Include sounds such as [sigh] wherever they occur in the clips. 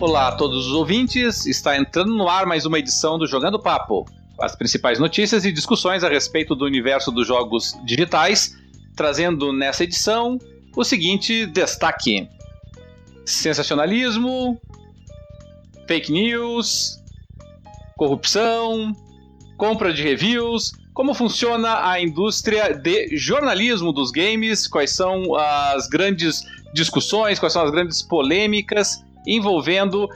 Olá a todos os ouvintes, está entrando no ar mais uma edição do Jogando Papo. As principais notícias e discussões a respeito do universo dos jogos digitais, trazendo nessa edição o seguinte destaque: sensacionalismo, fake news, corrupção, compra de reviews, como funciona a indústria de jornalismo dos games, quais são as grandes discussões, quais são as grandes polêmicas envolvendo uh,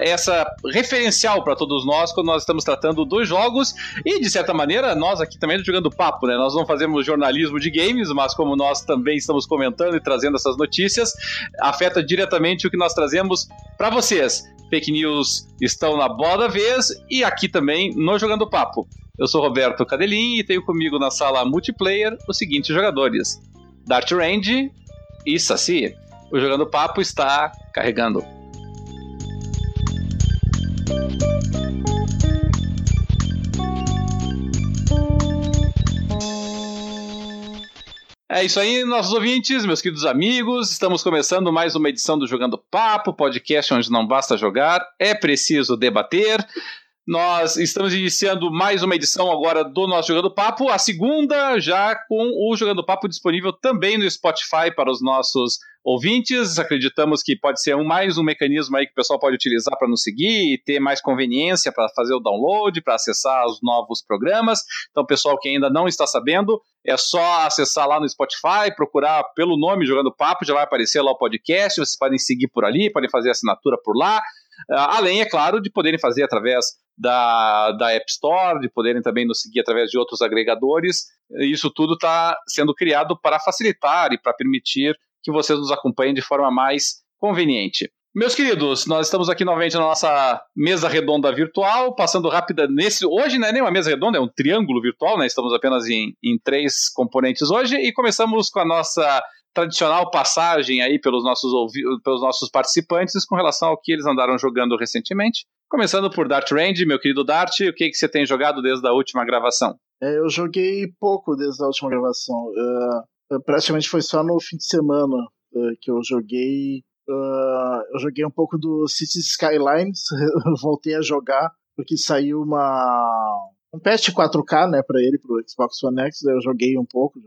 essa referencial para todos nós quando nós estamos tratando dos jogos e de certa maneira nós aqui também jogando papo, né? Nós não fazemos jornalismo de games, mas como nós também estamos comentando e trazendo essas notícias, afeta diretamente o que nós trazemos para vocês. Fake news estão na bola da vez e aqui também no Jogando Papo. Eu sou Roberto Cadelin e tenho comigo na sala multiplayer os seguintes jogadores: Dart Range e Saci. O Jogando Papo está carregando. É isso aí, nossos ouvintes, meus queridos amigos. Estamos começando mais uma edição do Jogando Papo, podcast onde não basta jogar, é preciso debater. Nós estamos iniciando mais uma edição agora do nosso Jogando Papo, a segunda já com o Jogando Papo disponível também no Spotify para os nossos ouvintes. Acreditamos que pode ser um, mais um mecanismo aí que o pessoal pode utilizar para nos seguir e ter mais conveniência para fazer o download, para acessar os novos programas. Então, pessoal que ainda não está sabendo, é só acessar lá no Spotify, procurar pelo nome Jogando Papo, já vai aparecer lá o podcast. Vocês podem seguir por ali, podem fazer assinatura por lá. Ah, além, é claro, de poderem fazer através da, da App Store, de poderem também nos seguir através de outros agregadores. Isso tudo está sendo criado para facilitar e para permitir que vocês nos acompanhem de forma mais conveniente. Meus queridos, nós estamos aqui novamente na nossa mesa redonda virtual, passando rápida nesse. Hoje não é nem uma mesa redonda, é um triângulo virtual, né? Estamos apenas em, em três componentes hoje e começamos com a nossa tradicional passagem aí pelos nossos, pelos nossos participantes com relação ao que eles andaram jogando recentemente. Começando por Dart Range, meu querido Dart, o que, que você tem jogado desde a última gravação? É, eu joguei pouco desde a última gravação. Uh, praticamente foi só no fim de semana uh, que eu joguei. Uh, eu joguei um pouco do Cities Skylines, [laughs] voltei a jogar, porque saiu uma, um patch 4K, né, para ele, pro Xbox One X, eu joguei um pouco.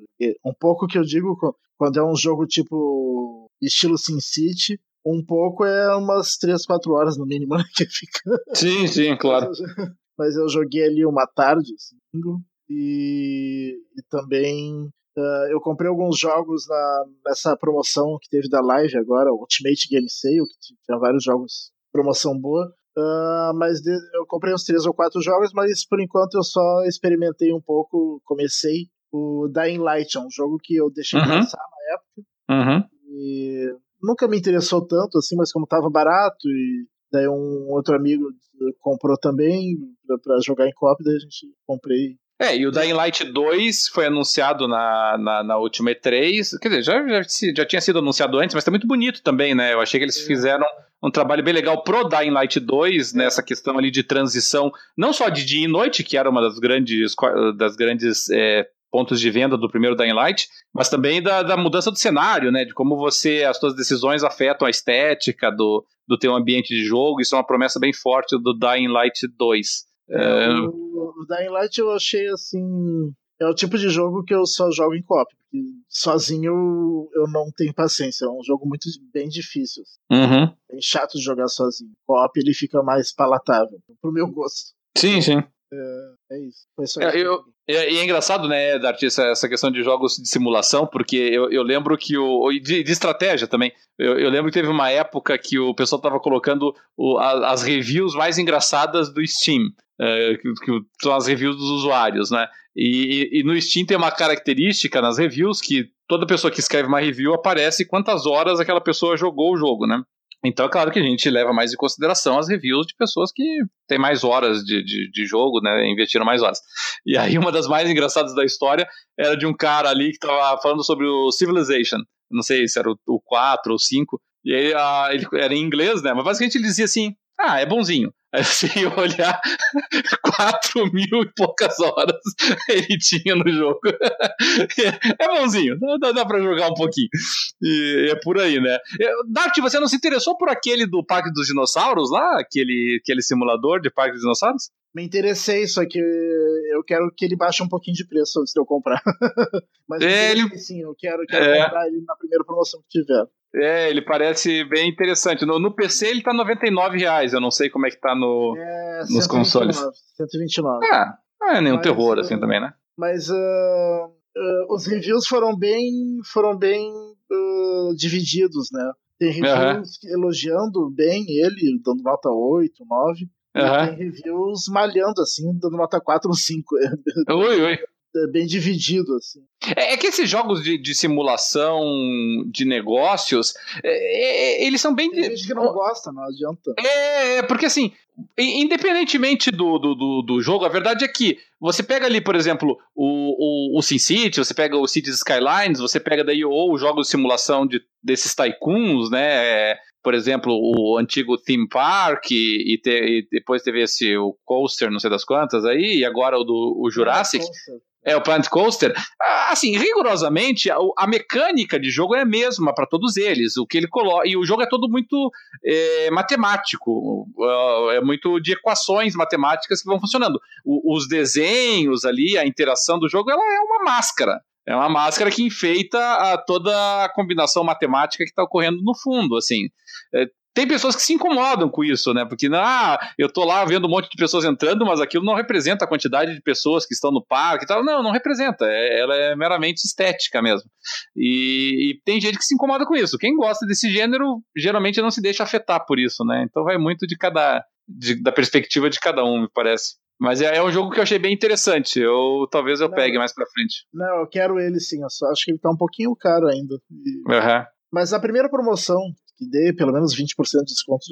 Um pouco que eu digo quando é um jogo tipo estilo SimCity, um pouco é umas 3, 4 horas no mínimo [laughs] né, que fica. Sim, sim, claro. [laughs] Mas eu joguei ali uma tarde, domingo, e, e também uh, eu comprei alguns jogos na, nessa promoção que teve da live agora, Ultimate Game Sale, que tinha vários jogos, promoção boa. Uh, mas de, eu comprei uns três ou quatro jogos, mas por enquanto eu só experimentei um pouco, comecei o Dying Light, é um jogo que eu deixei uhum. passar na época. Uhum. E nunca me interessou tanto, assim, mas como tava barato e daí um outro amigo comprou também para jogar em copy, daí a gente comprei. É, e o Dying Light 2 foi anunciado na, na, na última E3, quer dizer, já, já, já, tinha sido anunciado antes, mas tá muito bonito também, né? Eu achei que eles é. fizeram um trabalho bem legal pro Dying Light 2, é. nessa questão ali de transição, não só de dia e noite, que era uma das grandes, das grandes é, pontos de venda do primeiro Dying Light, mas também da, da mudança do cenário, né? De como você, as suas decisões afetam a estética do, do teu ambiente de jogo. Isso é uma promessa bem forte do Dying Light 2. É, é... O, o Dying Light eu achei assim. É o tipo de jogo que eu só jogo em co porque sozinho eu, não tenho paciência. É um jogo muito bem difícil. Uhum. É chato de jogar sozinho. Co-op ele fica mais palatável, pro meu gosto. Sim, sim. É, é isso. Foi só é, eu, e é, é engraçado, né, Dart, essa, essa questão de jogos de simulação, porque eu, eu lembro que o. De, de estratégia também. Eu, eu, lembro que teve uma época que o pessoal estava colocando o, a, as reviews mais engraçadas do Steam. É, que, que, são as reviews dos usuários, né? E, e, e, no Steam tem uma característica nas reviews que toda pessoa que escreve uma review aparece quantas horas aquela pessoa jogou o jogo, né? Então é claro que a gente leva mais em consideração as reviews de pessoas que têm mais horas de, de, de, jogo, né? Investiram mais horas. E aí uma das mais engraçadas da história era de um cara ali que estava falando sobre o Civilization. Não sei se era o, o 4 ou 5. E aí a, ele era em inglês, né? Mas basicamente ele dizia assim: Ah, é bonzinho. Aí ia [laughs] olhar 4 mil e poucas horas ele tinha no jogo. [laughs] É bonzinho, dá, dá pra jogar um pouquinho. E é por aí, né? Dart, você não se interessou por aquele do Parque dos Dinossauros lá? Aquele, aquele simulador de Parque dos Dinossauros? Me interessei, só que eu quero que ele baixe um pouquinho de preço antes de eu comprar. [laughs] Mas é, ele... sim, eu quero, quero é. comprar ele na primeira promoção que tiver. É, ele parece bem interessante. No, no PC ele tá 99 reais. Eu não sei como é que tá no, é, nos 129, consoles. 129. Ah, não é nenhum mas, terror assim também, né? Mas uh, uh, os reviews foram bem, foram bem uh, divididos, né? Tem reviews uhum. elogiando bem ele, dando nota 8, 9. Uhum. E tem reviews malhando, assim, dando nota 4 ou 5. Oi, oi. É bem dividido, assim. É, é que esses jogos de, de simulação de negócios, é, é, eles são bem. Tem gente que não gosta, não adianta. É, porque assim, independentemente do, do, do, jogo, a verdade é que você pega ali, por exemplo, o, o, o SimCity, você pega o Cities Skylines, você pega daí ou os jogos de simulação de, desses tycoons, né? Por exemplo, o antigo Theme Park, e, te, e depois teve esse o Coaster, não sei das quantas aí, e agora o do o Jurassic. É, o Planet Coaster. Assim, rigorosamente, a, a mecânica de jogo é a mesma para todos eles. O que ele coloca. E o jogo é todo muito é, matemático. É muito de equações matemáticas que vão funcionando. O, os desenhos ali, a interação do jogo, ela é uma máscara. É uma máscara que enfeita a, toda a combinação matemática que está ocorrendo no fundo, assim. É, tem pessoas que se incomodam com isso, né? Porque, ah, eu tô lá vendo um monte de pessoas entrando, mas aquilo não representa a quantidade de pessoas que estão no parque e tal. Não, não representa. É, ela é meramente estética mesmo. E, e, tem gente que se incomoda com isso. Quem gosta desse gênero, geralmente não se deixa afetar por isso, né? Então vai muito de cada. De, da perspectiva de cada um, me parece. Mas é, é, um jogo que eu achei bem interessante. Eu talvez eu não, pegue mais pra frente. Não, eu quero ele sim. Eu só acho que ele tá um pouquinho caro ainda. E... Uhum. Mas a primeira promoção que dê pelo menos 20% de desconto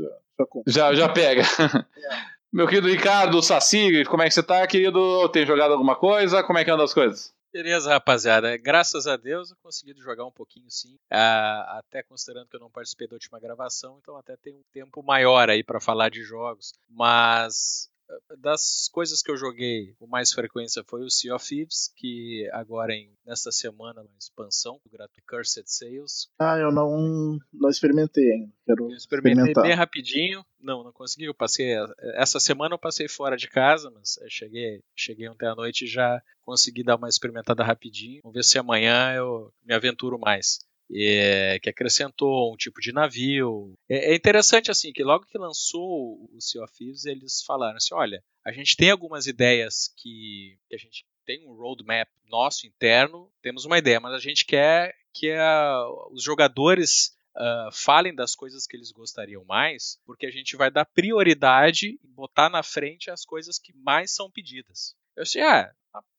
já, já já pega. É. [laughs] Meu querido Ricardo, Saci, como é que você tá, querido? Tem jogado alguma coisa? Como é que andam as coisas? Beleza, rapaziada. Graças a Deus eu consegui jogar um pouquinho sim. Ah, até considerando que eu não participei da última gravação, então até tem um tempo maior aí para falar de jogos. Mas das coisas que eu joguei com mais frequência foi o Sea of Thieves, que agora em nesta semana uma expansão do gratuito Cursed Sales. Ah, eu não não experimentei ainda. Quero eu experimentei bem rapidinho. Não, não consegui. Eu passei essa semana eu passei fora de casa, mas cheguei cheguei ontem à noite e já consegui dar uma experimentada rapidinho. Vamos ver se amanhã eu me aventuro mais é, que acrescentou um tipo de navio. É, é, interessante assim que logo que lançou o Sea of Thieves, eles falaram assim, olha, a gente tem algumas ideias que, que a gente tem um roadmap nosso interno, temos uma ideia, mas a gente quer que a, os jogadores uh, falem das coisas que eles gostariam mais, porque a gente vai dar prioridade e botar na frente as coisas que mais são pedidas. Eu achei, ah,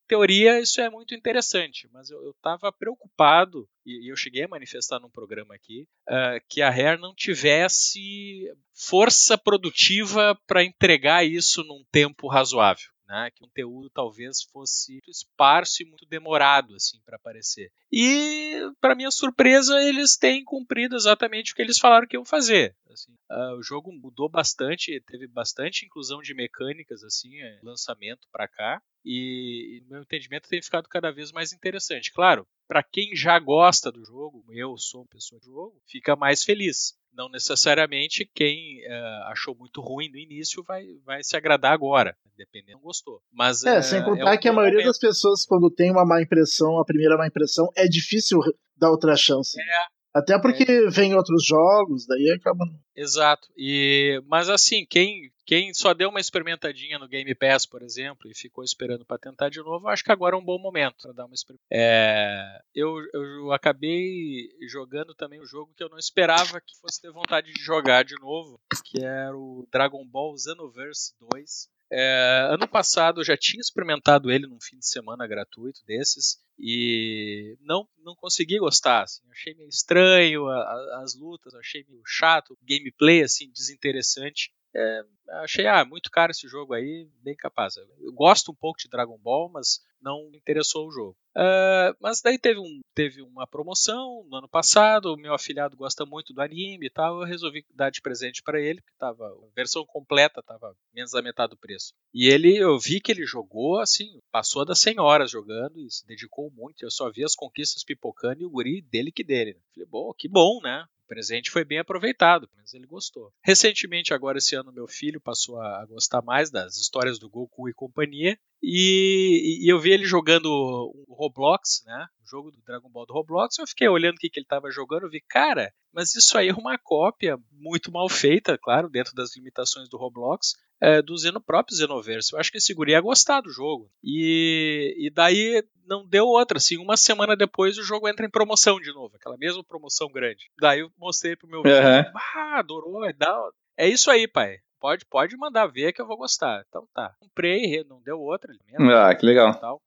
teoria isso é muito interessante, mas eu estava preocupado, e, eu cheguei a manifestar num programa aqui, uh, que a Rare não tivesse força produtiva para entregar isso num tempo razoável. Né, que o conteúdo talvez fosse esparso e muito demorado assim para aparecer. E para minha surpresa eles têm cumprido exatamente o que eles falaram que iam fazer. Assim, uh, o jogo mudou bastante, teve bastante inclusão de mecânicas assim, é, lançamento para cá e, no meu entendimento, tem ficado cada vez mais interessante. Claro, para quem já gosta do jogo, eu sou uma pessoa de jogo, fica mais feliz. Não necessariamente quem uh, achou muito ruim no início vai, vai se agradar agora, dependendo, não gostou. Mas, é, uh, sem contar é que a maioria momento. das pessoas, quando tem uma má impressão, a primeira má impressão, é difícil dar outra chance. É, até porque é. vem outros jogos, daí acaba. Exato. E mas assim, quem quem só deu uma experimentadinha no Game Pass, por exemplo, e ficou esperando para tentar de novo, acho que agora é um bom momento para dar uma é, eu, eu acabei jogando também um jogo que eu não esperava que fosse ter vontade de jogar de novo, que era o Dragon Ball Xenoverse 2. É, ano passado eu já tinha experimentado ele num fim de semana gratuito desses e não não consegui gostar. Assim, achei meio estranho a, a, as lutas, achei meio chato, gameplay assim desinteressante. É, achei, ah, muito caro esse jogo aí, bem capaz. Eu gosto um pouco de Dragon Ball, mas não interessou o jogo. Uh, mas daí teve, um, teve uma promoção no ano passado, o meu afilhado gosta muito do anime e tal, eu resolvi dar de presente para ele, porque tava, a versão completa estava menos da metade do preço. E ele, eu vi que ele jogou, assim, passou das 100 horas jogando e se dedicou muito, eu só vi as conquistas pipocando e o guri dele que dele. Falei, bom, que bom, né? O presente foi bem aproveitado, mas ele gostou. Recentemente, agora esse ano, meu filho passou a gostar mais das histórias do Goku e companhia. E, e eu vi ele jogando o Roblox, né? O jogo do Dragon Ball do Roblox. Eu fiquei olhando o que, que ele estava jogando. Eu vi, cara, mas isso aí é uma cópia muito mal feita, claro, dentro das limitações do Roblox, é, do Zeno próprio Xenoverse. Eu acho que esse guri ia gostar do jogo. E, e daí não deu outra. Assim, uma semana depois o jogo entra em promoção de novo, aquela mesma promoção grande. Daí eu mostrei pro meu filho, uhum. ah, adorou, é, dá... é isso aí, pai. Pode, pode mandar ver que eu vou gostar. Então tá. Comprei, não deu outra. Ah, que legal. Tal,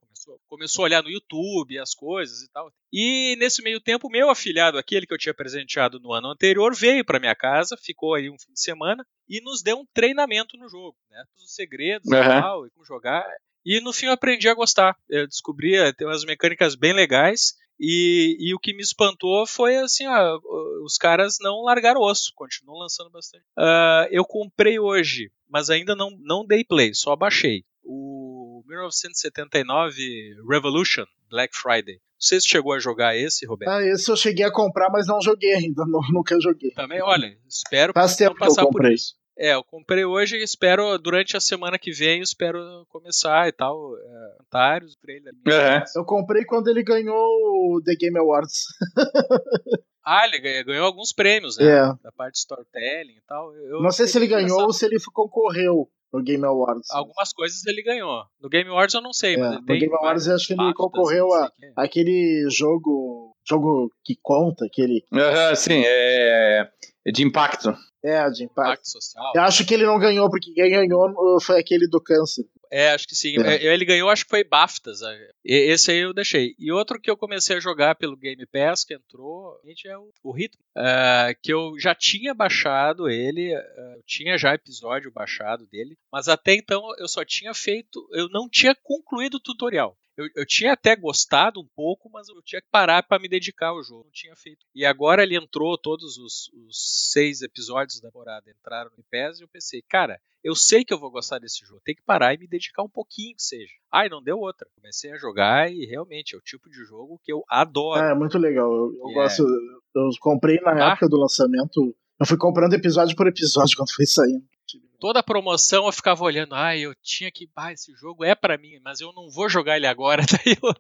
começou, a olhar no YouTube as coisas e tal. E nesse meio tempo, meu afilhado, aquele que eu tinha presenteado no ano anterior, veio para minha casa, ficou aí um fim de semana e nos deu um treinamento no jogo, né? Os segredos uhum. e tal, e como jogar. E no fim eu aprendi a gostar. Eu descobri, eh, tem umas mecânicas bem legais. E, e, o que me espantou foi assim, ó, os caras não largaram osso, continuam lançando bastante. Uh, eu comprei hoje, mas ainda não, não dei play, só baixei. O 1979 Revolution Black Friday. Não sei se chegou a jogar esse, Roberto. Ah, esse eu cheguei a comprar, mas não joguei ainda, não, [laughs] nunca joguei. Também, olha, espero Faz tempo não passar que eu comprei. por isso. É, eu comprei hoje e espero, durante a semana que vem, espero começar e tal. É, comentários pra ele. Uhum. Eu comprei quando ele ganhou o The Game Awards. [laughs] ah, ele ganhou alguns prêmios, né? É. Da parte de storytelling e tal. Eu Não sei se ele ganhou ou se ele concorreu no Game Awards. Algumas coisas ele ganhou. No Game Awards eu não sei, é, mas No Game Awards eu acho que ele concorreu a aquele jogo. Jogo que conta, aquele. Uhum, sim, é. é de impacto. É, de impacto. impacto social. Eu acho que ele não ganhou, porque quem ganhou foi aquele do câncer. É, acho que sim. É. Ele ganhou, acho que foi BAFTAs. Esse aí eu deixei. E outro que eu comecei a jogar pelo Game Pass, que entrou, é o, o Ritmo. Uh, que eu já tinha baixado ele, uh, eu tinha já episódio baixado dele, mas até então eu só tinha feito, eu não tinha concluído o tutorial. Eu, eu, tinha até gostado um pouco, mas eu tinha que parar para me dedicar ao jogo. Não tinha feito. E agora ele entrou, todos os, os seis episódios da temporada entraram no PES e eu pensei, cara, eu sei que eu vou gostar desse jogo, tem que parar e me dedicar um pouquinho que seja. Ai, não deu outra. Comecei a jogar e realmente é o tipo de jogo que eu adoro. É, muito legal. Eu, eu gosto. Eu comprei na ah. época do lançamento. Eu fui comprando episódio por episódio [laughs] quando foi saindo toda a promoção eu ficava olhando, ah, eu tinha que, ah, esse jogo é para mim, mas eu não vou jogar ele agora, [laughs] daí eu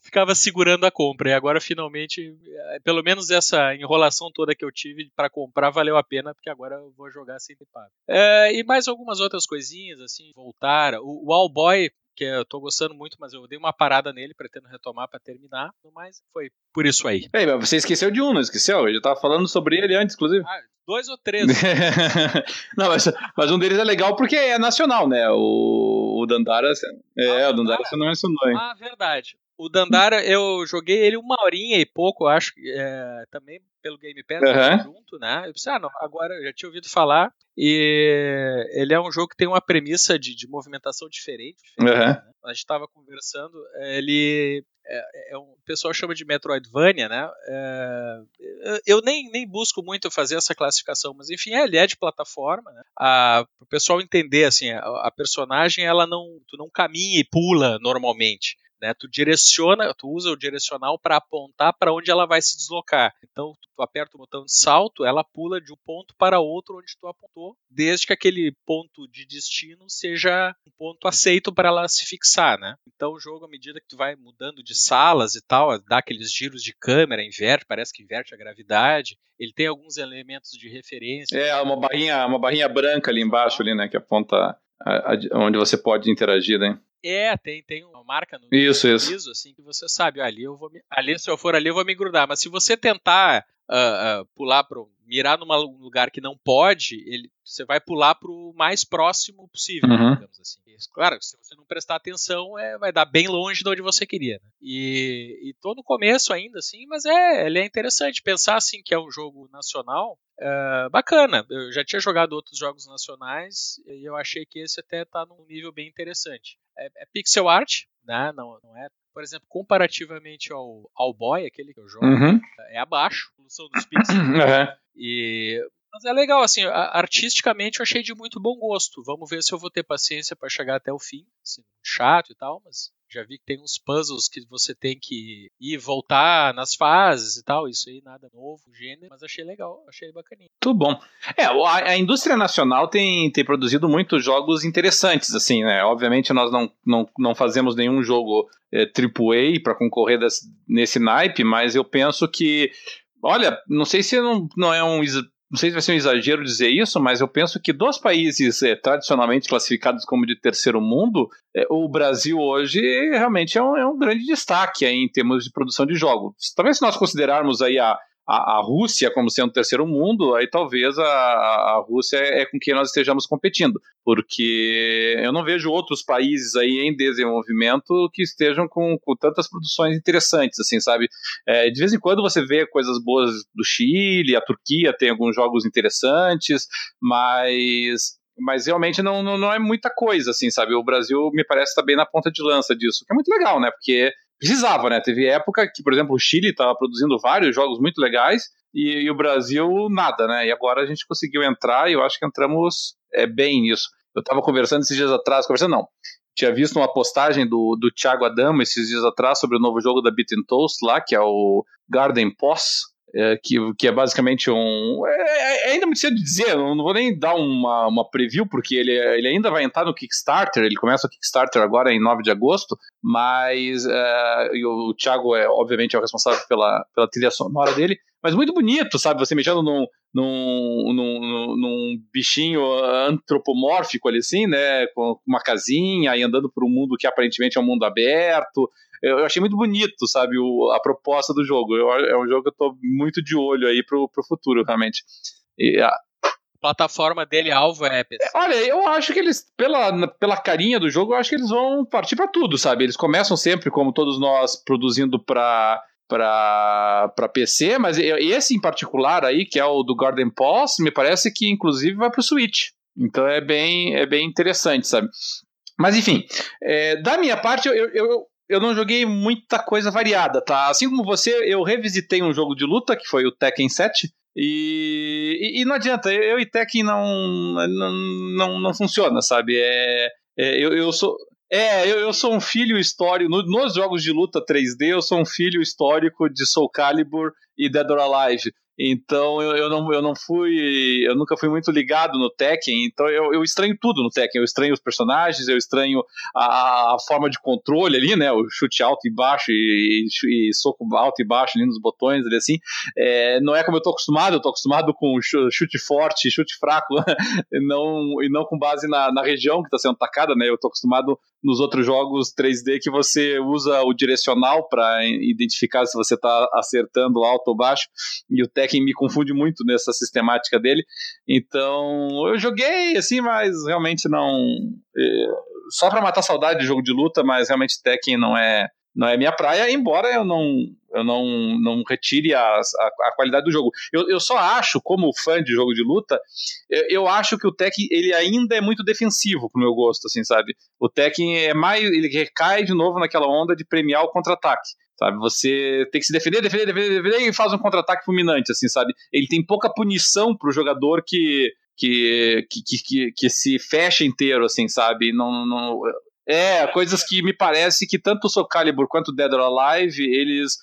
ficava segurando a compra. E agora finalmente, eh, pelo menos essa enrolação toda que eu tive para comprar valeu a pena, porque agora eu vou jogar sem ter pago. É, e mais algumas outras coisinhas, assim, voltar. O, o All Boy que eu tô gostando muito, mas eu dei uma parada nele, pretendo retomar para terminar, mas foi por isso aí. Ei, mas você esqueceu de um, não esqueceu? Eu já tava falando sobre ele antes, inclusive. Ah, Dois ou três. [laughs] não, mas, mas, um deles é legal porque é nacional, né? O, o Dandara. É, ah, o Dandara você não mencionou, hein? Ah, verdade. O Dandara, eu joguei ele uma horinha e pouco, acho, é, também pelo Game Pass uhum. junto, né? Eu pensei, ah, não, agora eu já tinha ouvido falar. E ele é um jogo que tem uma premissa de, de movimentação diferente. diferente uhum. né? A gente estava conversando, ele é, é, um, o pessoal chama de Metroidvania, né? É, eu nem, nem busco muito fazer essa classificação, mas enfim, ele é de plataforma, né? Para o pessoal entender, assim, a, a, personagem ela não, tu não caminha e pula normalmente. Né? Tu direciona, tu usa o direcional para apontar para onde ela vai se deslocar. Então, tu aperta o botão de salto, ela pula de um ponto para outro onde tu apontou, desde que aquele ponto de destino seja um ponto aceito para ela se fixar, né? Então, o jogo, à medida que tu vai mudando de salas e tal, dá aqueles giros de câmera, inverte, parece que inverte a gravidade. Ele tem alguns elementos de referência. É, uma barrinha, uma barrinha branca ali embaixo, ali, né, que aponta a, a, onde você pode interagir, né? É, tem, tem uma marca no isso, isso. piso, assim, que você sabe, ali eu vou me, ali se eu for ali eu vou me grudar, mas se você tentar uh, uh, pular para mirar num lugar que não pode, ele, você vai pular para o mais próximo possível, uhum. digamos assim. Claro, se você não prestar atenção, é, vai dar bem longe de onde você queria. Né? E, e tô no começo ainda, assim, mas é, ele é interessante pensar assim que é um jogo nacional. É, bacana. Eu já tinha jogado outros jogos nacionais e eu achei que esse até está num nível bem interessante. É, é pixel art, né? Não, não é por exemplo, comparativamente ao, ao Boy, aquele que eu jogo, uhum. é abaixo, a solução dos pixels. Uhum. E mas é legal, assim, artisticamente eu achei de muito bom gosto. Vamos ver se eu vou ter paciência para chegar até o fim. Assim, chato e tal, mas já vi que tem uns puzzles que você tem que ir voltar nas fases e tal. Isso aí nada novo, gênero, mas achei legal, achei bacaninho. Tudo bom. É, a, a, indústria nacional tem, tem produzido muitos jogos interessantes, assim, né? Obviamente nós não, não, não fazemos nenhum jogo é, AAA para concorrer desse, nesse naipe, mas eu penso que Olha, não sei se não, não é um não sei se vai ser um exagero dizer isso, mas eu penso que dos países é, tradicionalmente classificados como de terceiro mundo, é, o Brasil hoje realmente é um, é um grande destaque em termos de produção de jogos. Talvez se nós considerarmos aí a, a, a, Rússia como sendo terceiro mundo, aí talvez a, a Rússia é, é com quem nós estejamos competindo, porque eu não vejo outros países aí em desenvolvimento que estejam com, com tantas produções interessantes, assim, sabe? É, de vez em quando você vê coisas boas do Chile, a Turquia tem alguns jogos interessantes, mas mas realmente não, não, não, é muita coisa, assim, sabe? O Brasil me parece estar bem na ponta de lança disso, que é muito legal, né? Porque precisava, né? Teve época que, por exemplo, o Chile estava produzindo vários jogos muito legais e, e, o Brasil nada, né? E agora a gente conseguiu entrar e eu acho que entramos é, bem nisso. Eu estava conversando esses dias atrás, conversando não, tinha visto uma postagem do, do Thiago Adamo esses dias atrás sobre o novo jogo da Beat Toast lá, que é o Garden Poss, é, que, que é basicamente um. É, é, ainda muito cedo de dizer, não, não vou nem dar uma, uma preview, porque ele, ele ainda vai entrar no Kickstarter, ele começa o Kickstarter agora em 9 de agosto, mas é, o Thiago é, obviamente, é o responsável pela, pela trilha sonora dele, mas muito bonito, sabe? Você mexendo num, num, num, num, bichinho antropomórfico ali assim, né? Com uma casinha e andando por um mundo que aparentemente é um mundo aberto eu, eu achei muito bonito, sabe, o, a proposta do jogo. Eu, é um jogo que eu tô muito de olho aí pro, pro futuro, realmente. E, a, plataforma dele alvo é PC. Olha, eu acho que eles, pela, pela carinha do jogo, eu acho que eles vão partir para tudo, sabe? Eles começam sempre, como todos nós, produzindo para para PC, mas esse em particular aí, que é o do Garden Pass, me parece que inclusive vai para o Switch. Então é bem, é bem interessante, sabe? Mas enfim, é, da minha parte, eu, eu, eu não joguei muita coisa variada, tá? Assim como você, eu revisitei um jogo de luta, que foi o Tekken 7, e, e, e não adianta, eu e Tekken não, não, não, não funciona, sabe? É, é eu, eu sou. É, eu, eu sou um filho histórico. No, nos jogos de luta 3D, eu sou um filho histórico de Soul Calibur e Dead or Alive. Então eu, eu, não, eu não fui. Eu nunca fui muito ligado no Tekken, então eu, eu estranho tudo no Tekken. Eu estranho os personagens, eu estranho a, a forma de controle ali, né? O chute alto e baixo e, e, e soco alto e baixo ali nos botões, ali assim. É, não é como eu tô acostumado, eu tô acostumado com chute forte, chute fraco, [laughs] e, não, e não com base na, na região que está sendo atacada, né? Eu tô acostumado nos outros jogos 3D que você usa o direcional para identificar se você está acertando alto ou baixo, e o Tekken me confunde muito nessa sistemática dele. Então, eu joguei assim, mas realmente não. É, só para matar saudade de jogo de luta, mas realmente Tekken não é não é minha praia, embora eu não, eu não, não retire a, a, a qualidade do jogo. Eu, eu só acho, como fã de jogo de luta, eu, eu acho que o Tekken ele ainda é muito defensivo pro meu gosto, assim, sabe? O Tekken é mais, ele recai de novo naquela onda de premiar o contra-ataque. Sabe, você tem que se defender, defender, defender, defender e faz um contra-ataque fulminante, assim, sabe? Ele tem pouca punição pro jogador que, que, que, que, que, se fecha inteiro, assim, sabe? Não, não, é, coisas que me parece que tanto o Soul Calibur quanto o Dead or Alive, eles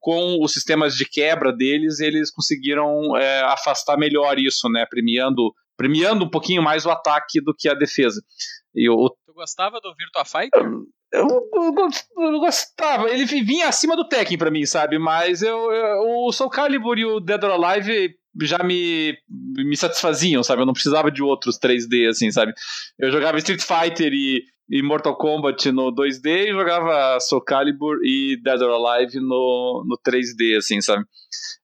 com os sistemas de quebra deles, eles conseguiram é, afastar melhor isso, né? Premiando, premiando um pouquinho mais o ataque do que a defesa. E o, tu gostava do Virtua Fighter? Eu, eu, eu, gostava, ele vinha acima do Tekken para mim, sabe? Mas eu, eu, o Soul Calibur e o Dead or Alive já me, me satisfaziam, sabe? Eu não precisava de outros 3D, assim, sabe? Eu jogava Street Fighter e, e Mortal Kombat no 2D e jogava Soul Calibur e Dead or Alive no, no 3D, assim, sabe?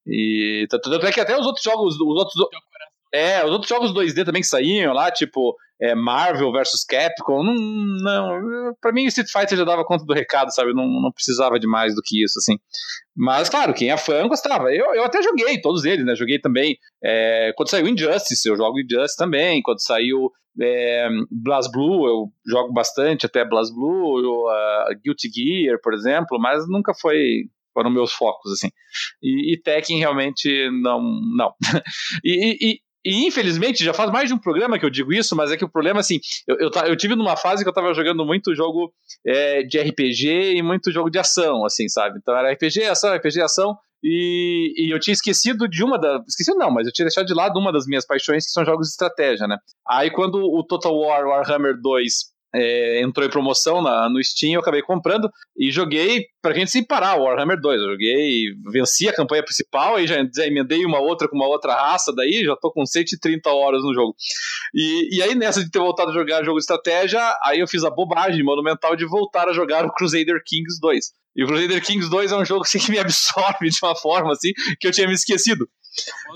E tanto é que até os outros jogos, os outros é, os outros jogos 2D também que saíam lá, tipo é, Marvel vs Capcom, não, não, pra mim Street Fighter já dava conta do recado, sabe? Não, não precisava de mais do que isso, assim. Mas, claro, quem é fã gostava. Eu, eu até joguei todos eles, né? Joguei também. É, quando saiu Injustice, eu jogo Injustice também. Quando saiu é, Blue, eu jogo bastante, até Blast Blue, uh, Guilty Gear, por exemplo, mas nunca foi foram meus focos, assim. E, e Tekken realmente não. não. [laughs] e, e, e infelizmente, já faz mais de um programa que eu digo isso, mas é que o problema, assim, eu, eu, eu tive numa fase que eu tava jogando muito jogo é, de RPG e muito jogo de ação, assim, sabe? Então era RPG, ação, RPG, ação, e, e, eu tinha esquecido de uma das. Esquecido não, mas eu tinha deixado de lado uma das minhas paixões, que são jogos de estratégia, né? Aí quando o Total War Warhammer 2 é, entrou em promoção na, no Steam, eu acabei comprando e joguei pra gente sem parar o Warhammer 2. Eu joguei, venci a campanha principal, aí já, já emendei uma outra com uma outra raça, daí já tô com 130 horas no jogo. E, e aí nessa de ter voltado a jogar jogo de estratégia, aí eu fiz a bobagem monumental de voltar a jogar o Crusader Kings 2. E o Crusader Kings 2 é um jogo assim, que me absorve de uma forma assim que eu tinha me esquecido.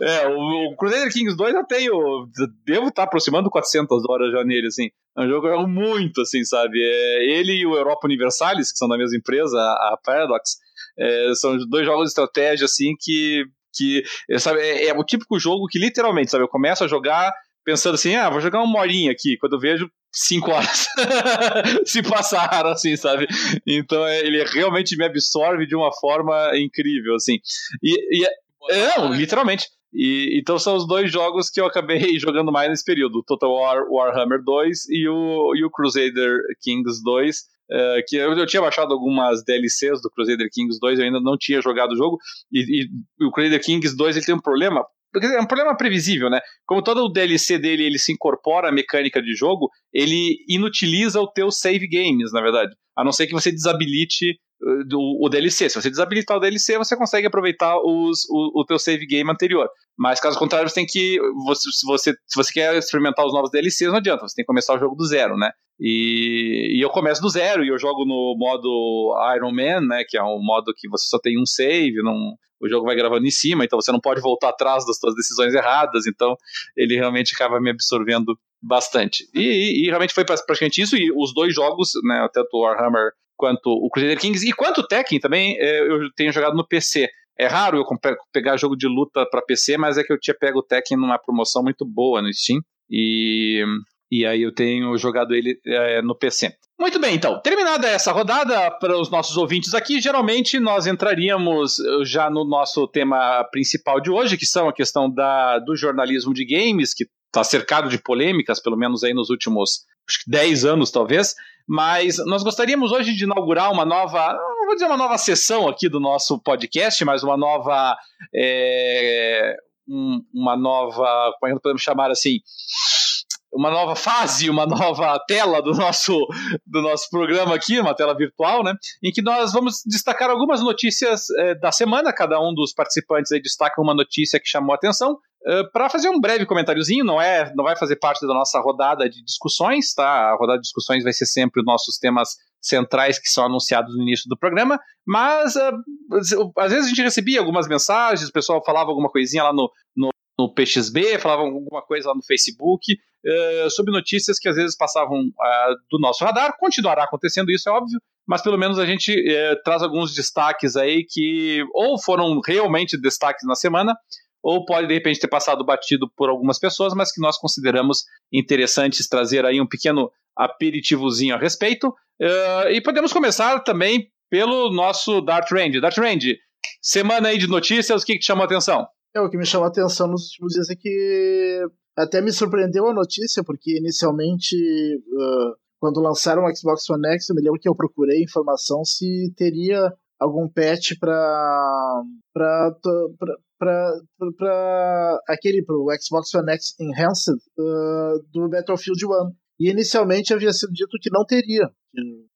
É, o, o Crusader Kings 2 eu. Devo estar aproximando 400 horas já nele, assim. É um jogo que eu jogo muito, assim, sabe? É, ele e o Europa Universalis, que são da mesma empresa, a, Paradox, é, são dois jogos de estratégia, assim, que. que sabe, é, é o típico jogo que literalmente, sabe? Eu começo a jogar pensando assim, ah, vou jogar uma horinha aqui. Quando eu vejo, cinco horas [laughs] se passaram, assim, sabe? Então é, ele realmente me absorve de uma forma incrível, assim. E, e é, não, literalmente. E, então são os dois jogos que eu acabei [laughs] jogando mais nesse período: Total War Warhammer 2 e o, e o Crusader Kings 2. Uh, é, que eu, eu, tinha baixado algumas DLCs do Crusader Kings 2, eu ainda não tinha jogado o jogo. E, e o Crusader Kings 2 ele tem um problema, porque é um problema previsível, né? Como todo o DLC dele ele se incorpora à mecânica de jogo, ele inutiliza o teu save games, na verdade. A não ser que você desabilite do, o DLC. Se você desabilitar o DLC, você consegue aproveitar os, o, o teu save game anterior. Mas caso contrário, você tem que. Você, se, você, se você quer experimentar os novos DLCs, não adianta, você tem que começar o jogo do zero, né? E, e eu começo do zero e eu jogo no modo Iron Man, né? Que é um modo que você só tem um save, não, o jogo vai gravando em cima, então você não pode voltar atrás das suas decisões erradas, então ele realmente acaba me absorvendo bastante. E, e, e realmente foi praticamente isso, e os dois jogos, né, tanto o Warhammer quanto o Crusader Kings e quanto o Tekken também, é, eu tenho jogado no PC. É raro eu pegar jogo de luta para PC, mas é que eu tinha pego o Tekken numa promoção muito boa no Steam. E, e aí eu tenho jogado ele é, no PC. Muito bem, então. Terminada essa rodada, para os nossos ouvintes aqui, geralmente nós entraríamos eh, já no nosso tema principal de hoje, que são a questão da, do jornalismo de games, que está cercado de polêmicas, pelo menos aí nos últimos acho que 10 anos, talvez. Mas nós gostaríamos hoje de inaugurar uma nova, não vou dizer uma nova sessão aqui do nosso podcast, mas uma nova. É, um, uma nova. Como é que podemos chamar assim? Uma nova fase, uma nova tela do nosso, do nosso programa aqui, uma tela virtual, né? Em que nós vamos destacar algumas notícias é, da semana. Cada um dos participantes aí destaca uma notícia que chamou a atenção. Uh, eh, para fazer um breve comentáriozinho, não é, não vai fazer parte da nossa rodada de discussões, tá? A rodada de discussões vai ser sempre os nossos temas centrais que são anunciados no início do programa, mas uh, às vezes a gente recebia algumas mensagens, o pessoal falava alguma coisinha lá no, no, no PXB, falavam alguma coisa lá no Facebook, uh, sobre notícias que às vezes passavam uh, do nosso radar. Continuará acontecendo isso, é óbvio, mas pelo menos a gente uh, traz alguns destaques aí que ou foram realmente destaques na semana, ou pode de repente ter passado batido por algumas pessoas, mas que nós consideramos interessantes trazer aí um pequeno aperitivozinho a respeito. E podemos começar também pelo nosso Dart Range. Dart Range, semana aí de notícias, o que, que te chamou a atenção? É, o que me chamou a atenção nos últimos dias é que até me surpreendeu a notícia, porque inicialmente, uh, quando lançaram o Xbox One X, eu me lembro que eu procurei informação se teria algum patch para para aquele pro Xbox One X Enhanced uh, do Battlefield 1. E inicialmente havia sido dito que não teria.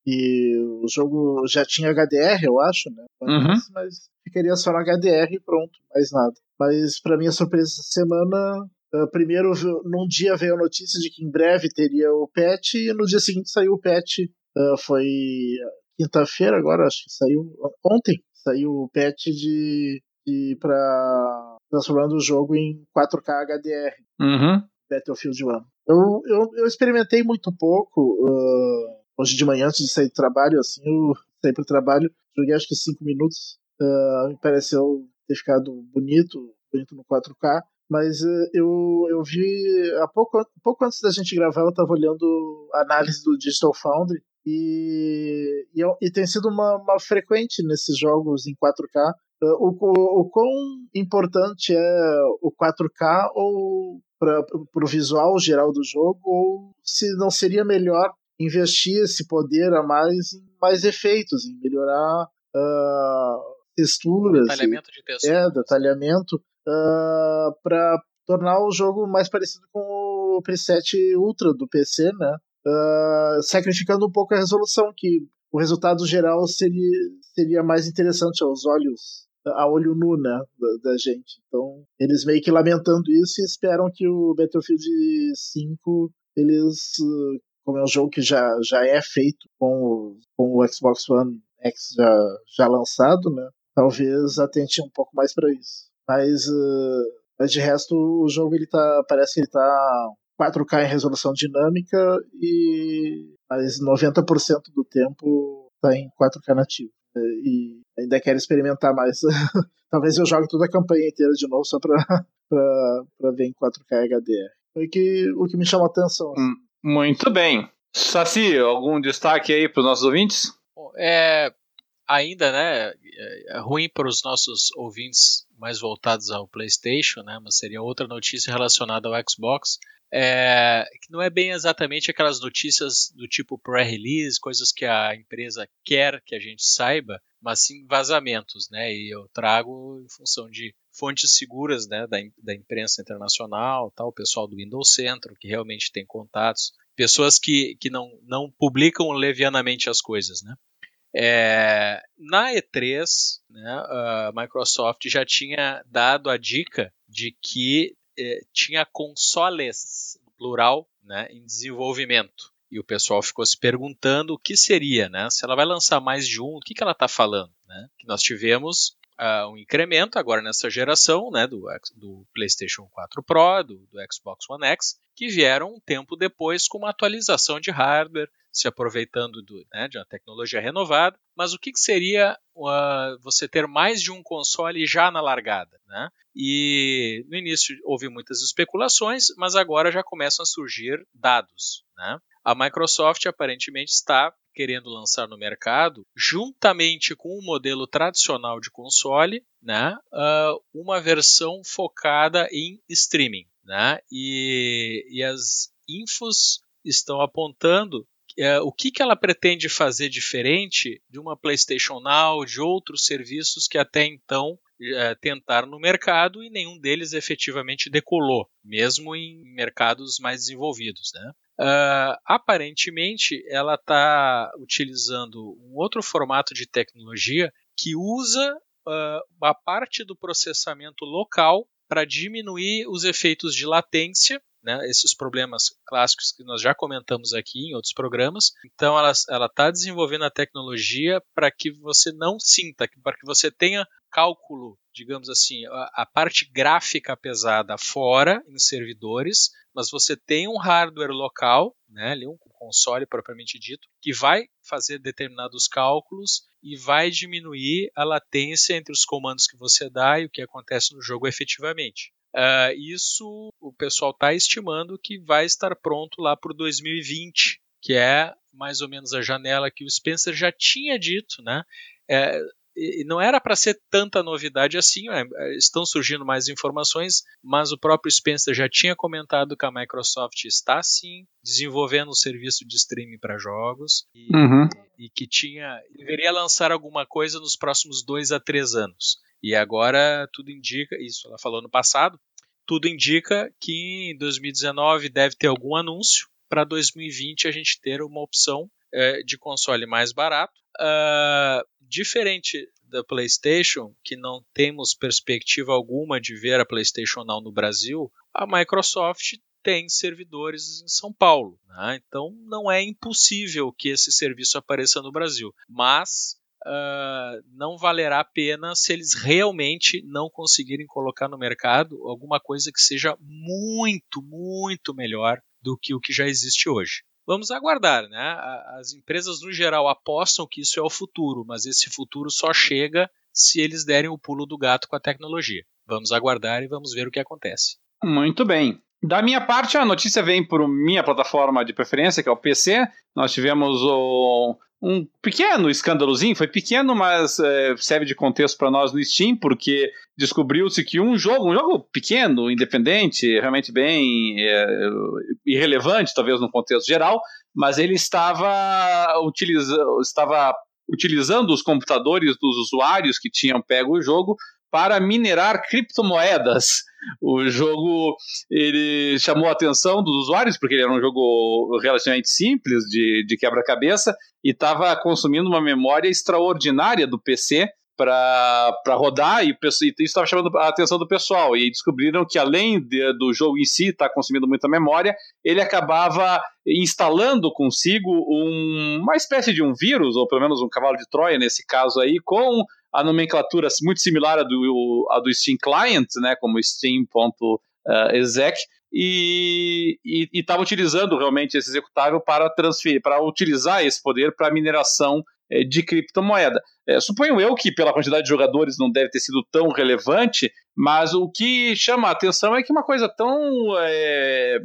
E o jogo já tinha HDR, eu acho, né? Uhum. Mas ficaria só no HDR e pronto, mais nada. Mas para minha surpresa essa semana, Uh, primeiro, num dia veio a notícia de que em breve teria o patch, e no dia seguinte saiu o patch. Uh, foi quinta-feira agora, acho que saiu ontem. Saiu o patch de, de para transformando o jogo em 4K HDR. Uhum. Battlefield 1. Eu, eu, eu experimentei muito pouco. Uh, hoje de manhã, antes de sair do trabalho, assim, eu saí pro trabalho, joguei acho que 5 minutos. Uh, me pareceu ter ficado bonito, bonito no 4K. Mas uh, eu, eu vi há pouco, pouco antes da gente gravar, eu estava olhando a análise do Digital Foundry e, e, e, tem sido uma, uma frequente nesses jogos em 4K o, o, o quão importante é o 4K ou para o visual geral do jogo, ou se não seria melhor investir esse poder a mais em mais efeitos, em melhorar uh, texturas. Detalhamento de textura. É, detalhamento, uh, para tornar o jogo mais parecido com o preset Ultra do PC, né? Uh, sacrificando um pouco a resolução, que o resultado geral seria, seria mais interessante aos olhos a olho nu, né, da, da, gente. Então, eles meio que lamentando isso e esperam que o Battlefield 5, eles, como é um jogo que já, já é feito com o, com o Xbox One X já, já lançado, né, talvez atente um pouco mais para isso. Mas, uh, mas de resto, o jogo ele tá, parece que ele tá 4K em resolução dinâmica e mas 90% do tempo tá em 4K nativo. E ainda quero experimentar mais. [laughs] Talvez eu jogue toda a campanha inteira de novo só pra, [laughs] pra, pra ver em 4K HDR. Foi que, o que me chamou a atenção. Assim. Muito bem. Saci, algum destaque aí para os nossos ouvintes? É, ainda, né, é ruim para os nossos ouvintes mais voltados ao PlayStation, né, mas seria outra notícia relacionada ao Xbox é, que não é bem exatamente aquelas notícias do tipo pré-release, coisas que a empresa quer que a gente saiba, mas sim vazamentos, né? E eu trago em função de fontes seguras, né, da, da imprensa internacional, tal, o pessoal do Windows Centro que realmente tem contatos, pessoas que, que não, não publicam levianamente as coisas, né? É, na E3, né, a Microsoft já tinha dado a dica de que eh, tinha consoles, plural, né, em desenvolvimento. E o pessoal ficou se perguntando o que seria, né? Se ela vai lançar mais de um, o que, que ela está falando, né? Que nós tivemos uh, um incremento agora nessa geração, né? Do, do PlayStation 4 Pro, do, do Xbox One X, que vieram um tempo depois com uma atualização de hardware, se aproveitando do, né, de uma tecnologia renovada. Mas o que, que seria uh, você ter mais de um console já na largada? Né? E no início houve muitas especulações, mas agora já começam a surgir dados. Né? A Microsoft aparentemente está querendo lançar no mercado, juntamente com o modelo tradicional de console, né, uh, uma versão focada em streaming. Né? E, e as infos estão apontando é, o que, que ela pretende fazer diferente de uma PlayStation Now, de outros serviços que até então é, tentaram no mercado e nenhum deles efetivamente decolou, mesmo em mercados mais desenvolvidos. Né? Uh, aparentemente, ela está utilizando um outro formato de tecnologia que usa uh, a parte do processamento local para diminuir os efeitos de latência né, esses problemas clássicos que nós já comentamos aqui em outros programas. Então, ela está desenvolvendo a tecnologia para que você não sinta, para que você tenha cálculo, digamos assim, a, a, parte gráfica pesada fora em servidores, mas você tem um hardware local, né, ali um console propriamente dito, que vai fazer determinados cálculos e vai diminuir a latência entre os comandos que você dá e o que acontece no jogo efetivamente. Uh, isso o pessoal está estimando que vai estar pronto lá para 2020, que é mais ou menos a janela que o Spencer já tinha dito, né? É, e não era para ser tanta novidade assim, é, estão surgindo mais informações, mas o próprio Spencer já tinha comentado que a Microsoft está sim desenvolvendo um serviço de streaming para jogos e, uhum. e, que tinha deveria lançar alguma coisa nos próximos dois a três anos. E agora tudo indica, isso ela falou no passado, tudo indica que em 2019 deve ter algum anúncio, para 2020 a gente ter uma opção é, de console mais barato. Uh, diferente da PlayStation, que não temos perspectiva alguma de ver a PlayStation Now no Brasil, a Microsoft tem servidores em São Paulo. Né? Então não é impossível que esse serviço apareça no Brasil. Mas uh, não valerá a pena se eles realmente não conseguirem colocar no mercado alguma coisa que seja muito, muito melhor do que o que já existe hoje. Vamos aguardar, né? As empresas no geral apostam que isso é o futuro, mas esse futuro só chega se eles derem o pulo do gato com a tecnologia. Vamos aguardar e vamos ver o que acontece. Muito bem. Da minha parte, a notícia vem por minha plataforma de preferência, que é o PC. Nós tivemos o, um pequeno escândalozinho, foi pequeno, mas é, serve de contexto para nós no Steam, porque descobriu-se que um jogo, um jogo pequeno, independente, realmente bem é, irrelevante, talvez no contexto geral, mas ele estava, utiliza, estava utilizando os computadores dos usuários que tinham pego o jogo para minerar criptomoedas. O jogo ele chamou a atenção dos usuários porque ele era um jogo relativamente simples de, de quebra-cabeça e estava consumindo uma memória extraordinária do PC para rodar e, isso estava chamando a atenção do pessoal e descobriram que além de, do jogo em si estar tá consumindo muita memória, ele acabava instalando consigo um, uma espécie de um vírus ou pelo menos um cavalo de Troia nesse caso aí com a nomenclatura muito similar à do, à do Steam Client, né, como steam.exec, e estava utilizando realmente esse executável para transferir, para utilizar esse poder para mineração é, de criptomoeda. É, suponho eu que pela quantidade de jogadores não deve ter sido tão relevante, mas o que chama a atenção é que uma coisa tão, é,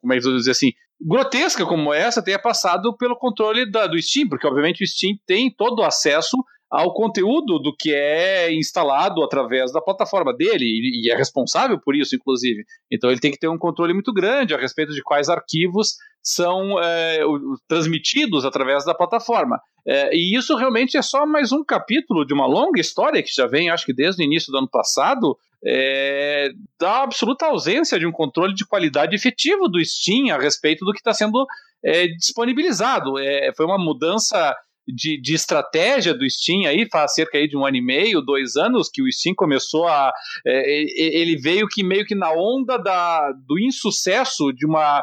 como é que eu vou dizer assim, grotesca como essa tenha passado pelo controle da, do Steam, porque obviamente o Steam tem todo o acesso ao conteúdo do que é instalado através da plataforma dele e, é responsável por isso, inclusive. Então ele tem que ter um controle muito grande a respeito de quais arquivos são é, transmitidos através da plataforma. É, e isso realmente é só mais um capítulo de uma longa história que já vem, acho que desde o início do ano passado, é, da absoluta ausência de um controle de qualidade efetivo do Steam a respeito do que está sendo disponibilizado. Foi uma mudança de, de estratégia do Steam aí, faz cerca aí de um ano e meio, dois anos, que o Steam começou a. É, ele veio que meio que na onda da, do insucesso de uma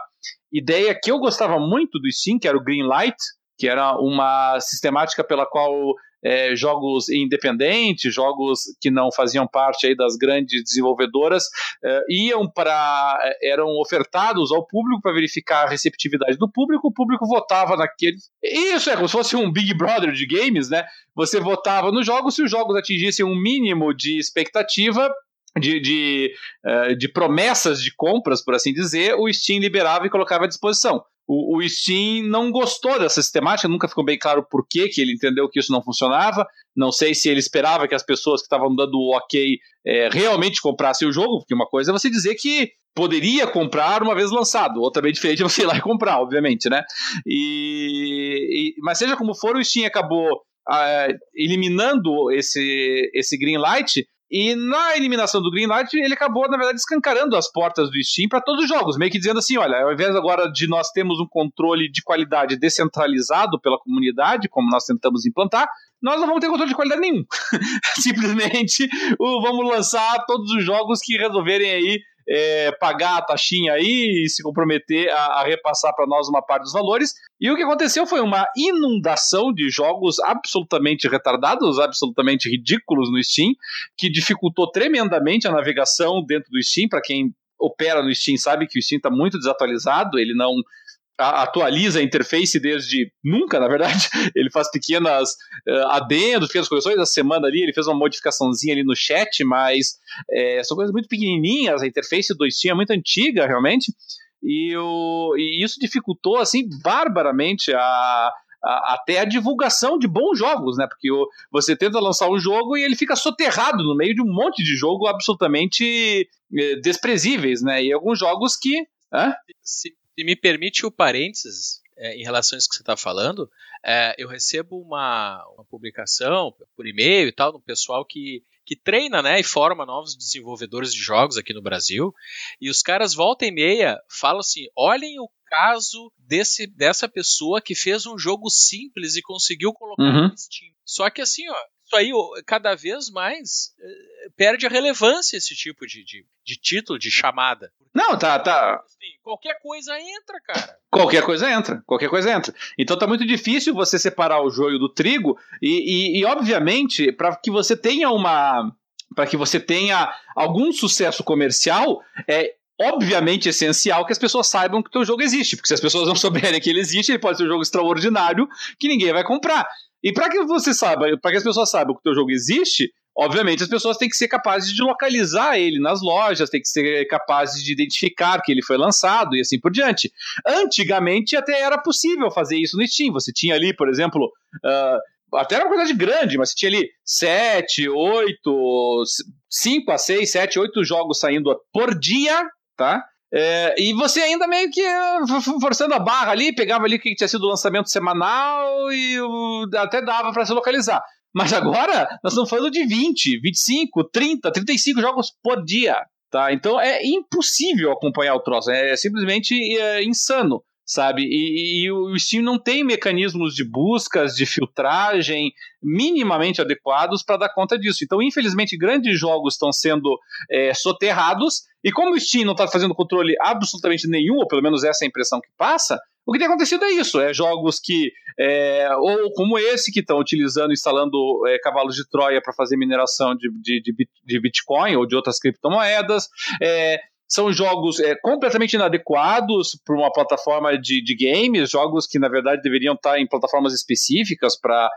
ideia que eu gostava muito do Steam, que era o Greenlight, que era uma sistemática pela qual é, jogos independentes, jogos que não faziam parte aí das grandes desenvolvedoras, é, iam para. eram ofertados ao público para verificar a receptividade do público, o público votava naquele. Isso é como se fosse um Big Brother de games, né? Você votava nos jogos, se os jogos atingissem um mínimo de expectativa, de, de, uh, de, promessas de compras, por assim dizer, o Steam liberava e colocava à disposição. O, o, Steam não gostou dessa sistemática, nunca ficou bem claro por que ele entendeu que isso não funcionava. Não sei se ele esperava que as pessoas que estavam dando o ok é, realmente comprassem o jogo, porque uma coisa é você dizer que poderia comprar uma vez lançado, outra bem diferente é você ir lá e comprar, obviamente, né? E, e mas seja como for, o Steam acabou ah, eliminando esse, esse green light e na eliminação do Greenlight, ele acabou, na verdade, escancarando as portas do Steam para todos os jogos, meio que dizendo assim: olha, ao invés agora de nós termos um controle de qualidade descentralizado pela comunidade, como nós tentamos implantar, nós não vamos ter controle de qualidade nenhum. [laughs] Simplesmente vamos lançar todos os jogos que resolverem aí é, pagar a taxinha aí e se comprometer a, a repassar para nós uma parte dos valores. E o que aconteceu foi uma inundação de jogos absolutamente retardados, absolutamente ridículos no Steam, que dificultou tremendamente a navegação dentro do Steam. Para quem opera no Steam sabe que o Steam está muito desatualizado, ele não atualiza a interface desde nunca, na verdade. [laughs] Ele faz pequenas uh, adendos, pequenas correções. A semana ali ele fez uma modificaçãozinha ali no chat, mas é, são coisas muito pequenininhas. A interface do Steam é muito antiga, realmente. E, o, e isso dificultou, assim, barbaramente a, a, até a divulgação de bons jogos, né? Porque o, você tenta lançar um jogo e ele fica soterrado no meio de um monte de jogo absolutamente eh, desprezíveis, né? E alguns jogos que. Hã? Se, se me permite o parênteses é, em relação a isso que você está falando, é, eu recebo uma, uma publicação por e-mail e tal, do pessoal que, que treina né, e forma novos desenvolvedores de jogos aqui no Brasil, e os caras volta e meia falam assim: olhem o caso desse, dessa pessoa que fez um jogo simples e conseguiu colocar uhum. no Steam. Só que assim, ó, isso aí cada vez mais eh, perde a relevância esse tipo de, de, de título, de chamada. Não, tá, tá. Assim, qualquer coisa entra, cara. Qualquer coisa entra, qualquer coisa entra. Então tá muito difícil você separar o joio do trigo e, e, e obviamente, para que você tenha uma. para que você tenha algum sucesso comercial, é obviamente essencial que as pessoas saibam que o teu jogo existe, porque se as pessoas não [laughs] souberem que ele existe, ele pode ser um jogo extraordinário que ninguém vai comprar. E para que você saiba, para que as pessoas saibam que o teu jogo existe, obviamente as pessoas têm que ser capazes de localizar ele nas lojas, têm que ser capazes de identificar que ele foi lançado e assim por diante. Antigamente até era possível fazer isso no Steam. Você tinha ali, por exemplo, uh, até era uma quantidade grande, mas você tinha ali 7, 8, 5 a 6, 7, 8 jogos saindo por dia, tá? É, e você ainda meio que forçando a barra ali, pegava ali que tinha sido o lançamento semanal e até dava para se localizar. Mas agora nós estamos falando de 20, 25, 30, 35 jogos por dia. Tá? Então é impossível acompanhar o troço, é simplesmente é, insano sabe? E, e, o Steam não tem mecanismos de buscas, de filtragem minimamente adequados para dar conta disso. Então, infelizmente, grandes jogos estão sendo é, soterrados, e como o Steam não está fazendo controle absolutamente nenhum, ou pelo menos essa é a impressão que passa, o que tem acontecido é isso: é jogos que, é, ou como esse, que estão utilizando, instalando é, cavalos de Troia para fazer mineração de, de, de, Bitcoin ou de outras criptomoedas, é, são jogos é, completamente inadequados para uma plataforma de, de games, jogos que na verdade deveriam estar em plataformas específicas para,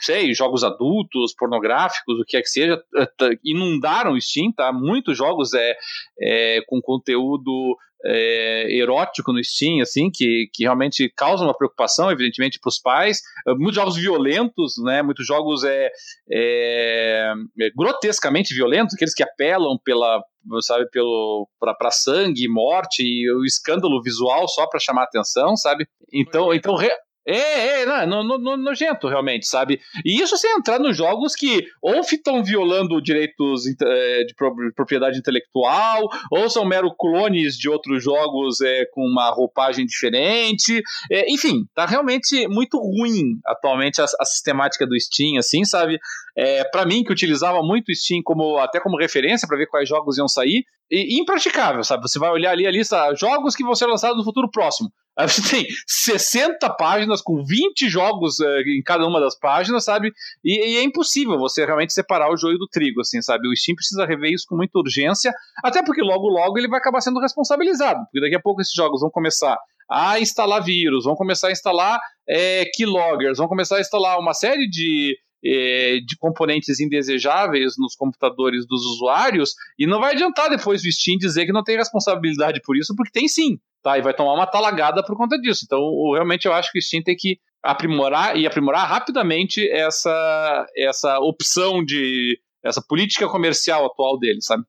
sei, jogos adultos, pornográficos, o que é que seja, é, inundaram o Steam, tá? Muitos jogos é, é com conteúdo é, erótico no Steam, assim, que, que realmente causa uma preocupação, evidentemente, para os pais. É, muitos jogos violentos, né? Muitos jogos é, é, é, grotescamente violentos, aqueles que apelam pela, sabe, pelo para sangue, morte e o escândalo visual só para chamar atenção, sabe? Então, então re, é, é, não, no, no, nojento, realmente, sabe? E isso sem entrar nos jogos que ou estão violando direitos é, de propriedade intelectual, ou são mero clones de outros jogos é, com uma roupagem diferente. É, enfim, tá realmente muito ruim atualmente a, a sistemática do Steam, assim, sabe? É, para mim, que utilizava muito o Steam como, até como referência para ver quais jogos iam sair, e, impraticável, sabe? Você vai olhar ali a lista, jogos que vão ser lançados no futuro próximo. Você tem 60 páginas com 20 jogos uh, em cada uma das páginas, sabe? E, e, é impossível você realmente separar o joio do trigo, assim, sabe? O Steam precisa rever isso com muita urgência, até porque logo, logo ele vai acabar sendo responsabilizado, porque daqui a pouco esses jogos vão começar a instalar vírus, vão começar a instalar é, keyloggers, vão começar a instalar uma série de de componentes indesejáveis nos computadores dos usuários e não vai adiantar depois o Steam dizer que não tem responsabilidade por isso, porque tem sim, tá? E vai tomar uma talagada por conta disso. Então, realmente eu acho que o Steam tem que aprimorar e aprimorar rapidamente essa, essa opção de essa política comercial atual dele, sabe?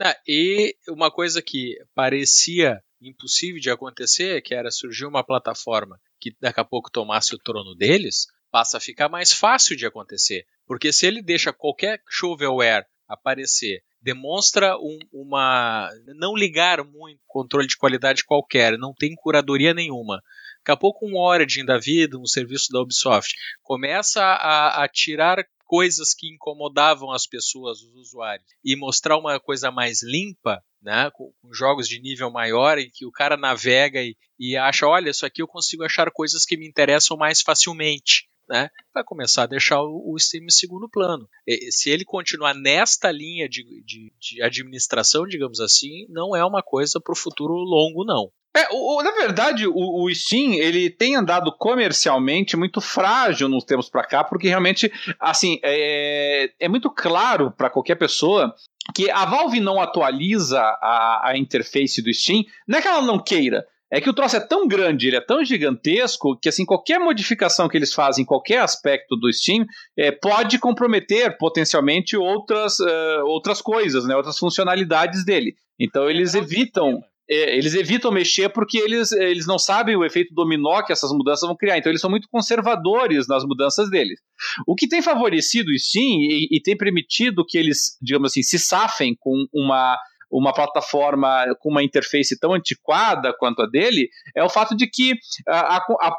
Ah, e uma coisa que parecia impossível de acontecer, que era surgir uma plataforma que daqui a pouco tomasse o trono deles, passa a ficar mais fácil de acontecer. Porque se ele deixa qualquer shovelware aparecer, demonstra um, uma. não ligar muito controle de qualidade qualquer, não tem curadoria nenhuma. Daqui a pouco um Origin da vida, um serviço da Ubisoft, começa a, a tirar coisas que incomodavam as pessoas, os usuários, e mostrar uma coisa mais limpa, né, com, com, jogos de nível maior em que o cara navega e, e acha, olha, isso aqui eu consigo achar coisas que me interessam mais facilmente né, vai começar a deixar o, o Steam em segundo plano. E, se ele continuar nesta linha de, de, de administração, digamos assim, não é uma coisa para o futuro longo, não. É, o, na verdade, o, o, Steam ele tem andado comercialmente muito frágil nos tempos para cá, porque realmente, assim, é, é muito claro para qualquer pessoa que a Valve não atualiza a, a interface do Steam, não é que ela não queira, é que o troço é tão grande, ele é tão gigantesco, que assim, qualquer modificação que eles fazem em qualquer aspecto do Steam é, pode comprometer potencialmente outras, uh, outras coisas, né, outras funcionalidades dele. Então eles evitam. É, eles evitam mexer porque eles, eles não sabem o efeito dominó que essas mudanças vão criar. Então, eles são muito conservadores nas mudanças deles. O que tem favorecido o Steam e, e tem permitido que eles, digamos assim, se safem com uma uma plataforma com uma interface tão antiquada quanto a dele é o fato de que a, a, a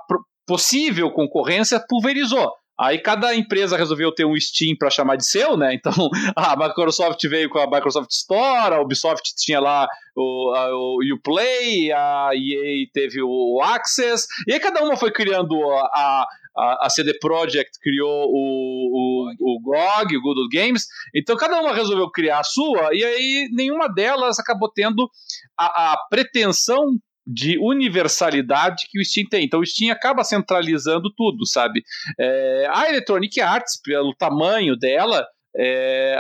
possível concorrência pulverizou. Aí cada empresa resolveu ter um Steam para chamar de seu, né? Então [laughs] a Microsoft veio com a Microsoft Store, a Ubisoft tinha lá o, a, o Uplay, a EA teve o Access, e aí cada uma foi criando a, a, a CD Projekt criou o, o, o GOG, o Google Games, então cada uma resolveu criar a sua, e aí nenhuma delas acabou tendo a, a pretensão de universalidade que o Steam tem. Então o Steam acaba centralizando tudo, sabe? É, a Electronic Arts, pelo tamanho dela, é,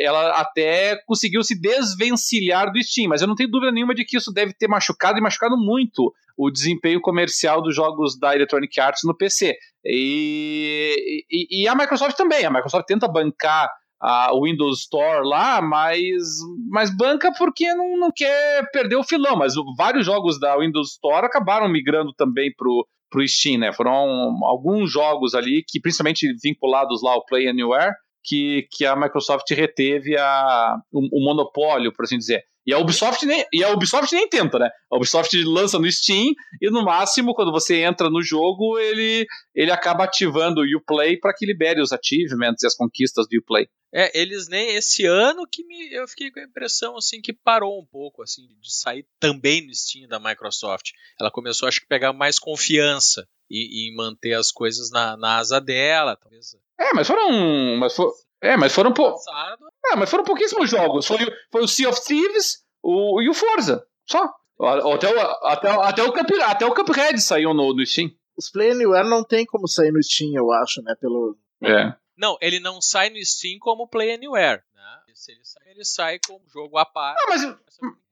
ela até conseguiu se desvencilhar do Steam, mas eu não tenho dúvida nenhuma de que isso deve ter machucado e machucado muito o desempenho comercial dos jogos da Electronic Arts no PC. E, e, e a Microsoft também. A Microsoft tenta bancar a Windows Store lá, mas, mas banca porque não, não quer perder o filão. Mas vários jogos da Windows Store acabaram migrando também pro, pro Steam, né? Foram alguns jogos ali que, principalmente vinculados lá ao Play Anywhere, que, que a Microsoft reteve a, o, o monopólio, por assim dizer. E a Ubisoft nem, e a Ubisoft nem tenta, né? A Ubisoft lança no Steam e no máximo, quando você entra no jogo, ele, ele acaba ativando o Uplay para que libere os achievements e as conquistas do Uplay. É, eles nem esse ano que me, eu fiquei com a impressão assim que parou um pouco assim de sair também no Steam da Microsoft. Ela começou acho que pegar mais confiança e, e manter as coisas na, na asa dela, talvez. É, mas foram, mas for, é, mas foram pou... É, mas foram pouquíssimos jogos. Foi, foi o Sea of Thieves o, e o Forza. Só. Até o, até, até, o, Cup, até o Cuphead saiu no, no Steam. Os Play Anywhere não tem como sair no Steam, eu acho, né? Pelo... É. Não, ele não sai no Steam como Play Anywhere. Né? Se ele sai, ele sai como jogo a par. Ah, mas,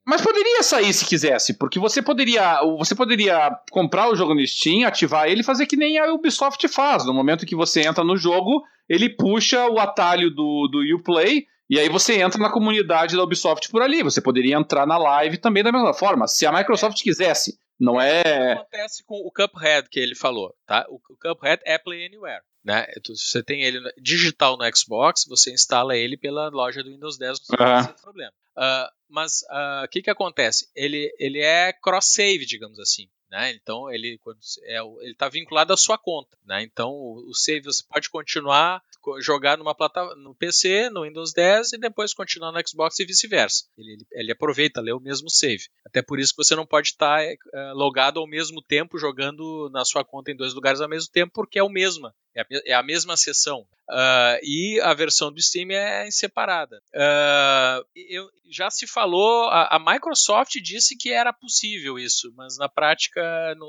mas poderia sair se quisesse, porque você poderia, você poderia comprar o jogo no Steam, ativar ele e fazer que nem a Ubisoft faz. No momento que você entra no jogo, ele puxa o atalho do, do Uplay e aí você entra na comunidade da Ubisoft por ali. Você poderia entrar na live também da mesma forma, se a Microsoft quisesse. Não é. O que acontece com o Cuphead que ele falou, tá? O, o Cuphead é Play Anywhere. Né? Você tem ele digital no Xbox, você instala ele pela loja do Windows 10, não uhum. tem problema. Uh, mas ah, o uh, que, que acontece? Ele, ele é cross-save, digamos assim. Né? Então ele é, ele está vinculado à sua conta, né? Então o, o save você pode continuar jogar numa plataforma no PC, no Windows 10 e depois continuar no Xbox e vice-versa. Ele, ele, ele, aproveita, lê o mesmo save. Até por isso que você não pode estar uh, logado ao mesmo tempo jogando na sua conta em dois lugares ao mesmo tempo, porque é o mesmo. É a, é a mesma sessão. Uh, e a versão do Steam é separada. Uh, eu, já se falou, a, a, Microsoft disse que era possível isso, mas na prática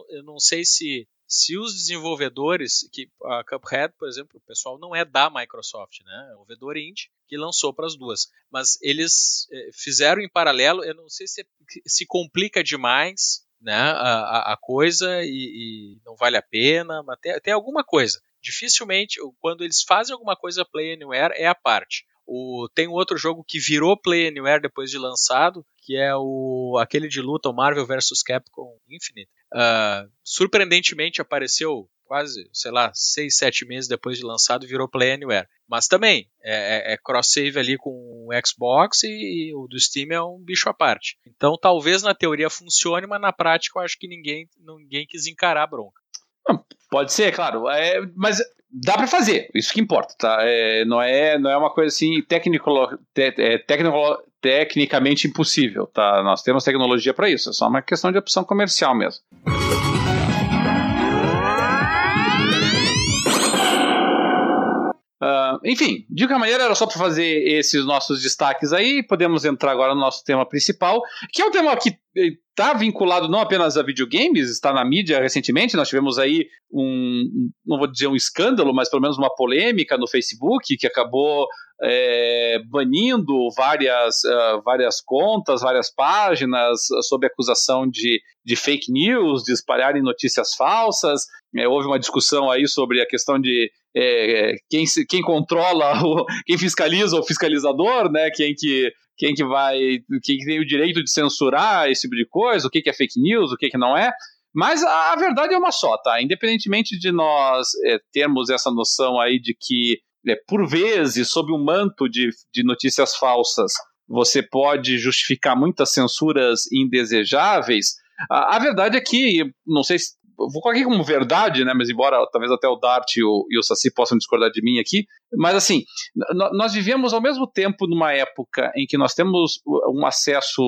eu não sei se se os desenvolvedores, que a Cuphead, por exemplo, o pessoal não é da Microsoft, né? É um desenvolvedor indie que lançou para as duas. Mas eles eh, fizeram em paralelo, eu não sei se se complica demais né, a, a coisa e, e, não vale a pena, mas tem, tem alguma coisa. Dificilmente, quando eles fazem alguma coisa Play Anywhere, é a parte. O, tem um outro jogo que virou Play Anywhere depois de lançado, que é o aquele de luta, o Marvel vs Capcom Infinite. Uh, surpreendentemente apareceu quase, sei lá, seis, sete meses depois de lançado virou Play Anywhere. Mas também é, é, é cross-save ali com o Xbox e, e, o do Steam é um bicho à parte. Então talvez na teoria funcione, mas na prática eu acho que ninguém, ninguém quis encarar a bronca. Pode ser, claro. É, mas dá para fazer, isso que importa, tá? É, não, é, não é uma coisa assim técnico, te, é, técnico, tecnicamente impossível, tá? Nós temos tecnologia para isso, é só uma questão de opção comercial mesmo. Uh, enfim, de qualquer maneira, era só para fazer esses nossos destaques aí. Podemos entrar agora no nosso tema principal, que é um tema que está vinculado não apenas a videogames, está na mídia recentemente. Nós tivemos aí um, não vou dizer um escândalo, mas pelo menos uma polêmica no Facebook que acabou é, banindo várias, uh, várias contas, várias páginas sob acusação de, de fake news, de espalharem notícias falsas. É, houve uma discussão aí sobre a questão de é, quem, quem controla, o, quem fiscaliza o fiscalizador, né? Quem que, quem que vai, quem que tem o direito de censurar esse tipo de coisa, o que, que é fake news, o que, que não é. Mas a, a verdade é uma só, tá? Independentemente de nós é, termos essa noção aí de que, é, por vezes, sob o um manto de, de notícias falsas, você pode justificar muitas censuras indesejáveis, a, a verdade é que, não sei se vou colocar aqui como verdade, né, mas embora talvez até o Dart e o, e o Saci possam discordar de mim aqui, mas assim, nós vivemos ao mesmo tempo numa época em que nós temos um acesso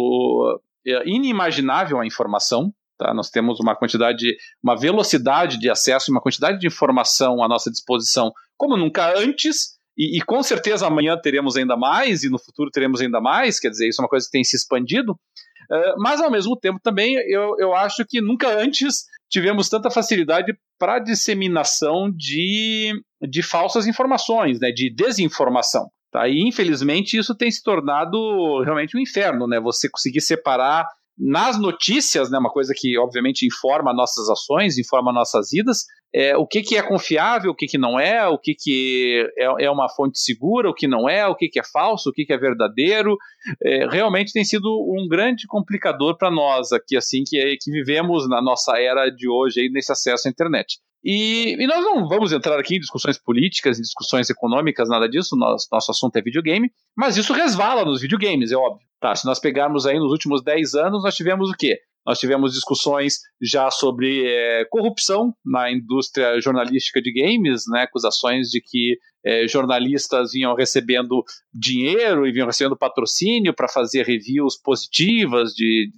é, inimaginável à informação, Tá? Nós temos uma quantidade, uma velocidade de acesso, uma quantidade de informação à nossa disposição como nunca antes, e, e, com certeza amanhã teremos ainda mais, e no futuro teremos ainda mais, quer dizer, isso é uma coisa que tem se expandido. Uh, mas ao mesmo tempo também eu, eu acho que nunca antes tivemos tanta facilidade para disseminação de, de falsas informações, né, de desinformação. Tá? E infelizmente isso tem se tornado realmente um inferno, né? Você conseguir separar nas notícias, né, uma coisa que obviamente informa nossas ações, informa nossas vidas, é, o que, que é confiável, o que, que não é, o que, que é, é uma fonte segura, o que não é, o que, que é falso, o que, que é verdadeiro. É, realmente tem sido um grande complicador para nós aqui, assim, que, que vivemos na nossa era de hoje, aí, nesse acesso à internet. E, e, nós não vamos entrar aqui em discussões políticas, em discussões econômicas, nada disso, nosso, nosso assunto é videogame, mas isso resvala nos videogames, é óbvio. Tá, se nós pegarmos aí nos últimos 10 anos, nós tivemos o quê? Nós tivemos discussões já sobre é, corrupção na indústria jornalística de games, né, acusações de que é, jornalistas vinham recebendo dinheiro e vinham recebendo patrocínio para fazer reviews positivas de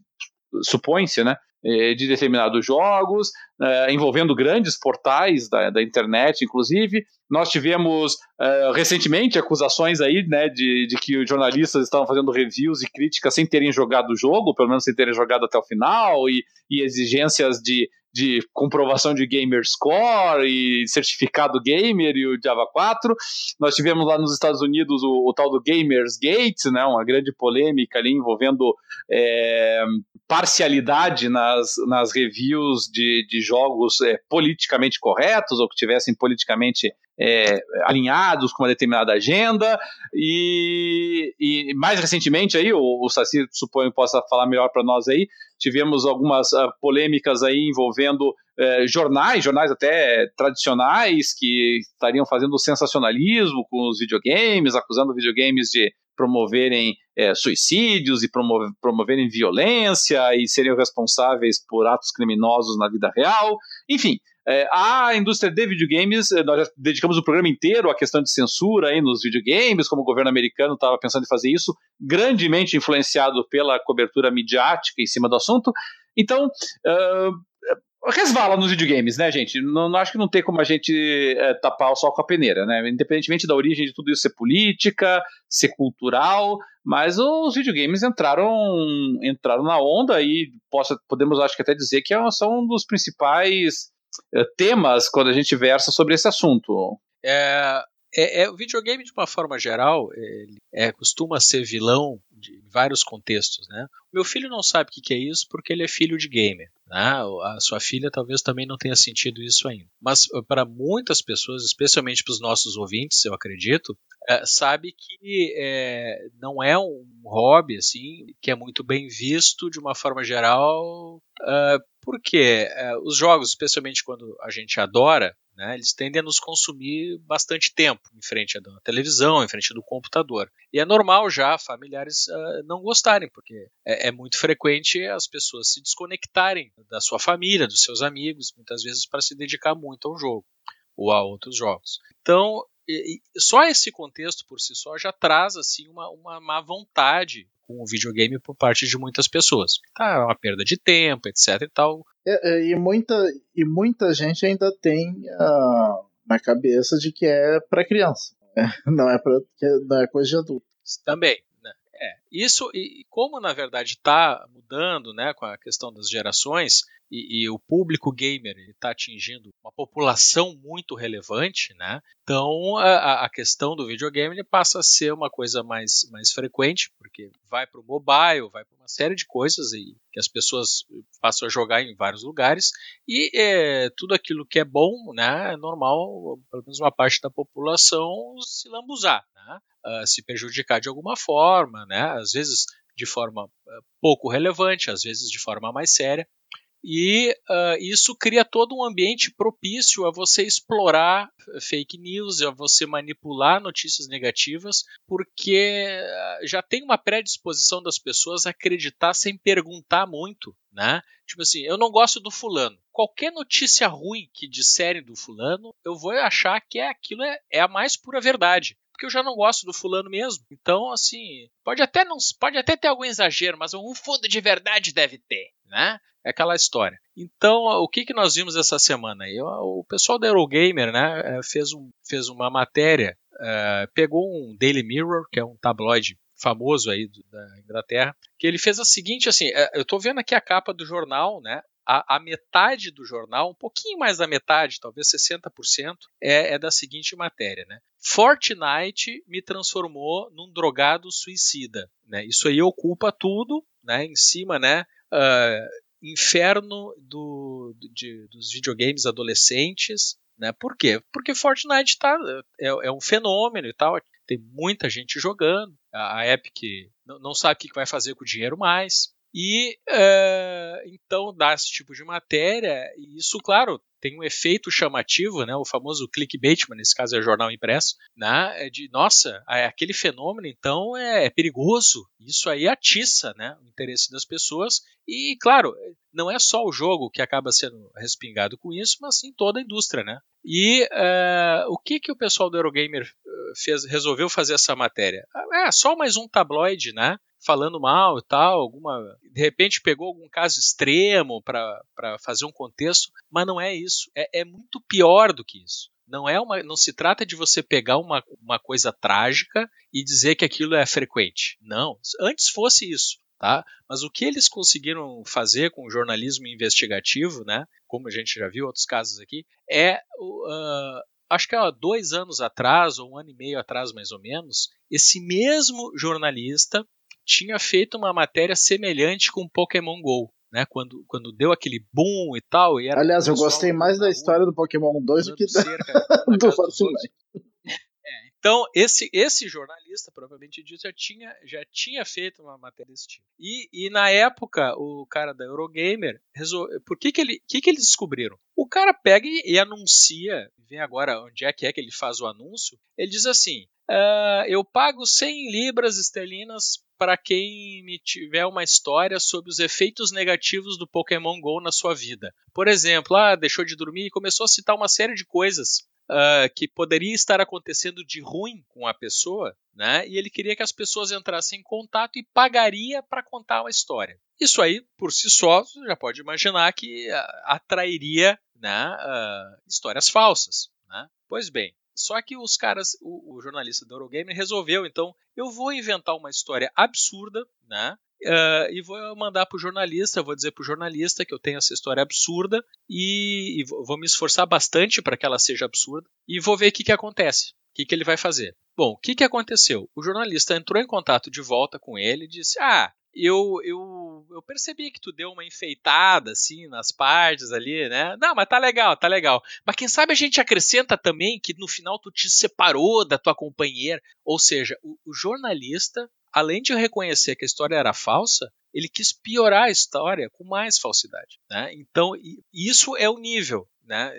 supõe-se, né, de determinados jogos, é, envolvendo grandes portais da, da, internet, inclusive. Nós tivemos uh, recentemente acusações aí, né, de, de que os jornalistas estavam fazendo reviews e críticas sem terem jogado o jogo, pelo menos sem terem jogado até o final, e, e exigências de, de comprovação de gamer score e certificado gamer e o Java 4. Nós tivemos lá nos Estados Unidos o, o tal do Gamers Gate, né, uma grande polêmica ali envolvendo é, parcialidade nas, nas reviews de, de jogos é, politicamente corretos ou que tivessem politicamente é, alinhados com uma determinada agenda. E, e mais recentemente aí o, o Saci suponho possa falar melhor para nós aí tivemos algumas uh, polêmicas aí envolvendo uh, jornais jornais até tradicionais que estariam fazendo sensacionalismo com os videogames acusando videogames de promoverem é, suicídios e promover, promoverem violência e seriam responsáveis por atos criminosos na vida real. Enfim, é, a indústria de videogames, é, nós já dedicamos o programa inteiro à questão de censura aí nos videogames, como o governo americano estava pensando em fazer isso, grandemente influenciado pela cobertura midiática em cima do assunto. Então, uh, resvala nos videogames, né, gente? Não, não, acho que não tem como a gente é, tapar o sol com a peneira, né? Independentemente da origem de tudo isso ser política, ser cultural, mas os videogames entraram entraram na onda e posso, podemos acho que até dizer que é são um dos principais é, temas quando a gente versa sobre esse assunto. É, é, é, o videogame, de uma forma geral, ele é, costuma ser vilão de vários contextos. Né? Meu filho não sabe o que é isso porque ele é filho de gamer. Né? A sua filha talvez também não tenha sentido isso ainda. Mas uh, para muitas pessoas, especialmente para os nossos ouvintes, eu acredito, é, sabe que é, não é um hobby assim que é muito bem visto de uma forma geral. Uh, porque uh, os jogos, especialmente quando a gente adora, né, eles tendem a nos consumir bastante tempo em frente à televisão, em frente do computador. E é normal já familiares uh, não gostarem, porque é, é, muito frequente as pessoas se desconectarem da sua família, dos seus amigos, muitas vezes para se dedicar muito a um jogo ou a outros jogos. Então, e, e só esse contexto por si só já traz assim uma, uma má vontade com o videogame por parte de muitas pessoas. Tá, é uma perda de tempo, etc e tal. É, é, e, muita, e muita gente ainda tem uh, na cabeça de que é para criança. Né? [laughs] Não, é pra, não é coisa de adulto. Também. É. Isso, e como na verdade está mudando né, com a questão das gerações, e, e, o público gamer está atingindo uma população muito relevante, né? Então a, a questão do videogame passa a ser uma coisa mais, mais frequente, porque vai para o mobile, vai para uma série de coisas e que as pessoas passam a jogar em vários lugares e é, tudo aquilo que é bom, né? É normal, pelo menos uma parte da população se lambuzar, né? Uh, se prejudicar de alguma forma, né? Às vezes de forma uh, pouco relevante, às vezes de forma mais séria. E uh, isso cria todo um ambiente propício a você explorar fake news, a você manipular notícias negativas, porque já tem uma predisposição das pessoas a acreditar sem perguntar muito, né? Tipo assim, eu não gosto do fulano. Qualquer notícia ruim que disserem do fulano, eu vou achar que é aquilo é, é a mais pura verdade porque eu já não gosto do fulano mesmo. Então, assim, pode até não pode até ter algum exagero, mas um fundo de verdade deve ter, né? É aquela história. Então, o que, que nós vimos essa semana? aí? o pessoal da Eurogamer né, é, fez, um, fez uma matéria, é, pegou um Daily Mirror, que é um tabloide famoso aí da Inglaterra, que ele fez a seguinte, assim, é, eu estou vendo aqui a capa do jornal, né? A, a, metade do jornal, um pouquinho mais da metade, talvez 60%, é, é da seguinte matéria, né? Fortnite me transformou num drogado suicida, né? Isso aí ocupa tudo, né? Em cima, né? Uh, inferno do, de, dos videogames adolescentes, né? Por quê? Porque Fortnite tá, é, é um fenômeno e tal, tem muita gente jogando, a, a Epic não, não sabe o que vai fazer com o dinheiro mais, e uh, então dá esse tipo de matéria, e isso, claro, tem um efeito chamativo, né, o famoso clickbait, mas nesse caso é jornal impresso, né, é de nossa, aquele fenômeno então é, é, perigoso. Isso aí atiça né, o interesse das pessoas e, claro, não é só o jogo que acaba sendo respingado com isso, mas sim toda a indústria. Né? E uh, o que, que o pessoal do Eurogamer fez, resolveu fazer essa matéria? É só mais um tabloide, né? Falando mal e tal, alguma, de repente pegou algum caso extremo para fazer um contexto, mas não é isso. É, é muito pior do que isso. Não é uma, não se trata de você pegar uma, uma coisa trágica e dizer que aquilo é frequente. Não, antes fosse isso. Tá? Mas o que eles conseguiram fazer com o jornalismo investigativo, né, como a gente já viu outros casos aqui, é uh, acho que há dois anos atrás, ou um ano e meio atrás mais ou menos, esse mesmo jornalista tinha feito uma matéria semelhante com Pokémon GO. Né, quando, quando deu aquele boom e tal. E Aliás, eu gostei mais da história do Pokémon 2 do que da, cerca, [laughs] do Fortnite. É, então, esse, esse jornalista, provavelmente dito, já tinha, já tinha feito uma matéria desse tipo. E, e na época, o cara da Eurogamer, resolve, por que, que, ele, que, que eles descobriram? O cara pega e, e anuncia, vem agora onde é que é que ele faz o anúncio, ele diz assim, Uh, eu pago 100 libras esterlinas para quem me tiver uma história sobre os efeitos negativos do Pokémon Go na sua vida. Por exemplo, ah, deixou de dormir e começou a citar uma série de coisas uh, que poderia estar acontecendo de ruim com a pessoa, né? E ele queria que as pessoas entrassem em contato e pagaria para contar uma história. Isso aí, por si só, você já pode imaginar que uh, atrairia né, histórias falsas. Né? Pois bem, só que os caras, o, o jornalista do Eurogamer resolveu, então, eu vou inventar uma história absurda, né? Uh, e vou mandar para o jornalista, vou dizer para o jornalista que eu tenho essa história absurda e, e vou me esforçar bastante para que ela seja absurda e vou ver o que, que acontece, o que, que ele vai fazer. Bom, o que, que aconteceu? O jornalista entrou em contato de volta com ele e disse: Ah, eu, eu, eu percebi que tu deu uma enfeitada assim nas partes ali, né? Não, mas tá legal, tá legal. Mas quem sabe a gente acrescenta também que no final tu te separou da tua companheira. Ou seja, o, o jornalista, além de reconhecer que a história era falsa, ele quis piorar a história com mais falsidade. Né? Então, isso é o nível né?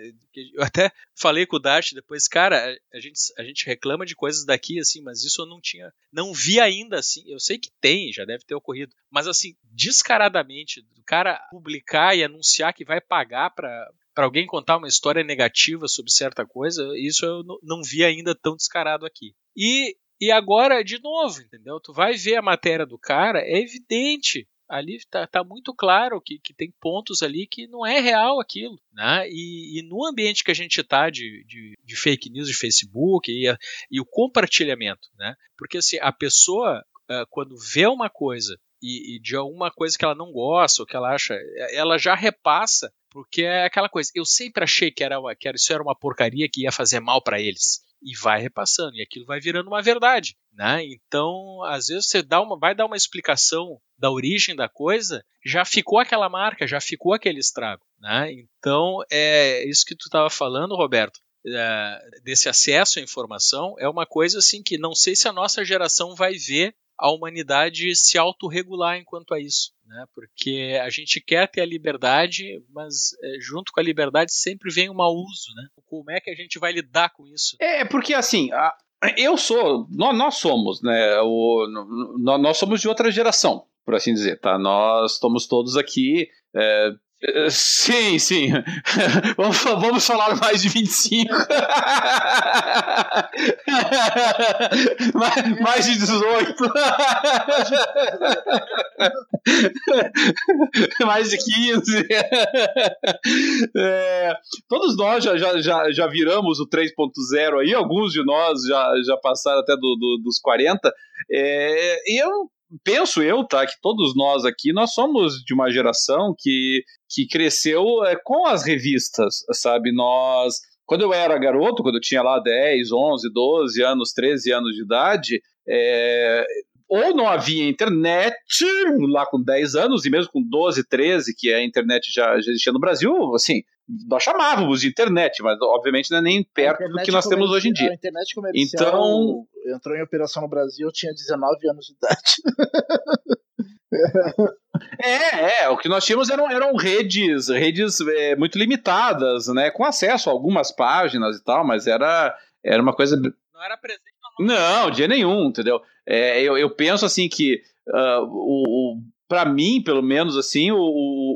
Eu até falei com o Dart depois, cara, a gente, a gente reclama de coisas daqui, assim, mas isso eu não tinha, não vi ainda, assim, eu sei que tem, já deve ter ocorrido, mas assim, descaradamente, do cara publicar e anunciar que vai pagar para para alguém contar uma história negativa sobre certa coisa, isso eu não vi ainda tão descarado aqui. E, e agora, de novo, entendeu? Tu vai ver a matéria do cara, é evidente ali está tá muito claro que, que tem pontos ali que não é real aquilo. Né? E, e no ambiente que a gente está de, de, de, fake news de Facebook e, e o compartilhamento, né? porque assim, a pessoa, uh, quando vê uma coisa e, e, de alguma coisa que ela não gosta ou que ela acha, ela já repassa, porque é aquela coisa. Eu sempre achei que, era, que era, isso era uma porcaria que ia fazer mal para eles e vai repassando e aquilo vai virando uma verdade, né? Então, às vezes você dá uma, vai dar uma explicação da origem da coisa, já ficou aquela marca, já ficou aquele estrago, né? Então, é isso que tu estava falando, Roberto, é, desse acesso à informação, é uma coisa assim que não sei se a nossa geração vai ver a humanidade se autorregular enquanto a isso. Né? Porque a gente quer ter a liberdade, mas é, junto com a liberdade sempre vem um mau uso, né? Como é que a gente vai lidar com isso? É, porque assim, a, eu sou, nós, nós somos, né? O, nós somos de outra geração, por assim dizer, tá? Nós estamos todos aqui é, Sim, sim. [laughs] vamos, vamos falar mais de 25. [laughs] mais, mais de 18. [laughs] mais de 15. É, todos nós já, já, já, já viramos o 3.0 aí, alguns de nós já, já passaram até do, do dos 40. É, e eu penso eu, tá, que todos nós aqui, nós somos de uma geração que, que cresceu é, com as revistas, sabe? Nós, quando eu era garoto, quando eu tinha lá 10, 11, 12 anos, 13 anos de idade, é, ou não havia internet lá com 10 anos, e mesmo com 12, 13, que a internet já, já existia no Brasil, assim, nós chamávamos de internet, mas obviamente não é nem perto do que nós temos hoje em dia. A internet comercial então, entrou em operação no Brasil, eu tinha 19 anos de idade. [laughs] É, é, o que nós tínhamos eram, eram redes, redes é, muito limitadas, né, com acesso a algumas páginas e tal, mas era, era uma coisa... Não era presente não, dia nenhum, entendeu? É, eu, eu penso assim que uh, o, o para mim, pelo menos assim, o,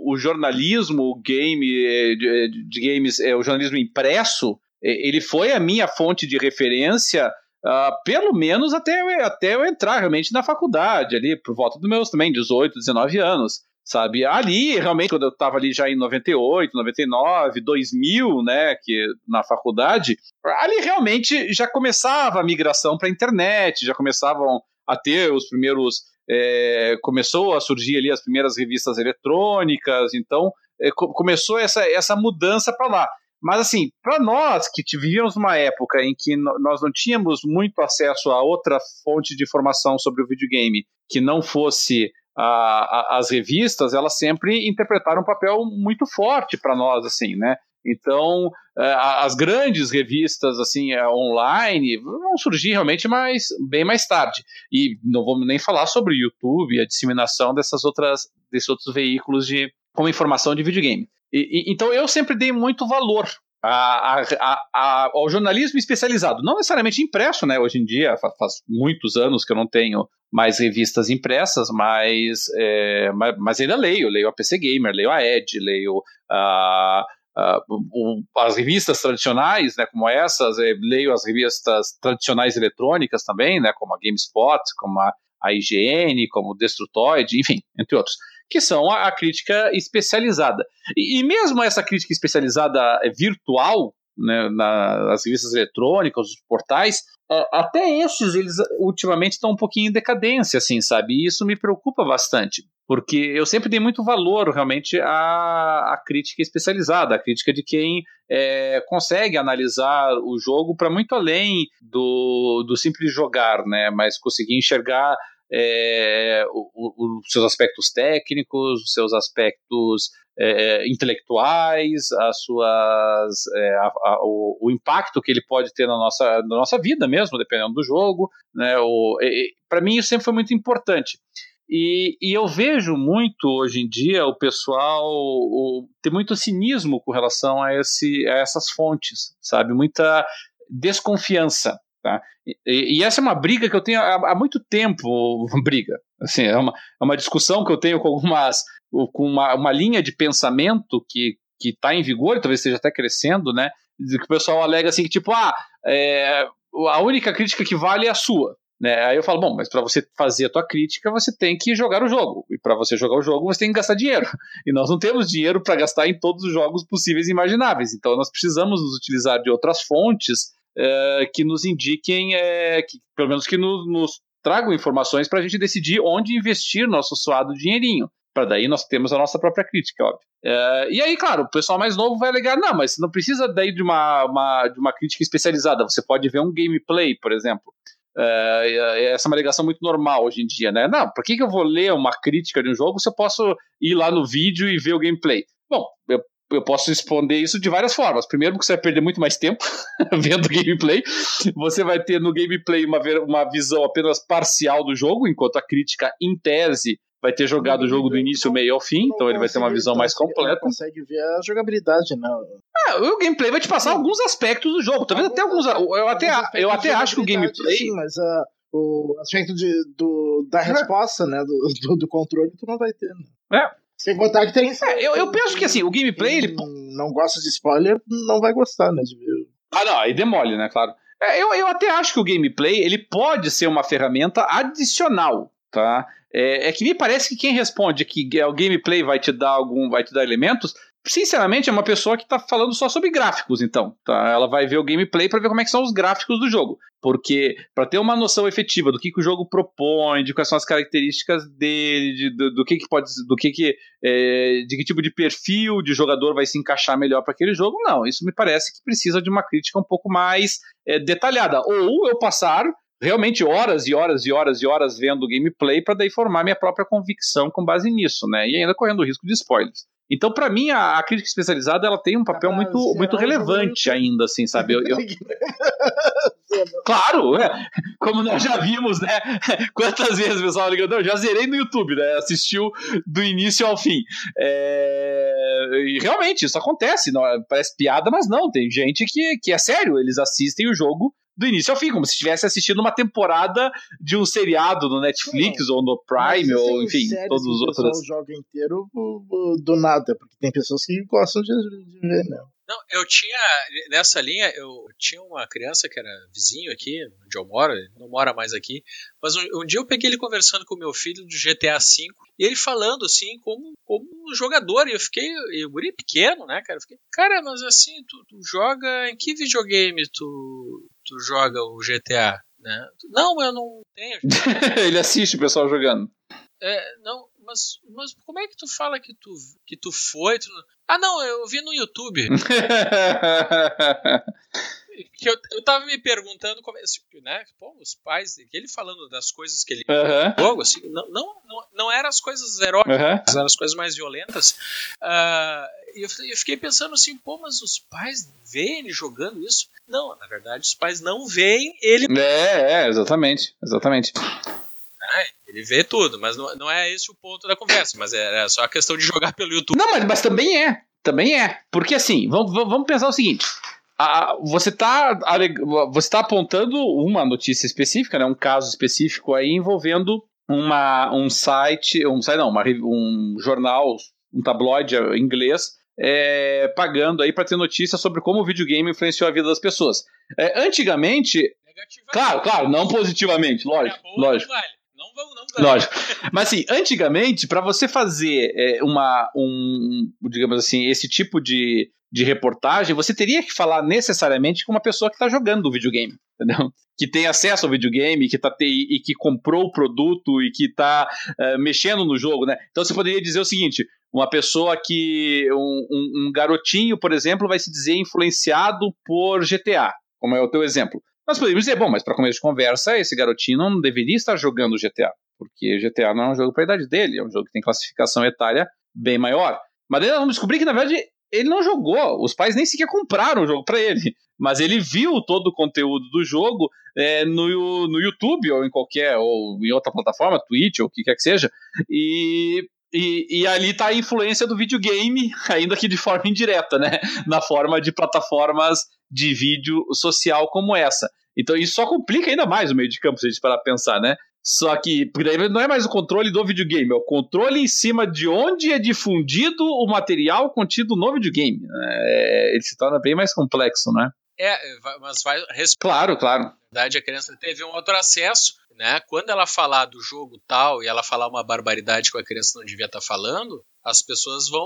o jornalismo o game eh, de, de, games, é, o jornalismo impresso, ele foi a minha fonte de referência Uh, pelo menos até, até eu entrar realmente na faculdade, ali por volta dos meus também 18, 19 anos, sabe? Ali, realmente, quando eu estava ali já em 98, 99, 2000, né, que na faculdade, ali realmente já começava a migração para a internet, já começavam a ter os primeiros é, começou a surgir ali as primeiras revistas eletrônicas, então é, começou essa, essa mudança para lá. Mas assim, para nós que vivíamos numa época em que nós não tínhamos muito acesso a outra fonte de informação sobre o videogame que não fosse a, a, as revistas, elas sempre interpretaram um papel muito forte para nós, assim, né? Então, é, as grandes revistas assim é, online vão surgir realmente mais, bem mais tarde. E não vamos nem falar sobre o YouTube e a disseminação dessas outras, desses outros veículos de, como informação de videogame. E, e, então, eu sempre dei muito valor a, a, a, ao jornalismo especializado, não necessariamente impresso, né? Hoje em dia, faz, faz muitos anos que eu não tenho mais revistas impressas, mas, é, mas, mas, ainda leio, leio a PC Gamer, leio a Edge, leio a Uh, as revistas tradicionais, né, como essas, leio as revistas tradicionais eletrônicas também, né, como a GameSpot, como a, a IGN, como o Destrutoid, enfim, entre outros, que são a, a crítica especializada. E, e, mesmo essa crítica especializada é virtual, né, nas revistas eletrônicas, os portais, até esses, eles ultimamente estão um pouquinho em decadência, assim, sabe? E isso me preocupa bastante, porque eu sempre dei muito valor, realmente, à, à crítica especializada, à crítica de quem é, consegue analisar o jogo para muito além do, do simples jogar, né? Mas conseguir enxergar é, os seus aspectos técnicos, os seus aspectos é, intelectuais, as suas, é, a, a, o, o, impacto que ele pode ter na nossa, na nossa vida mesmo, dependendo do jogo. Né, Para mim, isso sempre foi muito importante. E, e, eu vejo muito hoje em dia o pessoal o, muito cinismo com relação a, esse, a essas fontes, sabe? Muita desconfiança. Tá? E, e, essa é uma briga que eu tenho há, há muito tempo, [laughs] briga. Assim, é, uma, é uma discussão que eu tenho com algumas, com uma, uma linha de pensamento que que está em vigor, talvez esteja até crescendo, né? Que o pessoal alega assim que tipo, ah, é, a única crítica que vale é a sua. Né? Aí eu falo, bom, mas para você fazer a tua crítica, você tem que jogar o jogo. E para você jogar o jogo, você tem que gastar dinheiro. E nós não temos dinheiro para gastar em todos os jogos possíveis e imagináveis. Então nós precisamos nos utilizar de outras fontes é, que nos indiquem, é, que, pelo menos que no, nos tragam informações para a gente decidir onde investir nosso suado dinheirinho. Para daí nós temos a nossa própria crítica, óbvio. É, e aí, claro, o pessoal mais novo vai alegar, não, mas você não precisa daí de uma, uma, de uma crítica especializada. Você pode ver um gameplay, por exemplo. É, essa é uma alegação muito normal hoje em dia, né? Não, por que, que eu vou ler uma crítica de um jogo se eu posso ir lá no vídeo e ver o gameplay? Bom, eu eu posso responder isso de várias formas. Primeiro, porque você vai perder muito mais tempo [laughs] vendo gameplay. Você vai ter no gameplay uma, uma visão apenas parcial do jogo, enquanto a crítica, em tese, vai ter jogado o jogo do início, meio ao fim, então ele vai ter uma visão mais completa. consegue ver a jogabilidade, né? É, o gameplay vai te passar alguns aspectos do jogo. Talvez até alguns. Eu até, eu até acho que o gameplay. Sim, mas uh, o aspecto de, do, da resposta, né? Do, do, do, controle, tu não vai ter. Né? É. Sem contar que tem. É, eu, eu penso que assim, o gameplay. Ele... Não gosta de spoiler, não vai gostar, né? De. Ah, não, aí demole, né? Claro. É, eu, eu até acho que o gameplay ele pode ser uma ferramenta adicional, tá? É, é, que me parece que quem responde que o gameplay vai te dar algum, vai te dar elementos, sinceramente é uma pessoa que está falando só sobre gráficos, então, tá? Ela vai ver o gameplay para ver como é que são os gráficos do jogo, porque para ter uma noção efetiva do que, que o jogo propõe, de quais são as características dele, de, do, do, que, que pode, do que que, é, de que tipo de perfil de jogador vai se encaixar melhor para aquele jogo, não. Isso me parece que precisa de uma crítica um pouco mais é, detalhada, ou eu passar realmente horas e horas e horas e horas vendo o gameplay para daí formar minha própria convicção com base nisso, né? E ainda correndo o risco de spoilers. Então, para mim, a, a, crítica especializada ela tem um papel ah, muito, muito relevante ainda, assim, sabe? Eu, eu... [laughs] claro, é. como nós já vimos, né? [laughs] Quantas vezes o pessoal ligando, já zerei no YouTube, né? Assistiu do início ao fim. É... E realmente, isso acontece. Não, parece piada, mas não. Tem gente que, que é sério, eles assistem o jogo do início ao fim, como se estivesse assistindo uma temporada de um seriado no Netflix ou no Prime, ou enfim, todos os outros. O jogo inteiro do nada, porque tem pessoas que gostam de, de ver mesmo. Não, eu tinha, nessa linha, eu tinha uma criança que era vizinho aqui, onde eu moro, ele não mora mais aqui, mas um, um dia eu peguei ele conversando com meu filho do GTA V, e ele falando assim, como, como um jogador, e eu fiquei, eu guri pequeno, né, cara, eu fiquei, cara, mas assim, tu, tu joga, em que videogame tu, tu joga o GTA, né? Não, eu não tenho. [laughs] ele assiste o pessoal jogando. É, não, mas, mas como é que tu fala que tu, que tu foi? Tu... Ah, não, eu vi no YouTube. [laughs] que eu, eu tava me perguntando como assim, né? Pô, os pais, ele falando das coisas que ele uhum. jogo, assim, não, não, não, não eram as coisas heróicas, uhum. eram as coisas mais violentas. Uh, e eu, eu, fiquei pensando assim, pô, mas os pais veem ele jogando isso? Não, na verdade, os pais não veem ele. É, é exatamente, exatamente. Ah, ele vê tudo, mas não, não é esse o ponto da conversa, mas é, é só a questão de jogar pelo YouTube. Não, mas, mas também é. Também é. Porque assim, vamos, vamos pensar o seguinte. A, você está você tá apontando uma notícia específica, né, um caso específico aí envolvendo uma, um site, um site não, uma, um jornal, um tabloide inglês é, pagando aí para ter notícia sobre como o videogame influenciou a vida das pessoas. É, antigamente, claro, claro, não positivamente, lógico, lógico. Não vamos, não vale. Lógico. Mas assim, antigamente, para você fazer é, uma, um, digamos assim, esse tipo de, de reportagem, você teria que falar necessariamente com uma pessoa que está jogando o videogame, entendeu? [laughs] Que tem acesso ao videogame, que tá te, e que comprou o produto e que está uh, é, mexendo no jogo, né? Então você poderia dizer o seguinte: uma pessoa que. Um, um, um garotinho, por exemplo, vai se dizer influenciado por GTA, como é o teu exemplo. Nós poderíamos dizer, bom, mas para começo de conversa, esse garotinho não deveria estar jogando GTA, porque GTA não é um jogo para a idade dele, é um jogo que tem classificação etária bem maior. Mas daí nós vamos descobrir que, na verdade, ele não jogou, os pais nem sequer compraram o jogo para ele, mas ele viu todo o conteúdo do jogo é, no, no YouTube ou em qualquer, ou em outra plataforma, Twitch ou o que quer que seja, e e, e, ali está a influência do videogame, [laughs] ainda que de forma indireta, né? Na forma de plataformas de vídeo social como essa. Então isso só complica ainda mais o meio de campo, se a gente parar pensar, né? Só que não é mais o controle do videogame, é o controle em cima de onde é difundido o material contido no videogame. É, ele se torna bem mais complexo, né? É, mas vai. Claro, claro. Na verdade, a criança teve um outro acesso né? Quando ela falar do jogo tal e ela falar uma barbaridade que a criança não devia estar falando, as pessoas vão,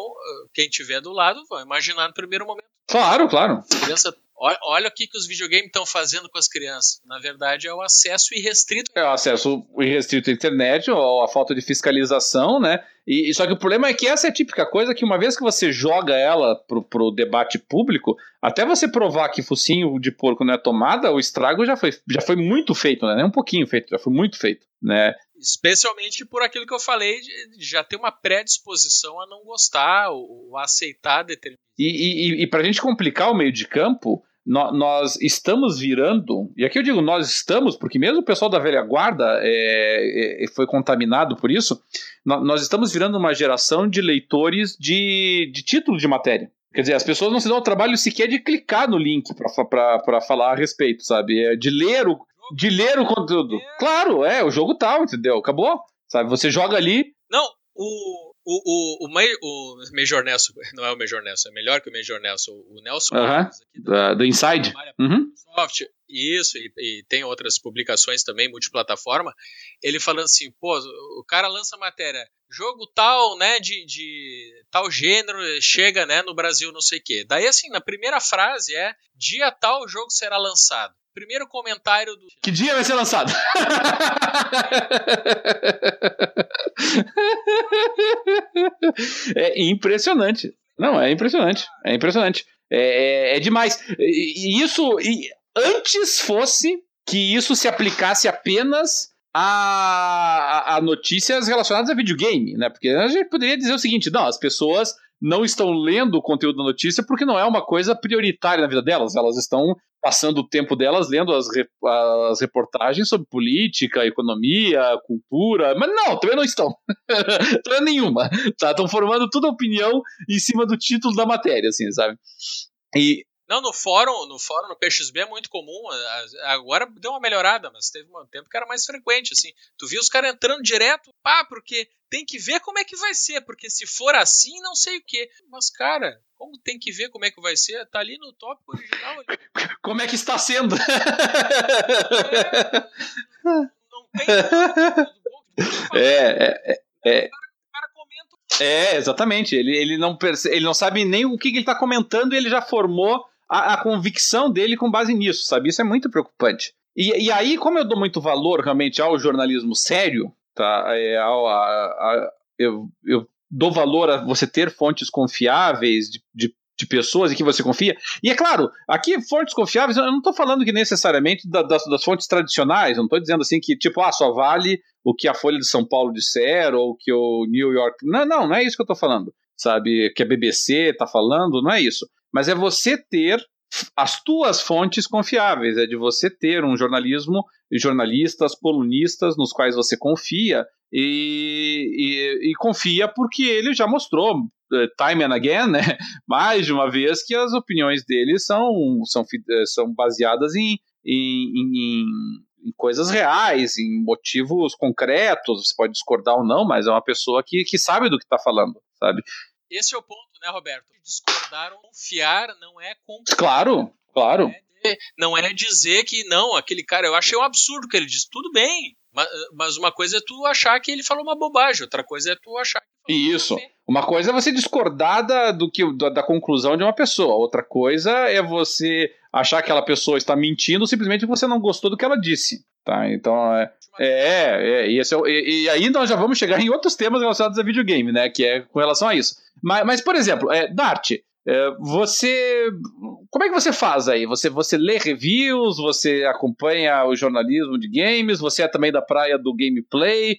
quem tiver do lado, vão imaginar no primeiro momento. Claro, claro. A criança Olha, o que, que os videogames estão fazendo com as crianças. Na verdade, é o acesso irrestrito. É o acesso irrestrito à internet, ou a falta de fiscalização, né? E, só que o problema é que essa é a típica coisa que uma vez que você joga ela pro, pro debate público, até você provar que focinho de porco não é tomada, o estrago já foi, já foi muito feito, né? Nem um pouquinho feito, já foi muito feito, né? Especialmente por aquilo que eu falei, de já ter uma predisposição a não gostar ou, a aceitar determinados. E, e, e para a gente complicar o meio de campo, nós estamos virando, e aqui eu digo nós estamos, porque mesmo o pessoal da velha guarda é, é, foi contaminado por isso, nós estamos virando uma geração de leitores de, de título de matéria. Quer dizer, as pessoas não se dão o trabalho sequer de clicar no link para falar a respeito, sabe? É de ler o, de ler o conteúdo. Claro, é, o jogo tal, entendeu? Acabou. Sabe? Você joga ali. Não, o, o, o, o, o Major Nelson, não é o Major Nelson, é melhor que o Major Nelson, o Nelson uh -huh. do, do Inside. Uhum. Isso, e, e, tem outras publicações também, multiplataforma. Ele falando assim, pô, o cara lança matéria, jogo tal, né, de, de tal gênero, chega, né, no Brasil, não sei o quê. Daí, assim, na primeira frase é, dia tal o jogo será lançado. Primeiro comentário do. Que dia vai ser lançado? é impressionante. Não, é impressionante. É impressionante. É, é, é demais. E isso. E antes fosse que isso se aplicasse apenas a, a, notícias relacionadas a videogame, né? Porque a gente poderia dizer o seguinte: não, as pessoas não estão lendo o conteúdo da notícia porque não é uma coisa prioritária na vida delas. Elas estão passando o tempo delas lendo as, re, as reportagens sobre política, economia, cultura, mas não, também não estão. [laughs] também nenhuma. Tá? Estão formando toda a opinião em cima do título da matéria, assim, sabe? E não, no fórum, no fórum, no PXB é muito comum. Agora deu uma melhorada, mas teve um tempo que era mais frequente, assim. Tu viu os caras entrando direto, pá, porque tem que ver como é que vai ser, porque se for assim, não sei o quê. Mas, cara, como tem que ver como é que vai ser? Tá ali no tópico original. Ali. [laughs] Como é que está sendo? É, não tem. [laughs] É, é, é. É, exatamente. Ele, ele, não, perce... ele não sabe nem o que, que ele está comentando e ele já formou a, a, convicção dele com base nisso, sabe? Isso é muito preocupante. E, e aí, como eu dou muito valor realmente ao jornalismo sério, tá? É, ao, a, a, eu, eu dou valor a você ter fontes confiáveis de, de de pessoas em que você confia. E é claro, aqui fontes confiáveis, eu não estou falando que necessariamente da, das, das, fontes tradicionais, eu não estou dizendo assim que, tipo, ah, só vale o que a Folha de São Paulo disser ou que o New York. Não, não, não é isso que eu estou falando. Sabe, que a BBC está falando, não é isso mas é você ter as tuas fontes confiáveis, é de você ter um jornalismo, jornalistas, colunistas nos quais você confia e, e, e confia porque ele já mostrou uh, time and again, né, [laughs] mais de uma vez que as opiniões dele são, são, eh, são baseadas em, em, em, em coisas reais, em motivos concretos, você pode discordar ou não, mas é uma pessoa que, que sabe do que está falando, sabe? Esse é o ponto né, Roberto? Discordaram, confiar não é confiar. Claro, claro. É, não é dizer que não, aquele cara, eu achei um absurdo que ele disse, tudo bem, mas uma coisa é tu achar que ele falou uma bobagem, outra coisa é tu achar que Isso. Uma coisa é você discordar da, do que, da, da, conclusão de uma pessoa, outra coisa é você achar que aquela pessoa está mentindo simplesmente porque você não gostou do que ela disse. Tá? Então, é, é, é, e, esse é, e, e aí nós já vamos chegar em outros temas relacionados a videogame, né? Que é com relação a isso. Mas, mas por exemplo, é, Dart, é, você. Como é que você faz aí? Você, você lê reviews, você acompanha o jornalismo de games, você é também da praia do gameplay.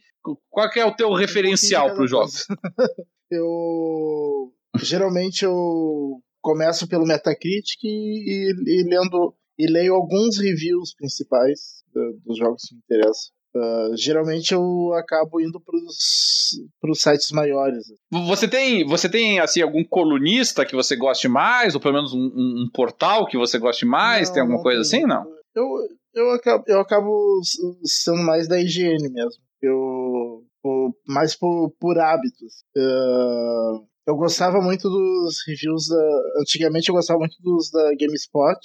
Qual é o teu referencial para os jogos? [laughs] eu. Geralmente eu começo pelo Metacritic e, e, e lendo e leio alguns reviews principais do, dos jogos que me interessam. Uh, geralmente eu acabo indo para os sites maiores. Você tem, você tem assim algum colunista que você goste mais, ou pelo menos um, um, um portal que você goste mais? Não, tem alguma coisa assim, não? Eu, eu, acabo, eu acabo sendo mais da higiene mesmo. Eu, por, mais por, por hábitos. Uh, eu gostava muito dos reviews da. Antigamente eu gostava muito dos da GameSpot,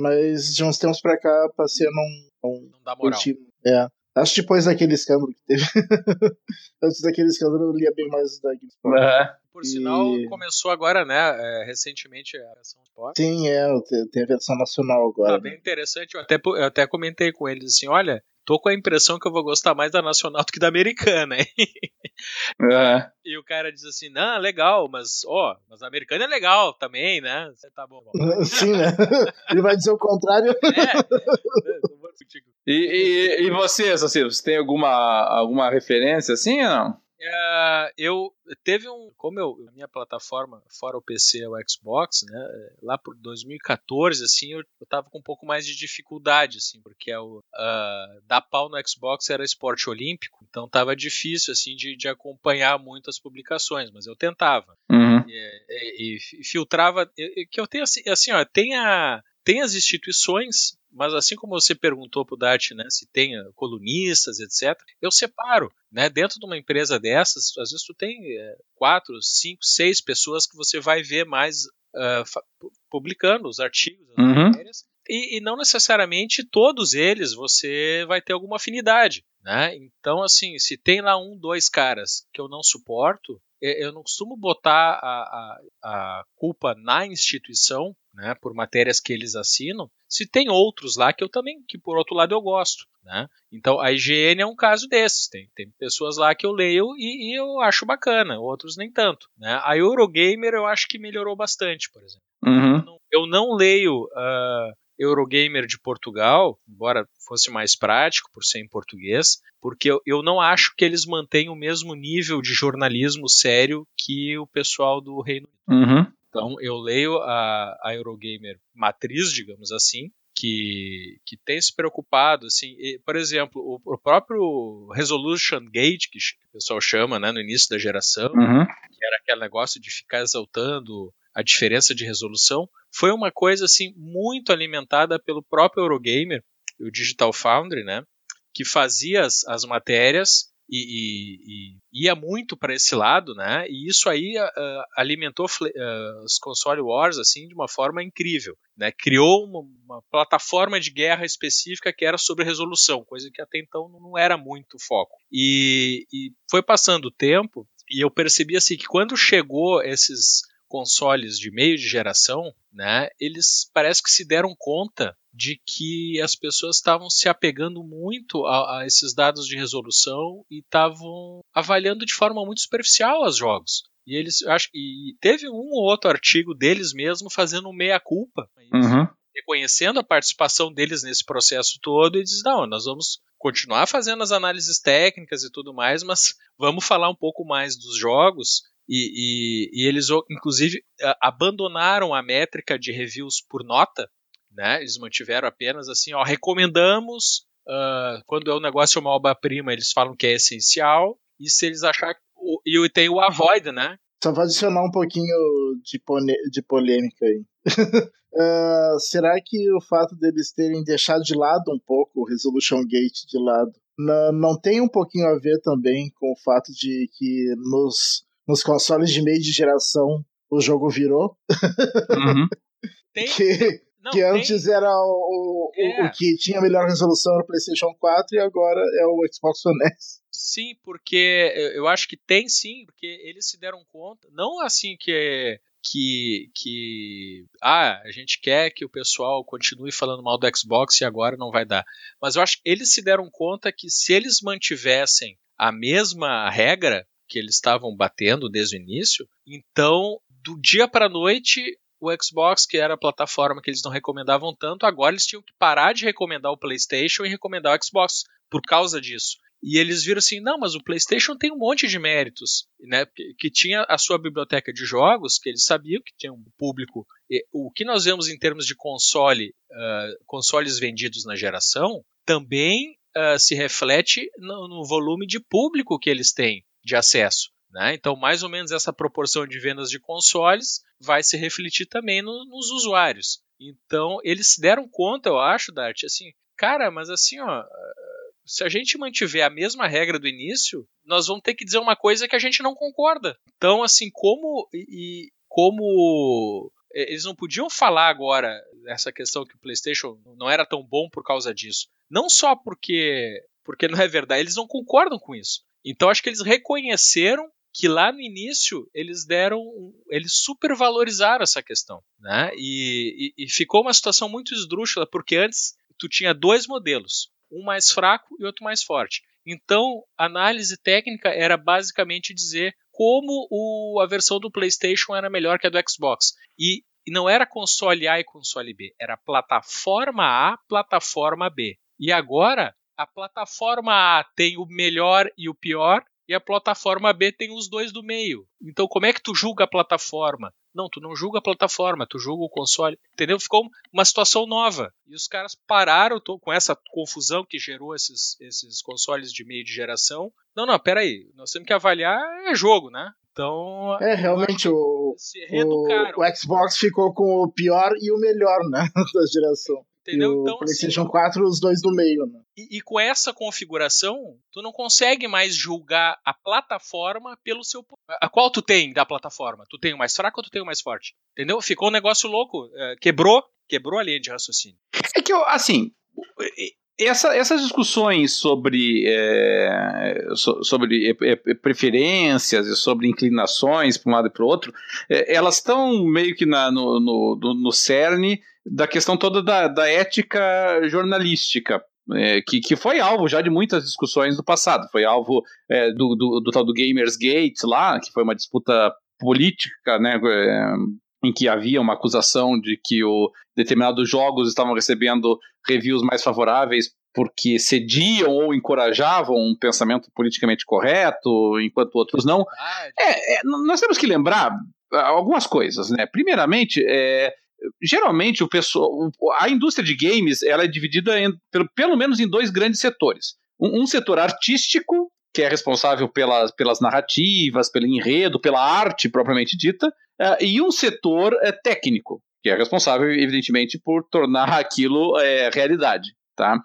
mas de uns tempos pra cá passei a não. Não, não dá moral. Curtir. É. Acho que depois daquele escândalo que teve. [laughs] Antes daquele escândalo eu lia bem mais da GameSpot. Uhum. Por e... sinal, começou agora, né? É, recentemente a versão Sport. Sim, é, tem a versão nacional agora. Tá bem interessante. Eu até, eu até comentei com eles assim: olha, tô com a impressão que eu vou gostar mais da nacional do que da americana, hein? [laughs] É. E o cara diz assim, não, legal, mas, ó, mas a americana é legal também, né? Você tá bom. bom. [laughs] Sim, né? Ele vai dizer o contrário. É. E, e, e você, assim, você tem alguma, alguma referência assim ou não? Uh, eu teve um, como eu, a minha plataforma, fora o PC, é o Xbox, né, lá por 2014, assim, eu, eu tava com um pouco mais de dificuldade, assim, porque é o, uh, dar pau no Xbox era esporte olímpico, então tava difícil, assim, de, de acompanhar muitas publicações, mas eu tentava. Uhum. E, e, e, filtrava, que eu tenho assim, assim ó, tem, a, tem as instituições mas assim como você perguntou para o Dart, né, se tem eh, colunistas, etc., eu separo. Né, dentro de uma empresa dessas, às vezes tu tem é, quatro, cinco, seis pessoas que você vai ver mais uh, publicando os artigos, as uhum. matérias, e, e, não necessariamente todos eles você vai ter alguma afinidade. Né? Então, assim, se tem lá um, dois caras que eu não suporto, eu não costumo botar a, a, a culpa na instituição, né, por matérias que eles assinam, se tem outros lá que eu também, que por outro lado eu gosto. Né? Então a IGN é um caso desses. Tem, tem pessoas lá que eu leio e, e eu acho bacana, outros nem tanto. Né? A Eurogamer eu acho que melhorou bastante, por exemplo. Uhum. Eu, não, eu, não, leio uh, Eurogamer de Portugal, embora fosse mais prático por ser em português, porque eu, eu não acho que eles mantêm o mesmo nível de jornalismo sério que o pessoal do Reino Unido. Uhum. Então eu leio a, a Eurogamer matriz, digamos assim, que, que tem se preocupado, assim, e, por exemplo, o, o, próprio Resolution Gate, que o pessoal chama, né, no início da geração, uhum. que era aquele negócio de ficar exaltando a diferença de resolução, foi uma coisa assim muito alimentada pelo próprio Eurogamer, o Digital Foundry, né, que fazia as, as matérias e, e, e, ia muito para esse lado, né? E isso aí uh, alimentou uh, os console wars assim de uma forma incrível, né? Criou uma, uma, plataforma de guerra específica que era sobre resolução, coisa que até então não era muito foco. E, e foi passando o tempo e eu percebi assim que quando chegou esses consoles de meio de geração, né? Eles parece que se deram conta de que as pessoas estavam se apegando muito a, a esses dados de resolução e estavam avaliando de forma muito superficial os jogos. E eles acho e teve um ou outro artigo deles mesmo fazendo meia culpa, uhum. reconhecendo a participação deles nesse processo todo e diz não, nós vamos continuar fazendo as análises técnicas e tudo mais, mas vamos falar um pouco mais dos jogos e, e, e, eles inclusive abandonaram a métrica de reviews por nota né? Eles mantiveram apenas assim, ó, recomendamos uh, quando é um negócio uma obra-prima, eles falam que é essencial, e se eles achar e tem o avoid, né? Só vou adicionar um pouquinho de, de polêmica aí. uh, [laughs] será que o fato deles terem deixado de lado um pouco o Resolution Gate de lado não, não tem um pouquinho a ver também com o fato de que nos, nos consoles de meio de geração o jogo virou? Uhum. [laughs] Tem, que, não, que antes tem... era o, é. o, que tinha melhor resolução no PlayStation 4 e agora é o Xbox One S. Sim, porque eu acho que tem sim, porque eles se deram conta, não assim que que, que ah, a gente quer que o pessoal continue falando mal do Xbox e agora não vai dar. Mas eu acho que eles se deram conta que se eles mantivessem a mesma regra que eles estavam batendo desde o início, então do dia para a noite o Xbox, que era a plataforma que eles não recomendavam tanto, agora eles tinham que parar de recomendar o PlayStation e recomendar o Xbox por causa disso. E eles viram assim, não, mas o PlayStation tem um monte de méritos, né? Que, tinha a sua biblioteca de jogos, que eles sabiam que tinha um público. O que nós vemos em termos de console, uh, consoles vendidos na geração, também uh, se reflete no, no volume de público que eles têm de acesso. Né? Então, mais ou menos essa proporção de vendas de consoles vai se refletir também no, nos usuários. Então, eles se deram conta, eu acho, Dart, assim, cara, mas assim, ó, se a gente mantiver a mesma regra do início, nós vamos ter que dizer uma coisa que a gente não concorda. Então, assim, como e como eles não podiam falar agora essa questão que o PlayStation não era tão bom por causa disso. Não só porque porque não é verdade, eles não concordam com isso. Então acho que eles reconheceram que lá no início eles deram, eles supervalorizaram essa questão, né? E, e, e, ficou uma situação muito esdrúxula porque antes tu tinha dois modelos, um mais fraco e outro mais forte. Então a análise técnica era basicamente dizer como o, a versão do PlayStation era melhor que a do Xbox e, e não era console A e console B, era plataforma A, plataforma B. E agora a plataforma A tem o melhor e o pior e a plataforma B tem os dois do meio. Então, como é que tu julga a plataforma? Não, tu não julga a plataforma, tu julga o console. Entendeu? Ficou uma situação nova. E os caras pararam com essa confusão que gerou esses, esses consoles de meio de geração. Não, não, peraí. Nós temos que avaliar é jogo, né? Então. É, realmente, o, o, o, Xbox ficou com o pior e o melhor, né? [laughs] Da geração. Entendeu? E o então, PlayStation assim, 4, os dois do meio, né? E, e, com essa configuração, tu não consegue mais julgar a plataforma pelo seu. A qual tu tem da plataforma? Tu tem o mais fraco ou tu tem o mais forte? Entendeu? Ficou um negócio louco. É, quebrou, quebrou a linha de raciocínio. É que eu, assim, essa, essas discussões sobre, é, so, sobre é, é, preferências e sobre inclinações para um lado e para o outro, é, elas estão meio que na, no, no, no cerne da questão toda da, da ética jornalística. É, que, que foi alvo já de muitas discussões do passado. Foi alvo é, do, do, do, tal do Gamersgate lá, que foi uma disputa política, né, em que havia uma acusação de que o, determinados jogos estavam recebendo reviews mais favoráveis porque cediam ou encorajavam um pensamento politicamente correto, enquanto outros não. É, é, nós temos que lembrar algumas coisas, né? Primeiramente, é, geralmente o pessoal, a indústria de games ela é dividida em, pelo, pelo menos em dois grandes setores. Um, um setor artístico que é responsável pelas, pelas narrativas, pelo enredo, pela arte propriamente dita, e um setor uh, técnico, que é responsável, evidentemente, por tornar [laughs] aquilo uh, realidade. Tá?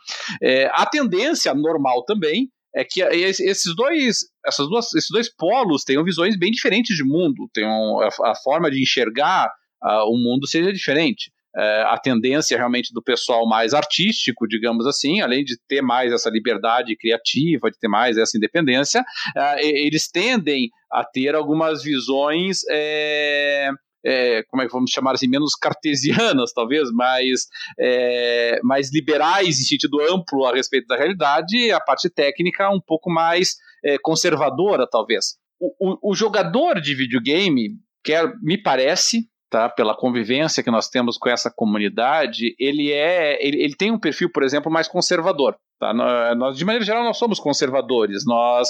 a tendência normal também é que esses dois, essas duas, esses dois polos tenham visões bem diferentes de mundo, tenham a, a forma de enxergar o mundo seja diferente é, a tendência realmente do pessoal mais artístico, digamos assim, além de ter mais essa liberdade criativa, de ter mais essa independência, é, eles tendem a ter algumas visões. É, é, como é que vamos chamar assim, menos cartesianas, talvez, mais, é, mais liberais em sentido amplo a respeito da realidade, e a parte técnica um pouco mais é, conservadora, talvez. O, o, o, jogador de videogame, quer, me parece, tá, pela convivência que nós temos com essa comunidade, ele é, ele, ele tem um perfil, por exemplo, mais conservador. Tá? Nós, de maneira geral, nós somos conservadores, nós,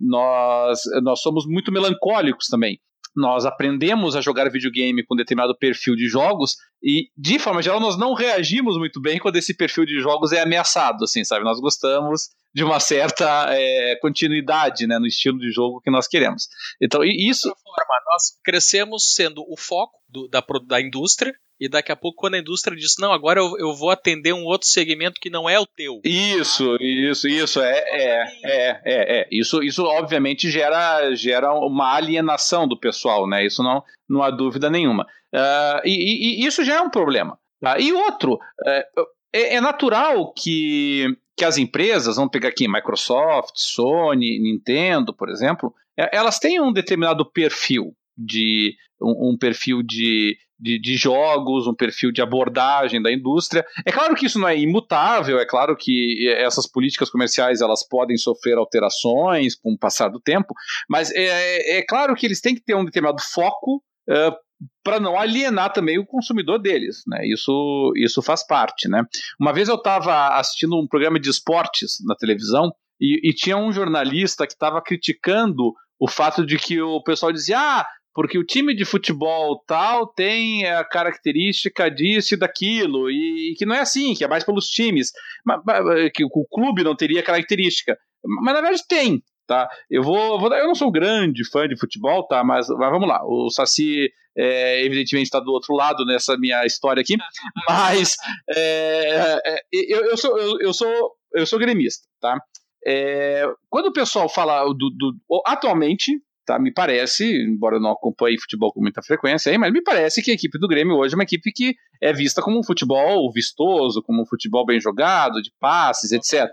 nós, nós somos muito melancólicos também nós aprendemos a jogar videogame com determinado perfil de jogos e, de forma geral, nós não reagimos muito bem quando esse perfil de jogos é ameaçado, assim, sabe? Nós gostamos de uma certa é, continuidade né, no estilo de jogo que nós queremos. Então, isso. Forma, nós crescemos sendo o foco do, da, da indústria e daqui a pouco, quando a indústria diz, não, agora eu, eu vou atender um outro segmento que não é o teu. Isso, isso, isso. É, é, é, é, é. Isso, isso obviamente gera, gera uma alienação do pessoal, né? Isso não, não há dúvida nenhuma. Uh, e, e, isso já é um problema. Tá? E outro, é, é, é natural que, que as empresas, vamos pegar aqui Microsoft, Sony, Nintendo, por exemplo, é, elas têm um determinado perfil de um, um perfil de de, de, jogos, um perfil de abordagem da indústria. É claro que isso não é imutável, é claro que essas políticas comerciais elas podem sofrer alterações com o passar do tempo, mas é, é claro que eles têm que ter um determinado foco uh, para não alienar também o consumidor deles, né? Isso, isso faz parte, né? Uma vez eu estava assistindo um programa de esportes na televisão e, e tinha um jornalista que estava criticando o fato de que o pessoal dizia: ah, porque o time de futebol tal tem a característica disso e daquilo, e, e que não é assim, que é mais pelos times, mas, mas, que o clube não teria característica. Mas na verdade tem, tá? Eu vou, vou eu não sou um grande fã de futebol, tá? Mas, mas vamos lá, o Saci é, evidentemente está do outro lado nessa minha história aqui, [laughs] mas é, é, eu, eu, sou, eu, eu, sou eu sou gremista, tá? É, quando o pessoal fala do, do atualmente Tá, me parece, embora eu não acompanhe futebol com muita frequência, aí, mas me parece que a equipe do Grêmio hoje é uma equipe que é vista como um futebol vistoso, como um futebol bem jogado, de passes, etc.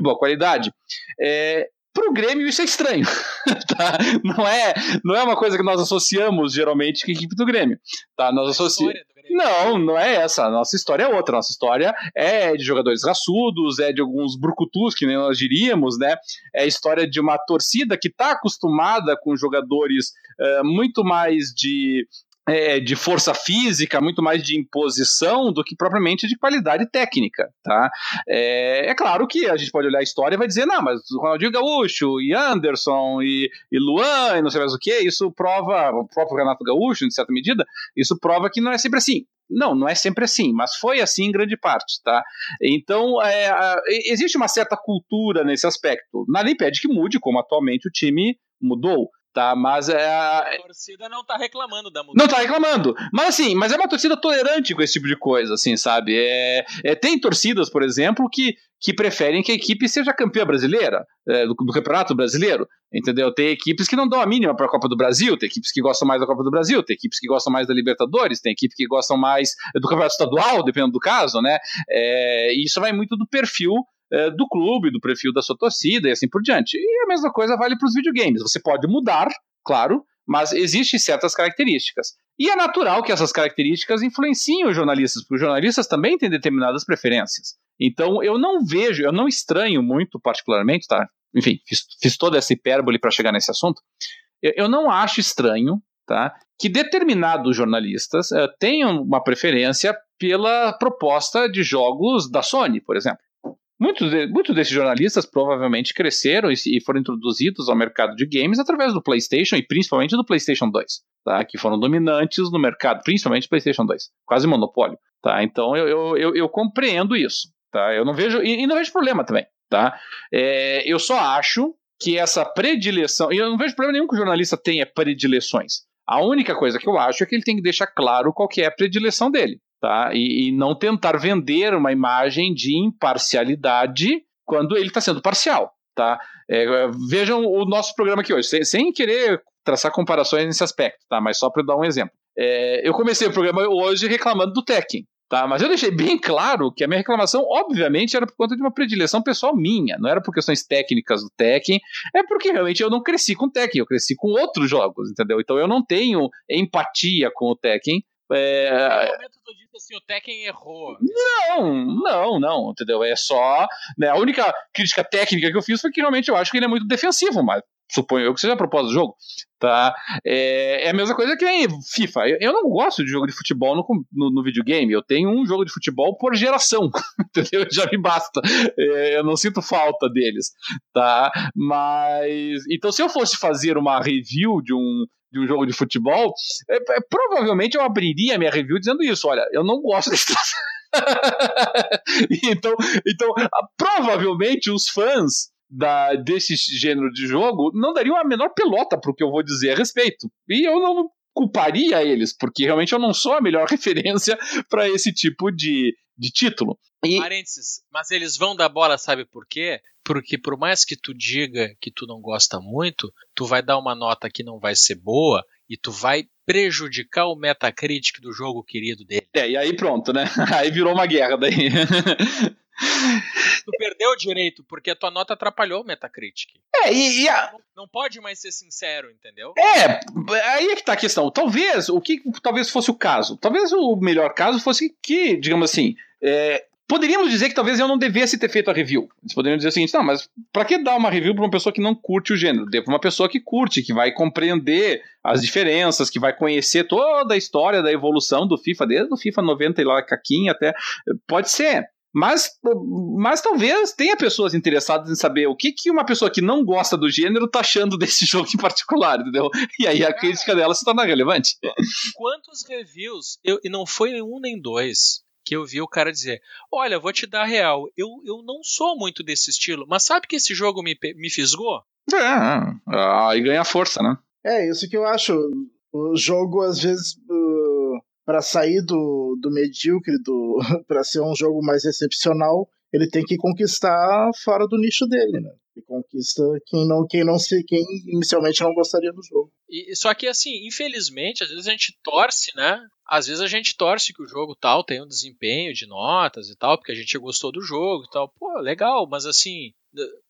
Boa qualidade. É, para o Grêmio isso é estranho, [laughs] tá? não, é, não é uma coisa que nós associamos geralmente com a equipe do Grêmio. Tá? Nós associamos não, não é essa. A nossa história é outra. Nossa história é de jogadores raçudos, é de alguns brucutus, que nem nós diríamos, né? É a história de uma torcida que está acostumada com jogadores uh, muito mais de é, de força física, muito mais de imposição do que propriamente de qualidade técnica, tá? É, é, claro que a gente pode olhar a história e vai dizer, não, mas o Ronaldinho Gaúcho e Anderson e, e Luan e não sei mais o que, isso prova, o próprio Renato Gaúcho, em certa medida, isso prova que não é sempre assim. Não, não é sempre assim, mas foi assim em grande parte, tá? Então, é, existe uma certa cultura nesse aspecto. Nada impede que mude, como atualmente o time mudou tá? Mas é. A torcida não tá reclamando da mudança. Não tá reclamando. Mas assim, mas é uma torcida tolerante com esse tipo de coisa, assim, sabe? É, é tem torcidas, por exemplo, que, que preferem que a equipe seja campeã brasileira, é, do, do, Campeonato Brasileiro, entendeu? Tem equipes que não dão a mínima para a Copa do Brasil, tem equipes que gostam mais da Copa do Brasil, tem equipes que gostam mais da Libertadores, tem equipes que gostam mais do Campeonato Estadual, dependendo do caso, né? É, isso vai muito do perfil é, do clube, do perfil da sua torcida e assim por diante. E a mesma coisa vale para os videogames. Você pode mudar, claro, mas existem certas características. E é natural que essas características influenciem os jornalistas, porque os jornalistas também têm determinadas preferências. Então eu não vejo, eu não estranho muito particularmente, tá? Enfim, fiz, fiz toda essa hipérbole para chegar nesse assunto. Eu, eu, não acho estranho, tá? Que determinados jornalistas uh, tenham uma preferência pela proposta de jogos da Sony, por exemplo. Muitos, de, muitos desses jornalistas provavelmente cresceram e, e, foram introduzidos ao mercado de games através do PlayStation e principalmente do PlayStation 2, tá? que foram dominantes no mercado, principalmente PlayStation 2, quase monopólio. Tá? Então eu, eu, eu, eu compreendo isso. Tá? Eu não vejo, e, e não vejo problema também. Tá? É, eu só acho que essa predileção, e eu não vejo problema nenhum que o jornalista tenha predileções. A única coisa que eu acho é que ele tem que deixar claro qual que é a predileção dele tá? E, e não tentar vender uma imagem de imparcialidade quando ele está sendo parcial, tá? É, vejam o nosso programa aqui hoje, sem, sem querer traçar comparações nesse aspecto, tá? Mas só para dar um exemplo. É, eu comecei o programa hoje reclamando do Tekken, tá? Mas eu deixei bem claro que a minha reclamação, obviamente, era por conta de uma predileção pessoal minha, não era por questões técnicas do Tekken, é porque realmente eu não cresci com Tekken, eu cresci com outros jogos, entendeu? Então eu não tenho empatia com o Tekken, é... Disse assim, o Tekken errou. Não, não, não, entendeu? É só. Né, a única crítica técnica que eu fiz foi que realmente eu acho que ele é muito defensivo, mas suponho eu que seja a propósito do jogo. Tá? É, é a mesma coisa que nem FIFA. Eu, eu, não gosto de jogo de futebol no, no, no, videogame. Eu tenho um jogo de futebol por geração, [laughs] entendeu? Já me basta. É, eu não sinto falta deles, tá? Mas então, se eu fosse fazer uma review de um de um jogo de futebol, é, é, provavelmente eu abriria minha review dizendo isso. Olha, eu não gosto [laughs] desse então, então provavelmente os fãs da, desse gênero de jogo não dariam a menor pelota para o que eu vou dizer a respeito. E eu não culparia eles, porque realmente eu não sou a melhor [laughs] referência para esse tipo de, de título. E... Parênteses, mas eles vão dar bola, sabe por quê? Porque por mais que tu diga que tu não gosta muito, tu vai dar uma nota que não vai ser boa e tu vai prejudicar o Metacritic do jogo querido dele. É, e aí pronto, né? [laughs] Aí virou uma guerra daí. [laughs] tu perdeu o direito, porque a tua nota atrapalhou o Metacritic. É, e. e a... não, não, pode mais ser sincero, entendeu? É, aí é que tá a questão. Talvez, o que talvez fosse o caso? Talvez o melhor caso fosse que, digamos assim, é, Poderíamos dizer que talvez eu não devesse ter feito a review. Eles poderiam dizer o seguinte: não, mas para que dar uma review para uma pessoa que não curte o gênero? Dê para uma pessoa que curte, que vai compreender as diferenças, que vai conhecer toda a história da evolução do FIFA, desde o FIFA 90 e lá caquinha até. Pode ser. Mas, mas talvez tenha pessoas interessadas em saber o que, que uma pessoa que não gosta do gênero tá achando desse [laughs] jogo em particular, entendeu? E aí a crítica dela se torna relevante. Quantos reviews, eu, e não foi um nem dois, que eu vi o cara dizer: Olha, vou te dar real, eu, eu não sou muito desse estilo, mas sabe que esse jogo me, me fisgou? É, aí ganha força, né? É, isso que eu acho. O jogo, às vezes, uh, para sair do, do medíocre, do, [laughs] para ser um jogo mais excepcional, ele tem que conquistar fora do nicho dele, né? E conquista quem não, quem não se, quem inicialmente não gostaria do jogo. E, só que assim, infelizmente, às vezes a gente torce, né? Às vezes a gente torce que o jogo tal tenha um desempenho de notas e tal, porque a gente gostou do jogo e tal. Pô, legal, mas assim,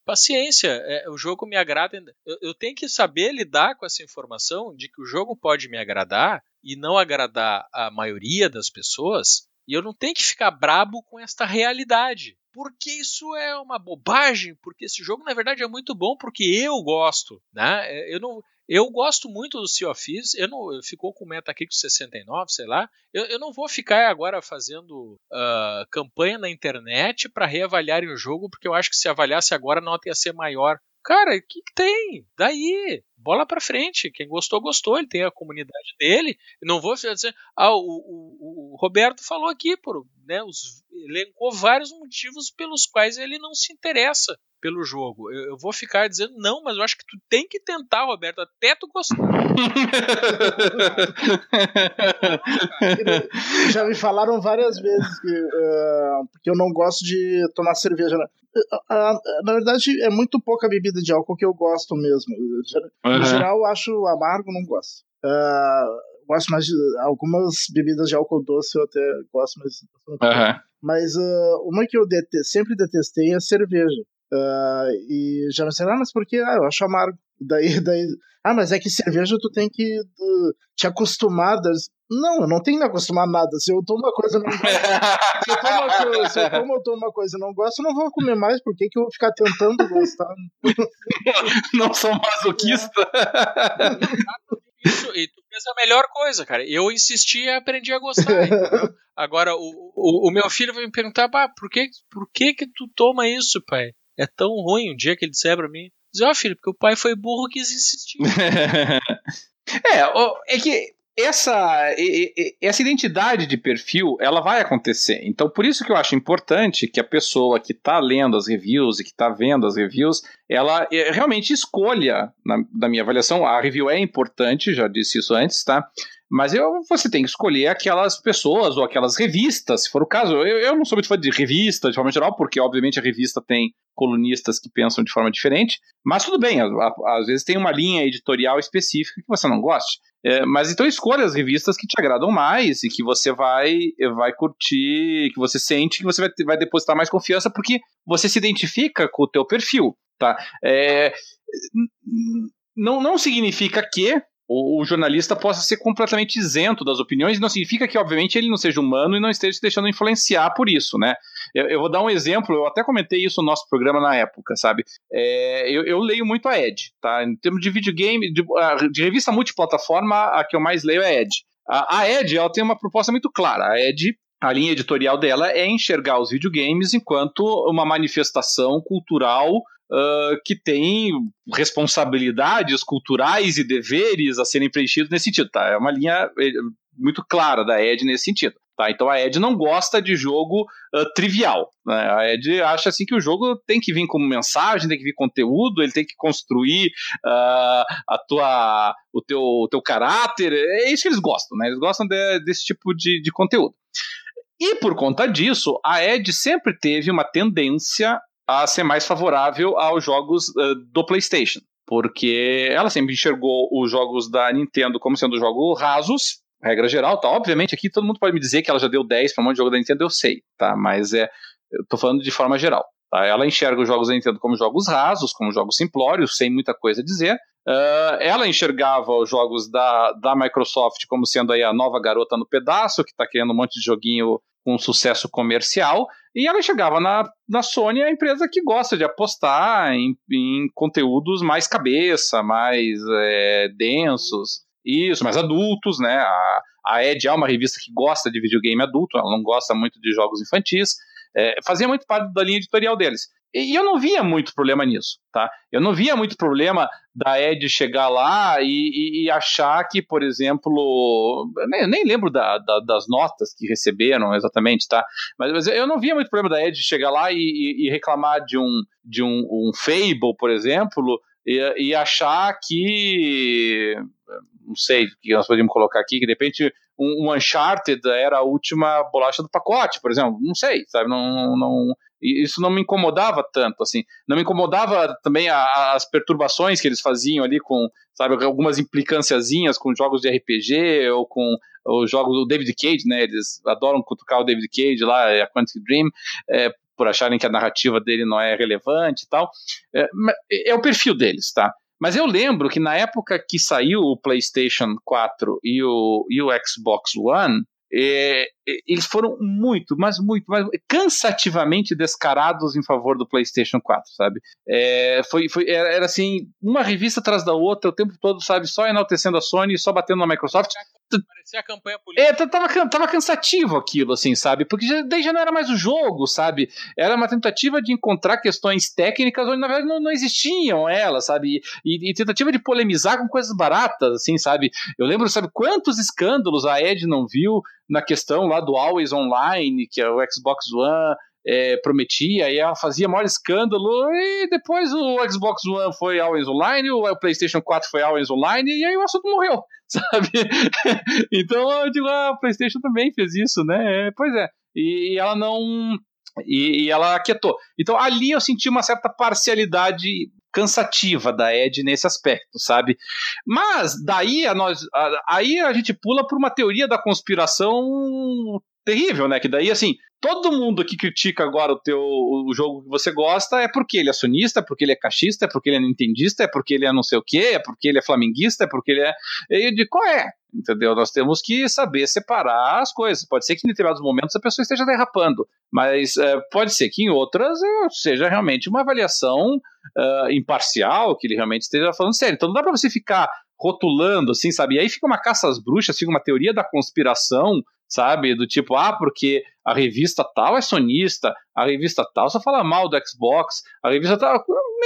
paciência, é, o jogo me agrada. Eu, eu tenho que saber lidar com essa informação de que o jogo pode me agradar e não agradar a maioria das pessoas, e eu não tenho que ficar brabo com esta realidade porque isso é uma bobagem, porque esse jogo na verdade é muito bom porque eu gosto, né? É, eu não, Eu gosto muito do Sea of Thieves, eu não, ficou com Metacritic 69, sei lá. Eu, eu não vou ficar agora fazendo uh, campanha na internet para reavaliarem o jogo, porque eu acho que se avaliasse agora a nota ia ser maior. Cara, o que, que, tem? Daí, bola pra frente. Quem gostou, gostou. Ele tem a comunidade dele. Não vou dizer. Ah, o, o, o Roberto falou aqui, por, né, os, elencou vários motivos pelos quais ele não se interessa pelo jogo. Eu, eu, vou ficar dizendo, não, mas eu acho que tu tem que tentar, Roberto, até tu gostar. [laughs] Já me falaram várias vezes que, uh, que eu não gosto de tomar cerveja. Né? na verdade, é muito pouca bebida de álcool que eu gosto mesmo. Uhum. No geral, eu acho amargo, não gosto. Uh, gosto mais de algumas bebidas de álcool doce, eu até gosto, mas. Uhum. Mas uh, uma que eu dete sempre detestei é a cerveja. Uh, e já me disseram, ah, mas por que? Ah, eu acho amargo. Daí, [laughs] daí, ah, mas é que cerveja tu tem que uh, te acostumar. Das... Não, eu não tenho que me acostumar a nada. Se eu tomo uma coisa não gosto, se eu tomo uma coisa, se eu tomo, eu tomo uma coisa e não gosto, eu não vou comer mais. Por que, que eu vou ficar tentando gostar? [laughs] não sou masoquista. Isso, e tu fez a melhor coisa, cara. Eu insisti e aprendi a gostar. Agora, o, o, o, meu filho vai me perguntar, por que, por que que tu toma isso, pai? É tão ruim um dia que ele disser pra mim. Diz, ó, oh, filho, porque o pai foi burro e quis insistir. [laughs] é, é que essa, essa identidade de perfil ela vai acontecer. Então, por isso que eu acho importante que a pessoa que está lendo as reviews e que está vendo as reviews, ela é, realmente escolha, na, na minha avaliação, a review é importante, já disse isso antes, tá? Mas eu, você tem que escolher aquelas pessoas ou aquelas revistas, se for o caso. Eu, eu não sou muito fã de revista, de forma geral, porque obviamente a revista tem colunistas que pensam de forma diferente. Mas tudo bem, às vezes tem uma linha editorial específica que você não goste. É, mas então escolha as revistas que te agradam mais e que você vai, vai curtir, que você sente que você vai, vai depositar mais confiança porque você se identifica com o teu perfil. Tá? É, não, não significa que o, o, jornalista possa ser completamente isento das opiniões, não significa que, obviamente, ele não seja humano e não esteja se deixando influenciar por isso, né? Eu, eu vou dar um exemplo, eu até comentei isso no nosso programa na época, sabe? É, eu, eu, leio muito a Ed, tá? Em termos de videogame, de, de, revista multiplataforma, a que eu mais leio é a Ed. A, a Ed, ela tem uma proposta muito clara. A Ed a linha editorial dela é enxergar os videogames enquanto uma manifestação cultural uh, que tem responsabilidades culturais e deveres a serem preenchidos nesse sentido. Tá? É uma linha eh, muito clara da Ed nesse sentido. Tá, então a Ed não gosta de jogo uh, trivial. Né? A Ed acha assim que o jogo tem que vir como mensagem, tem que vir conteúdo, ele tem que construir uh, a tua, o, teu, o teu caráter. É isso que eles gostam, né? Eles gostam de, desse tipo de, de conteúdo. E por conta disso, a Ed sempre teve uma tendência a ser mais favorável aos jogos uh, do PlayStation. Porque ela sempre enxergou os jogos da Nintendo como sendo jogos rasos, regra geral, tá? Obviamente, aqui todo mundo pode me dizer que ela já deu 10 para um monte de jogo da Nintendo, eu sei, tá? Mas é, eu tô falando de forma geral. Tá? Ela enxerga os jogos da Nintendo como jogos rasos, como jogos simplórios, sem muita coisa a dizer. Uh, ela enxergava os jogos da, da Microsoft como sendo aí a nova garota no pedaço, que está querendo um monte de joguinho com sucesso comercial, e ela chegava na, na Sony, a empresa que gosta de apostar em, em conteúdos mais cabeça, mais é, densos, isso, mais adultos, né? A, a Ed é uma revista que gosta de videogame adulto, ela não gosta muito de jogos infantis, é, fazia muito parte da linha editorial deles. E eu não via muito problema nisso, tá? Eu não via muito problema da Ed chegar lá e, e, e achar que, por exemplo, nem, nem lembro da, da, das notas que receberam exatamente, tá? Mas, mas, eu não via muito problema da Ed chegar lá e, e reclamar de um de um, um Fable, por exemplo, e, achar que não sei o que nós podemos colocar aqui, que de repente um, Uncharted era a última bolacha do pacote, por exemplo, não sei, sabe, não, não, isso não me incomodava tanto, assim. Não me incomodava também a, as perturbações que eles faziam ali com, sabe, algumas implicânciazinhas com jogos de RPG ou com os jogos do David Cage, né? Eles adoram cutucar o David Cage lá, a Quantic Dream, é, por acharem que a narrativa dele não é relevante e tal. É, é o perfil deles, tá? Mas eu lembro que na época que saiu o PlayStation 4 e o, e o Xbox One, é, eles foram muito, mas muito, mas cansativamente descarados em favor do PlayStation 4, sabe? É, foi, foi, era, era, assim, uma revista atrás da outra, o tempo todo, sabe? Só enaltecendo a Sony, só batendo na Microsoft. Parecia a campanha política. É, tava, tava cansativo aquilo, assim, sabe? Porque já, daí já não era mais o jogo, sabe? Era uma tentativa de encontrar questões técnicas onde, na verdade, não, não existiam elas, sabe? E, e, tentativa de polemizar com coisas baratas, assim, sabe? Eu lembro, sabe, quantos escândalos a Ed não viu na questão lá do Always Online, que é o Xbox One é, prometia, e ela fazia maior escândalo, e depois o Xbox One foi Always Online, o PlayStation 4 foi Always Online, e aí o assunto morreu, [laughs] sabe? então eu digo, ah, a PlayStation também fez isso, né? É, pois é. E, e ela não. E, e, ela aquietou. Então ali eu senti uma certa parcialidade cansativa da Ed nesse aspecto, sabe? Mas daí a nós, a, aí a gente pula para uma teoria da conspiração terrível, né? Que daí, assim, todo mundo que critica agora o teu o jogo que você gosta é porque ele é sonista, é porque ele é cachista, é porque ele é nintendista, é porque ele é não sei o quê, é porque ele é flamenguista, é porque ele é. E de qual é? Entendeu? Nós temos que saber separar as coisas. Pode ser que em determinados momentos a pessoa esteja derrapando, mas é, pode ser que em outras seja realmente uma avaliação uh, imparcial, que ele realmente esteja falando sério. Então não dá para você ficar rotulando, assim, sabe? E aí fica uma caça às bruxas, fica uma teoria da conspiração sabe? Do tipo, ah, porque a revista tal é sonista, a revista tal só fala mal do Xbox, a revista tal.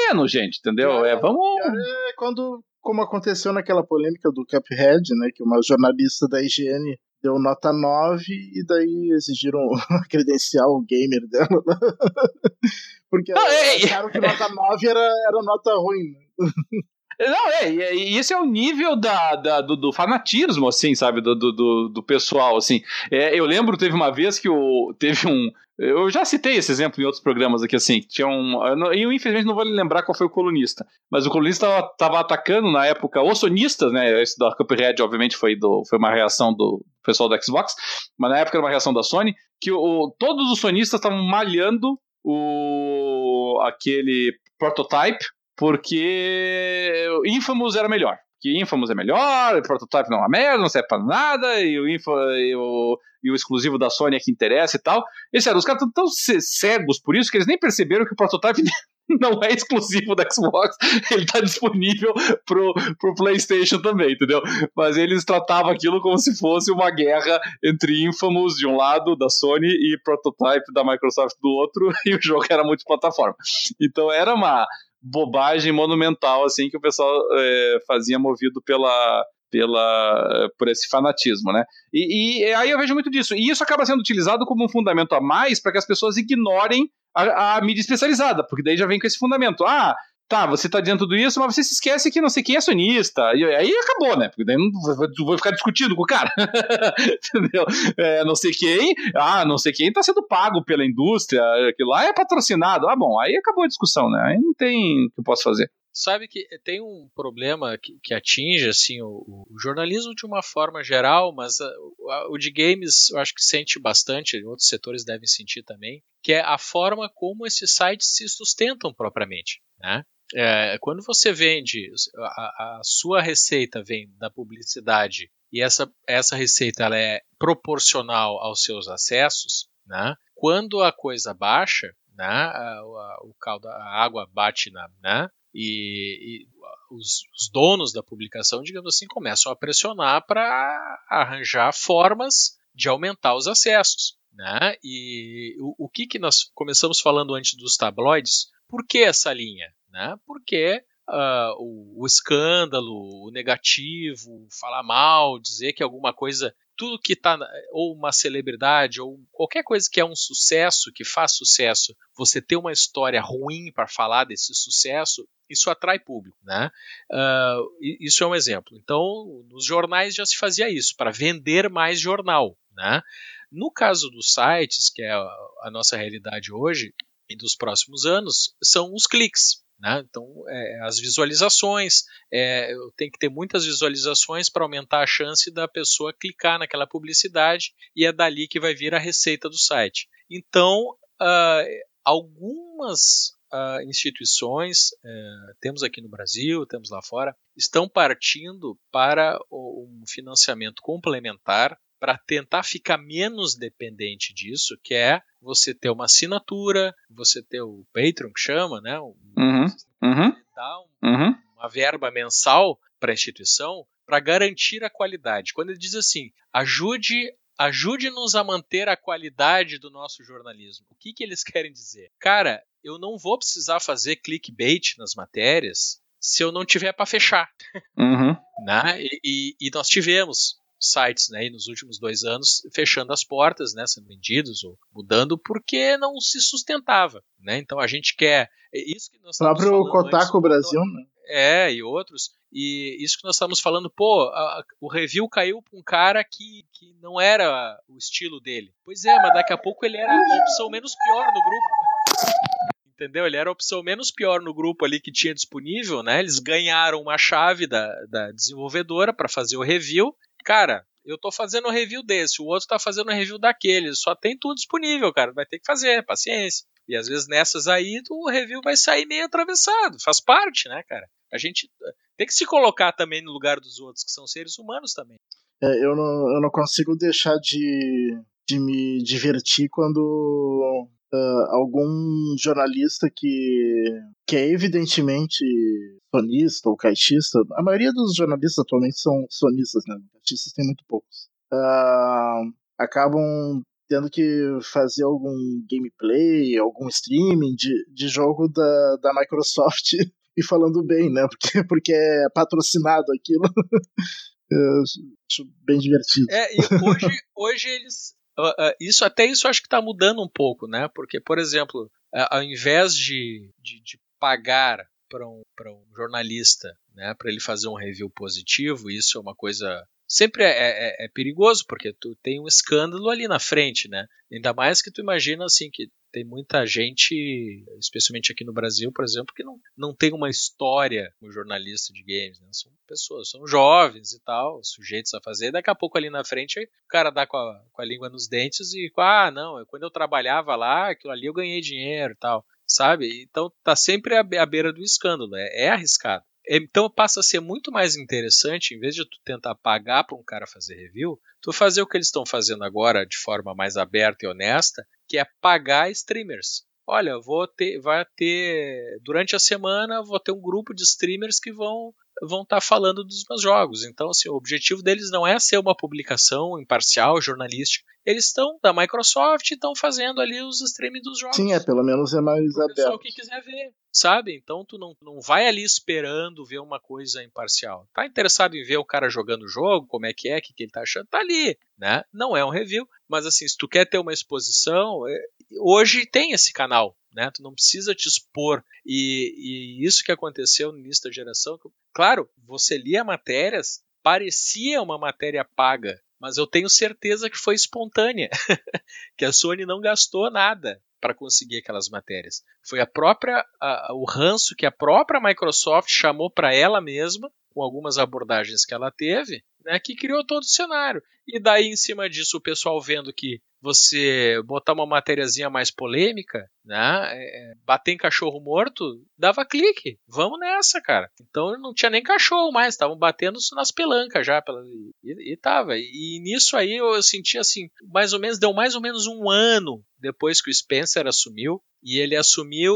Menos, gente, entendeu? É, é vamos. É quando, como aconteceu naquela polêmica do Cuphead, né? Que uma jornalista da IGN deu nota 9 e daí exigiram [laughs] a credencial gamer dela. [laughs] Porque ah, acharam que nota 9 era, era nota ruim. [laughs] Não, é, e esse é o nível da, da do, do, fanatismo, assim, sabe, do, do, do pessoal, assim. É, eu lembro, teve uma vez que o, teve um... Eu já citei esse exemplo em outros programas aqui, assim, tinha um... E eu, infelizmente, não vou lembrar qual foi o colunista, mas o colunista estava atacando, na época, os sonistas, né, esse da Cuphead, obviamente, foi, do, foi uma reação do pessoal do Xbox, mas na época era uma reação da Sony, que o, todos os sonistas estavam malhando o aquele prototype porque Infamous era melhor. Que Infamous é melhor, o Prototype não é uma merda, não serve pra nada, e o, e o, e o exclusivo da Sony é que interessa e tal. E sério, os caras estão tão cegos por isso que eles nem perceberam que o Prototype [laughs] não é exclusivo da Xbox, ele tá disponível pro, pro PlayStation também, entendeu? Mas eles tratavam aquilo como se fosse uma guerra entre Infamous de um lado, da Sony, e Prototype da Microsoft do outro, [laughs] e o jogo era multiplataforma. Então era uma bobagem monumental assim que o pessoal é, fazia movido pela pela por esse fanatismo, né? E, e, aí eu vejo muito disso. E isso acaba sendo utilizado como um fundamento a mais para que as pessoas ignorem a, a, mídia especializada, porque daí já vem com esse fundamento. Ah, tá, você tá dizendo tudo isso, mas você se esquece que não sei quem é sonista. E aí acabou, né? Porque daí não vou, vou ficar discutindo com o cara. [laughs] Entendeu? É, não sei quem, ah, não sei quem tá sendo pago pela indústria, aquilo lá é patrocinado. Ah, bom, aí acabou a discussão, né? Aí não tem o que eu posso fazer. Sabe que tem um problema que, que atinge assim o, o, jornalismo de uma forma geral, mas a, a, o de games eu acho que sente bastante, outros setores devem sentir também, que é a forma como esses sites se sustentam propriamente. Né? É, quando você vende, a, a, sua receita vem da publicidade e essa, essa receita ela é proporcional aos seus acessos, né? quando a coisa baixa, né? a, o caldo, a água bate na. Né? E, e os, os, donos da publicação, digamos assim, começam a pressionar para arranjar formas de aumentar os acessos. Né? E o, o que, que nós começamos falando antes dos tabloides? Por que essa linha? Né? Porque uh, o, o, escândalo, o negativo, falar mal, dizer que alguma coisa, tudo que está, ou uma celebridade, ou qualquer coisa que é um sucesso, que faz sucesso, você ter uma história ruim para falar desse sucesso, isso atrai público, né? Uh, isso é um exemplo. Então, nos jornais já se fazia isso, para vender mais jornal, né? No caso dos sites, que é a nossa realidade hoje e dos próximos anos, são os cliques. Né? Então, é, as visualizações, é, tem que ter muitas visualizações para aumentar a chance da pessoa clicar naquela publicidade e é dali que vai vir a receita do site. Então, uh, algumas uh, instituições, uh, temos aqui no Brasil, temos lá fora, estão partindo para um financiamento complementar para tentar ficar menos dependente disso, que é você ter uma assinatura, você ter o Patreon que chama, né? Um, uhum, uhum, um, uhum. uma verba mensal para a instituição para garantir a qualidade. Quando ele diz assim, ajude ajude-nos a manter a qualidade do nosso jornalismo. O que, que eles [laughs] querem dizer? Cara, eu não vou precisar fazer clickbait nas matérias se eu não tiver para fechar. Uhum. [laughs] né? E, e, e, nós tivemos sites né, nos últimos dois anos fechando as portas, né, sendo vendidos ou mudando porque não se sustentava. Né? Então a gente quer. É isso que nós o próprio Kotaku Brasil, né? É, e outros. E isso que nós estamos falando, pô, a, o review caiu para um cara que, que não era o estilo dele. Pois é, mas daqui a pouco ele era a opção menos pior no grupo. Entendeu? Ele era a opção menos pior no grupo ali que tinha disponível, né? Eles ganharam uma chave da, da desenvolvedora para fazer o review. Cara, eu tô fazendo um review desse, o outro tá fazendo um review daquele. Só tem tudo disponível, cara. Vai ter que fazer, paciência. E às vezes nessas aí o review vai sair meio atravessado. Faz parte, né, cara? A gente tem que se colocar também no lugar dos outros, que são seres humanos também. É, eu, não, eu não consigo deixar de, de me divertir quando uh, algum jornalista que, que é evidentemente sonista ou caixista, a maioria dos jornalistas atualmente são sonistas, né? Caixistas tem muito poucos. Uh, acabam tendo que fazer algum gameplay, algum streaming de, de jogo da, da Microsoft [laughs] e falando bem, né? Porque, porque é patrocinado aquilo. [laughs] Eu acho bem divertido. É, e hoje, hoje eles. Uh, uh, isso até isso acho que está mudando um pouco, né? Porque, por exemplo, ao invés de, de, de pagar para um, um jornalista, né, para ele fazer um review positivo, isso é uma coisa sempre é, é, é, perigoso porque tu tem um escândalo ali na frente, né? Ainda mais que tu imagina assim que tem muita gente, especialmente aqui no Brasil, por exemplo, que não, não tem uma história como jornalista de games. Né? São pessoas, são jovens e tal, sujeitos a fazer. Daqui a pouco ali na frente o cara dá com a, com a língua nos dentes e, ah, não, quando eu trabalhava lá, aquilo ali eu ganhei dinheiro e tal, sabe? Então tá sempre à, à beira do escândalo, é, é arriscado. Então passa a ser muito mais interessante, em vez de tu tentar pagar para um cara fazer review, tu fazer o que eles estão fazendo agora de forma mais aberta e honesta, que é pagar streamers. Olha, vou ter, vai ter durante a semana vou ter um grupo de streamers que vão vão estar tá falando dos meus jogos. Então, assim, o objetivo deles não é ser uma publicação imparcial, jornalística. Eles estão da Microsoft e estão fazendo ali os streaming dos jogos. Sim, é, pelo menos é mais o aberto. Pessoal que quiser ver, sabe? Então tu não, não vai ali esperando ver uma coisa imparcial. Tá interessado em ver o cara jogando o jogo, como é que é, o que, que ele tá achando, tá ali, né? Não é um review, mas assim, se tu quer ter uma exposição, é, hoje tem esse canal, né? Tu não precisa te expor. E, e isso que aconteceu no início da geração, claro, você lia matérias, parecia uma matéria paga, mas eu tenho certeza que foi espontânea, [laughs] que a Sony não gastou nada para conseguir aquelas matérias. Foi a própria a, o ranço que a própria Microsoft chamou para ela mesma, com algumas abordagens que ela teve, né, que criou todo o cenário. E daí em cima disso o pessoal vendo que você botar uma matériazinha mais polêmica, né? É, bater em cachorro morto, dava clique. Vamos nessa, cara. Então não tinha nem cachorro mais, estavam batendo nas pelancas já. E, e tava. E, e nisso aí eu senti assim, mais ou menos, deu mais ou menos um ano depois que o Spencer assumiu. E ele assumiu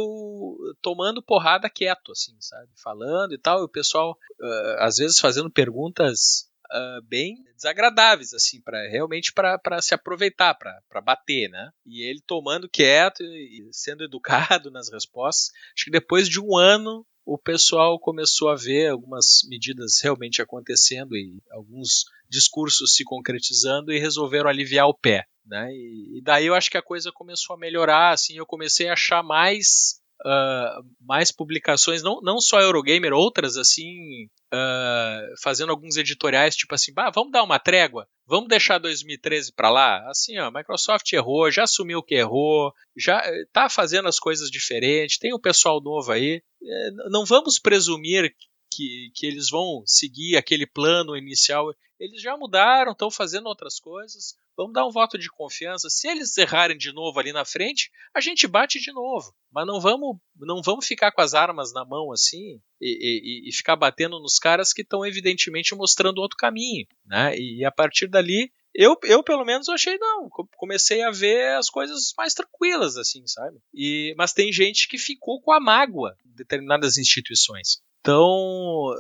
tomando porrada quieto, assim, sabe? Falando e tal. E o pessoal, uh, às vezes, fazendo perguntas uh, bem desagradáveis, assim, para realmente para se aproveitar, para bater, né? E ele tomando quieto e sendo educado [laughs] nas respostas. Acho que depois de um ano o pessoal começou a ver algumas medidas realmente acontecendo e alguns discursos se concretizando e resolveram aliviar o pé, né? E, e daí eu acho que a coisa começou a melhorar, assim, eu comecei a achar mais uh, mais publicações, não, não só Eurogamer, outras assim, uh, fazendo alguns editoriais, tipo assim, bah, vamos dar uma trégua, vamos deixar 2013 para lá. Assim, ó, a Microsoft errou, já assumiu que errou, já eh, tá fazendo as coisas diferentes, tem o um pessoal novo aí. Eh, não vamos presumir que, que eles vão seguir aquele plano inicial. Eles já mudaram, estão fazendo outras coisas. Vamos dar um voto de confiança. Se eles errarem de novo ali na frente, a gente bate de novo. Mas não vamos, não vamos ficar com as armas na mão assim e, e, e ficar batendo nos caras que estão evidentemente mostrando outro caminho. Né? E a partir dali Eu, eu pelo menos achei não, comecei a ver as coisas mais tranquilas assim, sabe? E mas tem gente que ficou com a mágoa em determinadas instituições. Então,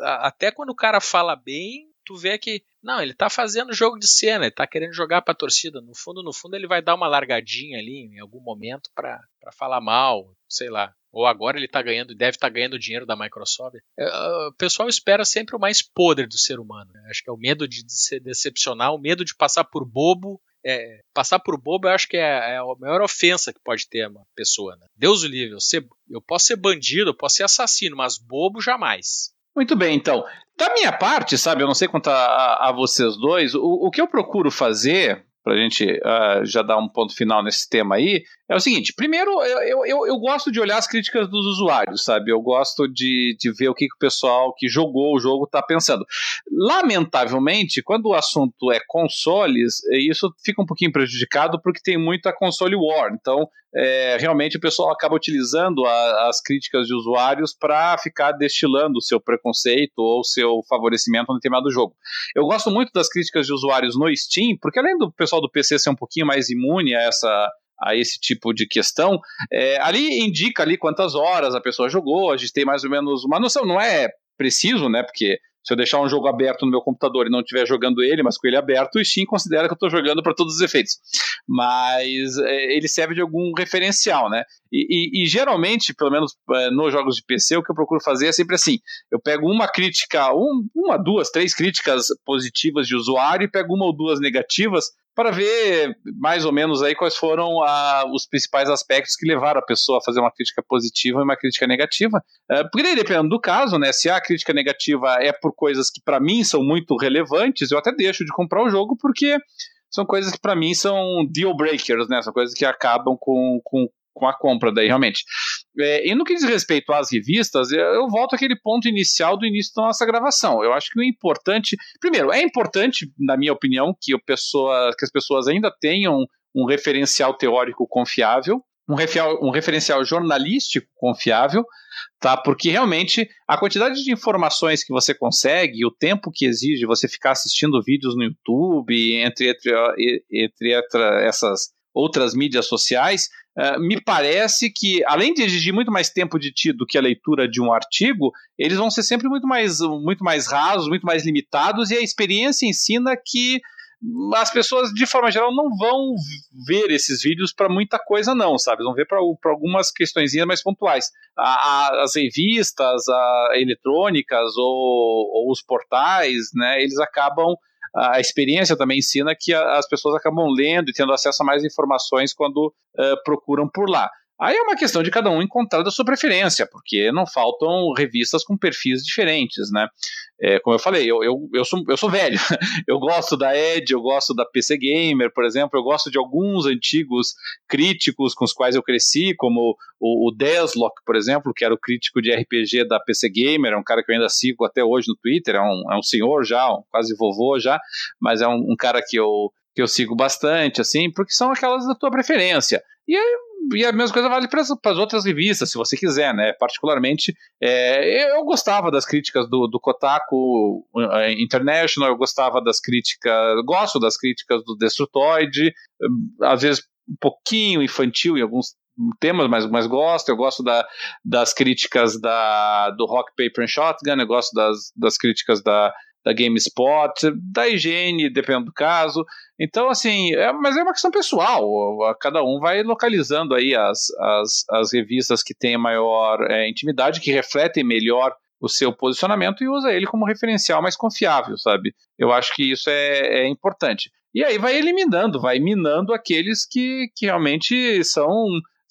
a, até quando o cara fala bem, tu vê que não, ele tá fazendo jogo de cena, ele tá querendo jogar pra torcida. No fundo, no fundo, ele vai dar uma largadinha ali em algum momento para falar mal, sei lá. Ou agora ele tá ganhando, deve estar tá ganhando dinheiro da Microsoft. É, o pessoal espera sempre o mais podre do ser humano. Né? Acho que é o medo de se decepcionar, o medo de passar por bobo. É, passar por bobo eu acho que é, é, a maior ofensa que pode ter uma pessoa. Né? Deus o livre, eu, ser, eu posso ser bandido, eu posso ser assassino, mas bobo jamais. Muito bem, então. Da minha parte, sabe, eu não sei quanto a, a vocês dois, o, o que eu procuro fazer, para a gente uh, já dar um ponto final nesse tema aí, é o seguinte: primeiro, eu, eu, eu gosto de olhar as críticas dos usuários, sabe? Eu gosto de, de ver o que, que o pessoal que jogou o jogo está pensando. Lamentavelmente, quando o assunto é consoles, isso fica um pouquinho prejudicado porque tem muita console war. Então, é, realmente o pessoal acaba utilizando a, as críticas de usuários para ficar destilando o seu preconceito ou seu favorecimento no determinado jogo. Eu gosto muito das críticas de usuários no Steam, porque além do pessoal do PC ser um pouquinho mais imune a essa a esse tipo de questão, é, ali indica ali quantas horas a pessoa jogou, a gente tem mais ou menos uma noção, não é preciso, né, porque se eu deixar um jogo aberto no meu computador e não estiver jogando ele, mas com ele aberto, o Steam considera que eu estou jogando para todos os efeitos. Mas é, ele serve de algum referencial, né? E, e, e geralmente, pelo menos é, nos jogos de PC, o que eu procuro fazer é sempre assim: eu pego uma crítica, um, uma, duas, três críticas positivas de usuário e pego uma ou duas negativas para ver mais ou menos aí quais foram a, os principais aspectos que levaram a pessoa a fazer uma crítica positiva e uma crítica negativa. É, porque daí, dependendo do caso, né, se a crítica negativa é por coisas que para mim são muito relevantes, eu até deixo de comprar o jogo porque são coisas que para mim são deal breakers, né, são coisas que acabam com, com, com a compra daí realmente. É, e no que diz respeito às revistas, eu, eu, volto àquele ponto inicial do início da nossa gravação. Eu acho que o importante, primeiro, é importante, na minha opinião, que, pessoa, que as pessoas ainda tenham um referencial teórico confiável, um, refial, um referencial jornalístico confiável, tá? Porque realmente a quantidade de informações que você consegue, o tempo que exige você ficar assistindo vídeos no YouTube, entre, entre, entre, entre essas outras mídias sociais, uh, me parece que, além de exigir muito mais tempo de ti do que a leitura de um artigo, eles vão ser sempre muito mais, muito mais rasos, muito mais limitados, e a experiência ensina que as pessoas, de forma geral, não vão ver esses vídeos para muita coisa, não, sabe? Vão ver para algumas questões mais pontuais. A, a, as revistas a, eletrônicas ou, ou, os portais, né, eles acabam a experiência também ensina que as pessoas acabam lendo e tendo acesso a mais informações quando uh, procuram por lá. Aí é uma questão de cada um encontrar da sua preferência, porque não faltam revistas com perfis diferentes, né? É, como eu falei, eu, eu, eu, sou, eu sou velho. [laughs] Eu gosto da Edge, eu gosto da PC Gamer, por exemplo, eu gosto de alguns antigos críticos com os quais eu cresci, como o, o Deslock, por exemplo, que era o crítico de RPG da PC Gamer, é um cara que eu ainda sigo até hoje no Twitter, é um, é um senhor já, um, quase vovô já, mas é um, um cara que eu, que eu sigo bastante, assim, porque são aquelas da tua preferência. E aí, e a mesma coisa vale para as outras revistas, se você quiser, né? Particularmente, é, eu gostava das críticas do, do Kotaku eh, International, eu gostava das críticas, gosto das críticas do Destrutoid, às vezes um pouquinho infantil em alguns temas, mas, mas gosto. Eu gosto da, das críticas da, do Rock Paper and Shotgun, eu gosto das, das críticas da da GameSpot, da higiene, dependendo do caso. Então, assim, é, mas é uma questão pessoal. Cada um vai localizando aí as, as, as revistas que têm maior é, intimidade, que refletem melhor o seu posicionamento e usa ele como referencial mais confiável, sabe? Eu acho que isso é, é importante. E aí vai eliminando, vai minando aqueles que, que realmente são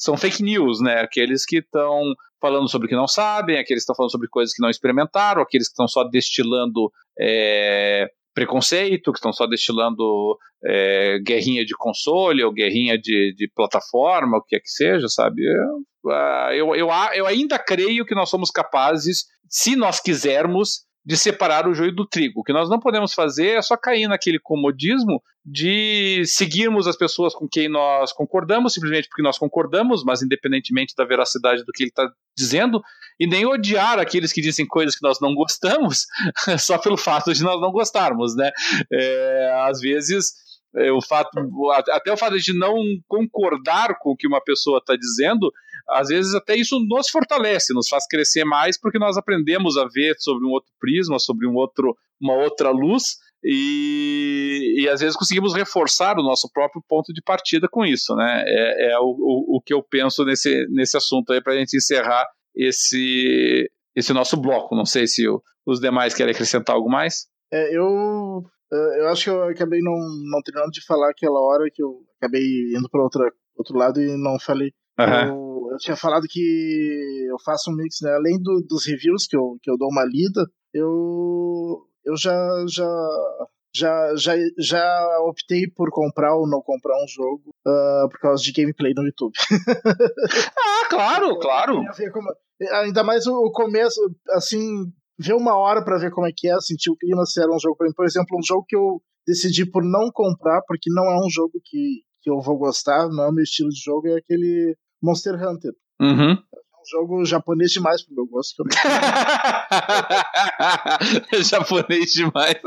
são fake news, né? Aqueles que estão falando sobre o que não sabem, aqueles que estão falando sobre coisas que não experimentaram, aqueles que estão só destilando é, preconceito, que estão só destilando é, guerrinha de console ou guerrinha de, de plataforma, o que é que seja, sabe? Eu, eu, eu, eu ainda creio que nós somos capazes, se nós quisermos, de separar o joio do trigo. O que nós não podemos fazer é só cair naquele comodismo de seguirmos as pessoas com quem nós concordamos, simplesmente porque nós concordamos, mas independentemente da veracidade do que ele está dizendo, e nem odiar aqueles que dizem coisas que nós não gostamos, [laughs] só pelo fato de nós não gostarmos, né? É, às vezes é, o fato, até o fato de não concordar com o que uma pessoa está dizendo, às vezes até isso nos fortalece, nos faz crescer mais, porque nós aprendemos a ver sobre um outro prisma, sobre um outro, uma outra luz, e, e às vezes conseguimos reforçar o nosso próprio ponto de partida com isso, né? É, é o, o, o, que eu penso nesse, nesse assunto aí para a gente encerrar esse, esse nosso bloco. Não sei se os demais querem acrescentar algo mais. É, eu, eu acho que eu acabei não, não terminando de falar aquela hora que eu acabei indo para outro lado e não falei. Uhum. Eu, eu, tinha falado que eu faço um mix, né? Além do, dos reviews que eu, que eu dou uma lida, eu, eu já, já já, já, já optei por comprar ou não comprar um jogo uh, por causa de gameplay no YouTube. [laughs] ah, claro, claro. Como, ainda mais o, o começo, assim, ver uma hora para ver como é que é, sentir o clima, se era um jogo para mim. Por exemplo, um jogo que eu decidi por não comprar, porque não é um jogo que, que eu vou gostar, não é o meu estilo de jogo, é aquele Monster Hunter. Uhum um jogo japonês demais pro meu gosto. Que eu não... [laughs] [laughs] japonês demais. É,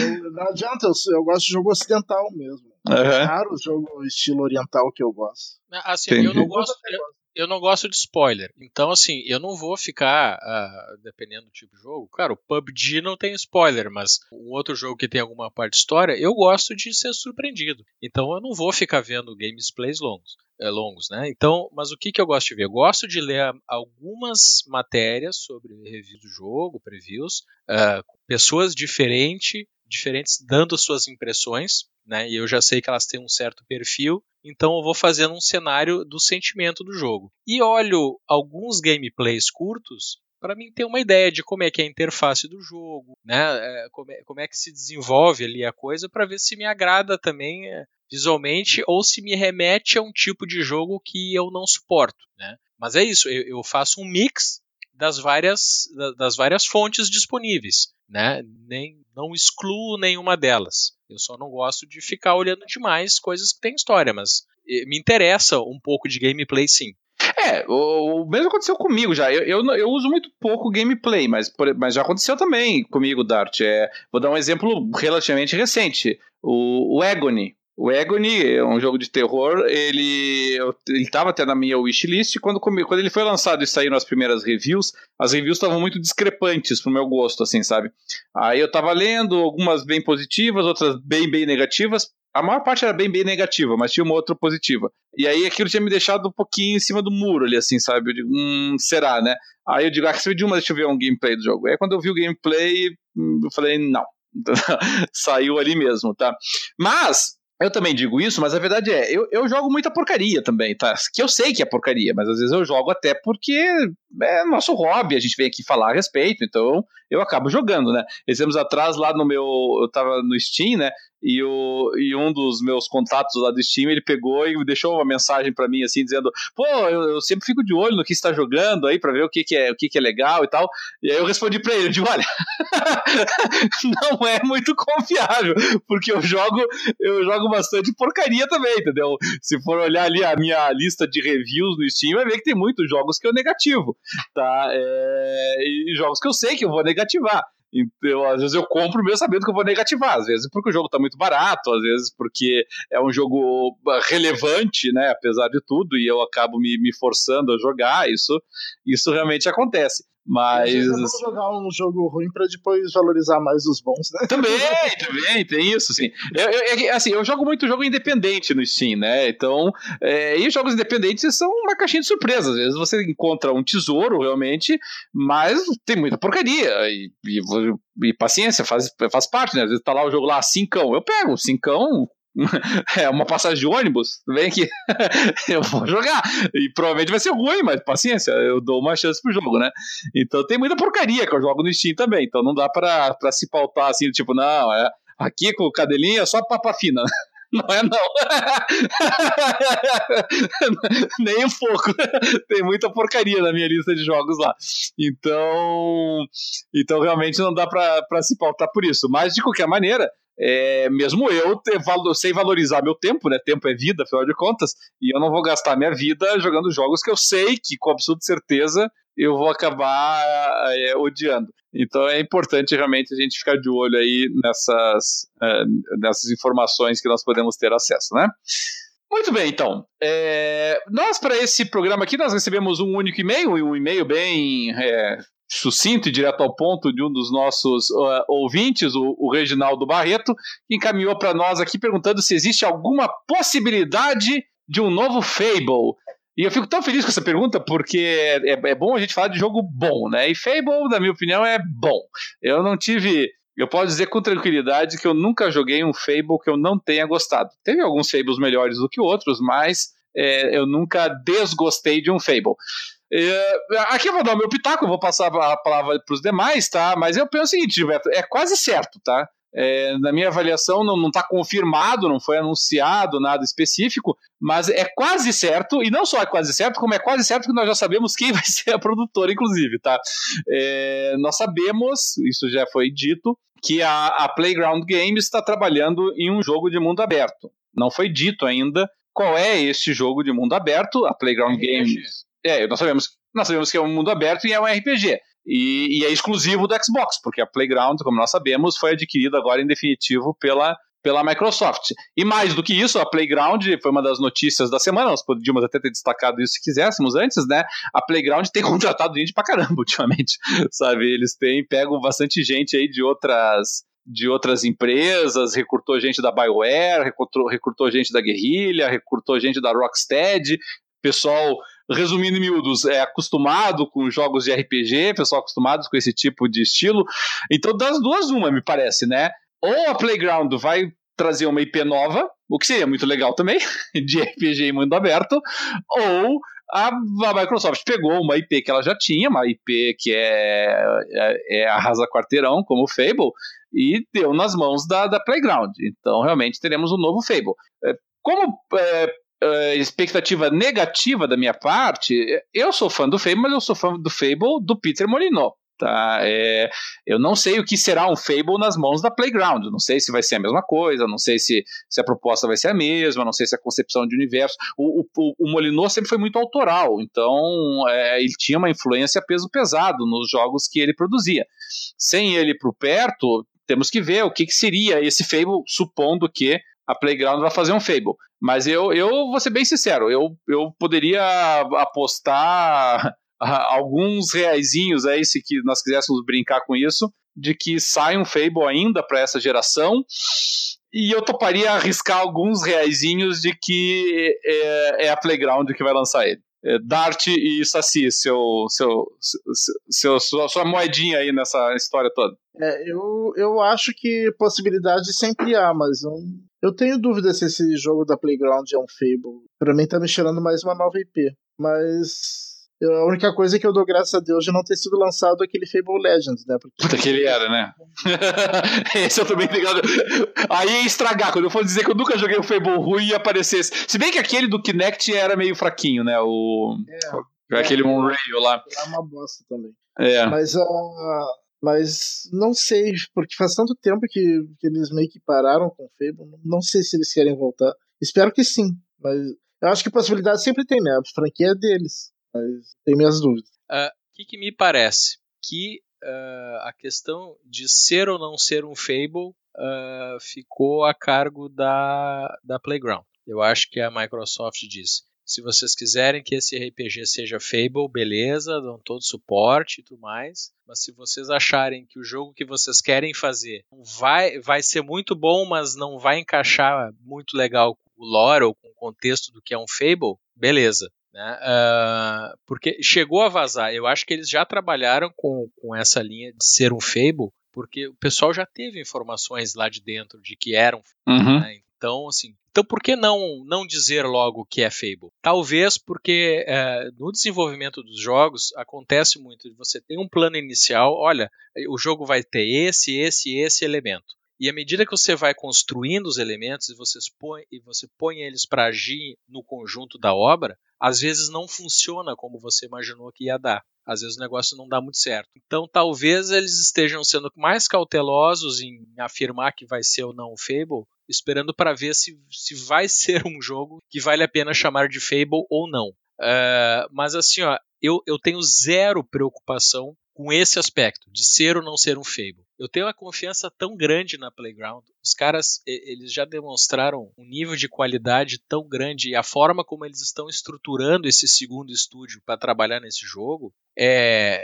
eu, não adianta, eu, eu, gosto de jogo ocidental mesmo. Uhum. É raro o jogo estilo oriental que eu gosto. Assim, Entendi. eu não gosto. Eu, eu não gosto de spoiler. Então, assim, eu não vou ficar, uh, dependendo do tipo de jogo. Claro, o PUBG não tem spoiler, mas um outro jogo que tem alguma parte de história, eu gosto de ser surpreendido. Então, eu não vou ficar vendo gamesplays longos. É, longos, né? Então, mas o que, que eu gosto de ver? Eu gosto de ler algumas matérias sobre reviews do jogo, previews, uh, pessoas diferentes, diferentes dando suas impressões, né? E eu já sei que elas têm um certo perfil, então eu vou fazendo um cenário do sentimento do jogo. E olho alguns gameplays curtos para mim ter uma ideia de como é que é a interface do jogo, né? É, como, é, como é que se desenvolve ali a coisa, para ver se me agrada também é, visualmente ou se me remete a um tipo de jogo que eu não suporto, né? Mas é isso, eu, eu faço um mix das várias, das várias fontes disponíveis, né? Nem, não excluo nenhuma delas. Eu só não gosto de ficar olhando demais coisas que têm história, mas me interessa um pouco de gameplay sim. É, o, o mesmo aconteceu comigo já. Eu, eu, eu, uso muito pouco gameplay, mas, mas já aconteceu também comigo, Dart. É, vou dar um exemplo relativamente recente. O, o Agony, o Agony é um jogo de terror, ele estava até na minha wishlist, quando, quando ele foi lançado e saíram as primeiras reviews, as reviews estavam muito discrepantes pro meu gosto, assim, sabe? Aí eu tava lendo, algumas bem positivas, outras bem, bem negativas, a maior parte era bem, bem negativa, mas tinha uma outra positiva. E aí aquilo tinha me deixado um pouquinho em cima do muro ali, assim, sabe? Eu digo, hum, será, né? Aí eu digo, ah, de uma, deixa eu ver um gameplay do jogo. Aí quando eu vi o gameplay, hum, eu falei, não. [laughs] Saiu ali mesmo, tá? Mas, eu também digo isso, mas a verdade é, eu, eu jogo muita porcaria também, tá? Que eu sei que é porcaria, mas às vezes eu jogo até porque é nosso hobby, a gente vem aqui falar a respeito, então eu acabo jogando, né? Anos atrás, lá no meu. Eu tava no Steam, né? E, o, e um dos meus contatos lá do Steam, ele pegou e deixou uma mensagem para mim, assim, dizendo: pô, eu, eu, sempre fico de olho no que está jogando aí para ver o que, que, é, o que, que é legal e tal. E aí eu respondi para ele: eu digo, olha, [laughs] não é muito confiável, porque eu jogo, eu jogo bastante porcaria também, entendeu? Se for olhar ali a minha lista de reviews no Steam, vai ver que tem muitos jogos que eu negativo, tá? É, e jogos que eu sei que eu vou negativar. Então, às vezes eu compro mesmo sabendo que eu vou negativar, às vezes porque o jogo está muito barato, às vezes porque é um jogo relevante, né, apesar de tudo, e eu acabo me, me forçando a jogar, isso, isso realmente acontece. Mas. Vamos jogar um jogo ruim para depois valorizar mais os bons, né? Também, [laughs] também, tem isso, sim. Eu, eu, assim, eu jogo muito jogo independente no Steam, né? Então, é, e jogos independentes são uma caixinha de surpresa. Às vezes você encontra um tesouro realmente, mas tem muita porcaria. E, e, e paciência, faz, faz parte, né? Às vezes tá lá o jogo lá, cincão. Eu pego, cincão, é uma passagem de ônibus, vem aqui, [laughs] eu vou jogar. E provavelmente vai ser ruim, mas paciência, eu dou uma chance pro jogo, né? Então tem muita porcaria que eu jogo no Steam também, então não dá pra, pra se pautar assim, tipo, não, é aqui com o cadelinho é só papa fina. [laughs] Não é não. [laughs] Nem um pouco. Tem muita porcaria na minha lista de jogos lá. Então, então realmente não dá para se pautar por isso. Mas de qualquer maneira, é, mesmo eu ter, valorizar meu tempo, né? Tempo é vida, afinal de contas, e eu não vou gastar minha vida jogando jogos que eu sei que, com absoluta certeza, eu vou acabar é, odiando. Então é importante realmente a gente ficar de olho aí nessas, é, nessas informações que nós podemos ter acesso, né? Muito bem, então. É, nós, para esse programa aqui, nós recebemos um único e-mail, um e-mail bem é, sucinto e direto ao ponto de um dos nossos uh, ouvintes, o, o, Reginaldo Barreto, que encaminhou para nós aqui perguntando se existe alguma possibilidade de um novo Fable. E eu fico tão feliz com essa pergunta porque é, é, bom a gente falar de jogo bom, né? E Fable, na minha opinião, é bom. Eu não tive. Eu posso dizer com tranquilidade que eu nunca joguei um Fable que eu não tenha gostado. Teve alguns Fables melhores do que outros, mas é, eu nunca desgostei de um Fable. É, aqui eu vou dar o meu pitaco, vou passar a palavra para os demais, tá? Mas eu penso o seguinte, Gilberto, é quase certo, tá? É, na minha avaliação, não está confirmado, não foi anunciado nada específico, mas é quase certo, e não só é quase certo, como é quase certo que nós já sabemos quem [laughs] vai ser a produtora, inclusive, tá? É, nós sabemos, isso já foi dito, que a, a Playground Games está trabalhando em um jogo de mundo aberto. Não foi dito ainda qual é este jogo de mundo aberto. A Playground Games é, nós sabemos, nós sabemos que é um mundo aberto e é um RPG. E, e, é exclusivo do Xbox, porque a Playground, como nós sabemos, foi adquirida agora em definitivo pela, pela Microsoft. E mais do que isso, a Playground foi uma das notícias da semana, nós podíamos até ter destacado isso se quiséssemos antes, né? A Playground tem [laughs] contratado gente pra caramba ultimamente, [laughs] sabe? Eles têm, pegam bastante gente aí de outras de outras empresas, recrutou gente da BioWare, recrutou, recrutou gente da Guerrilla, recrutou gente da Rocksteady, pessoal resumindo em miúdos, é acostumado com jogos de RPG, pessoal acostumado com esse tipo de estilo. Então, das duas, uma, me parece, né? Ou a Playground vai trazer uma IP nova, o que seria muito legal também, [laughs] de RPG em mundo aberto, ou a, a, Microsoft pegou uma IP que ela já tinha, uma IP que é, é, é arrasa quarteirão, como o Fable, e deu nas mãos da, da Playground. Então, realmente, teremos um novo Fable. É, como é, uh, expectativa negativa da minha parte, eu sou fã do Fable, mas eu sou fã do Fable do Peter Molyneux. Tá? É, eu não sei o que será um Fable nas mãos da Playground. Não sei se vai ser a mesma coisa, não sei se, se a proposta vai ser a mesma, não sei se a concepção de universo. O, o, o Molyneux sempre foi muito autoral, então é, ele tinha uma influência peso pesado nos jogos que ele produzia. Sem ele por perto, temos que ver o que, que seria esse Fable, supondo que a Playground vai fazer um Fable. Mas eu, eu vou ser bem sincero, eu, eu poderia apostar [laughs] alguns reaisinhos aí, se que nós quiséssemos brincar com isso, de que sai um Fable ainda para essa geração. E eu toparia arriscar alguns reaisinhos de que é, é a Playground que vai lançar ele. É, Dart e Saci, seu, seu, seu, sua, sua moedinha aí nessa história toda. É, eu, eu acho que possibilidade sempre há, mas eu, eu tenho dúvida se esse jogo da Playground é um Fable. Pra mim tá me cheirando mais uma nova IP. Mas eu, a única coisa é que eu dou graças a Deus de não ter sido lançado aquele Fable Legends, né? Porque... Puta que ele era, né? [laughs] Esse eu também ligado. Aí ia estragar. Quando eu for dizer que eu nunca joguei um Fable ruim e aparecesse. Se bem que aquele do Kinect era meio fraquinho, né? O. É, aquele é, Moonrail lá. É uma bosta também. É. Mas uh, mas não sei, porque faz tanto tempo que, que eles meio que pararam com o Fable. Não sei se eles querem voltar. Espero que sim. Mas eu acho que possibilidade sempre tem, né? A franquia é deles. Mas tem minhas dúvidas. O uh, que, que, me parece? Que uh, a questão de ser ou não ser um Fable uh, ficou a cargo da, da Playground. Eu acho que a Microsoft disse: se vocês quiserem que esse RPG seja Fable, beleza, dão todo suporte e tudo mais. Mas se vocês acharem que o jogo que vocês querem fazer vai, vai ser muito bom, mas não vai encaixar muito legal com o lore ou com o contexto do que é um Fable, beleza. Né? Uh, porque chegou a vazar. Eu acho que eles já trabalharam com, com essa linha de ser um Fable, porque o pessoal já teve informações lá de dentro de que eram. Uhum. Né? Então, assim, então por que não, não dizer logo que é Fable? Talvez porque é, no desenvolvimento dos jogos acontece muito de você ter um plano inicial, olha, o jogo vai ter esse, esse, esse elemento. E à medida que você vai construindo os elementos e, você põe, e você põe eles para agir no conjunto da obra, às vezes não funciona como você imaginou que ia dar. Às vezes o negócio não dá muito certo. Então talvez eles estejam sendo mais cautelosos em afirmar que vai ser ou não o Fable, esperando para ver se, se vai [laughs] ser um jogo que vale a pena chamar de Fable ou não. Uh, mas assim, ó, eu, eu tenho zero preocupação com esse aspecto de ser ou não ser um Fable. Eu tenho uma confiança tão grande na Playground. Os caras, eles já demonstraram um nível de qualidade tão grande e a forma como eles estão estruturando esse segundo estúdio para trabalhar nesse jogo, é,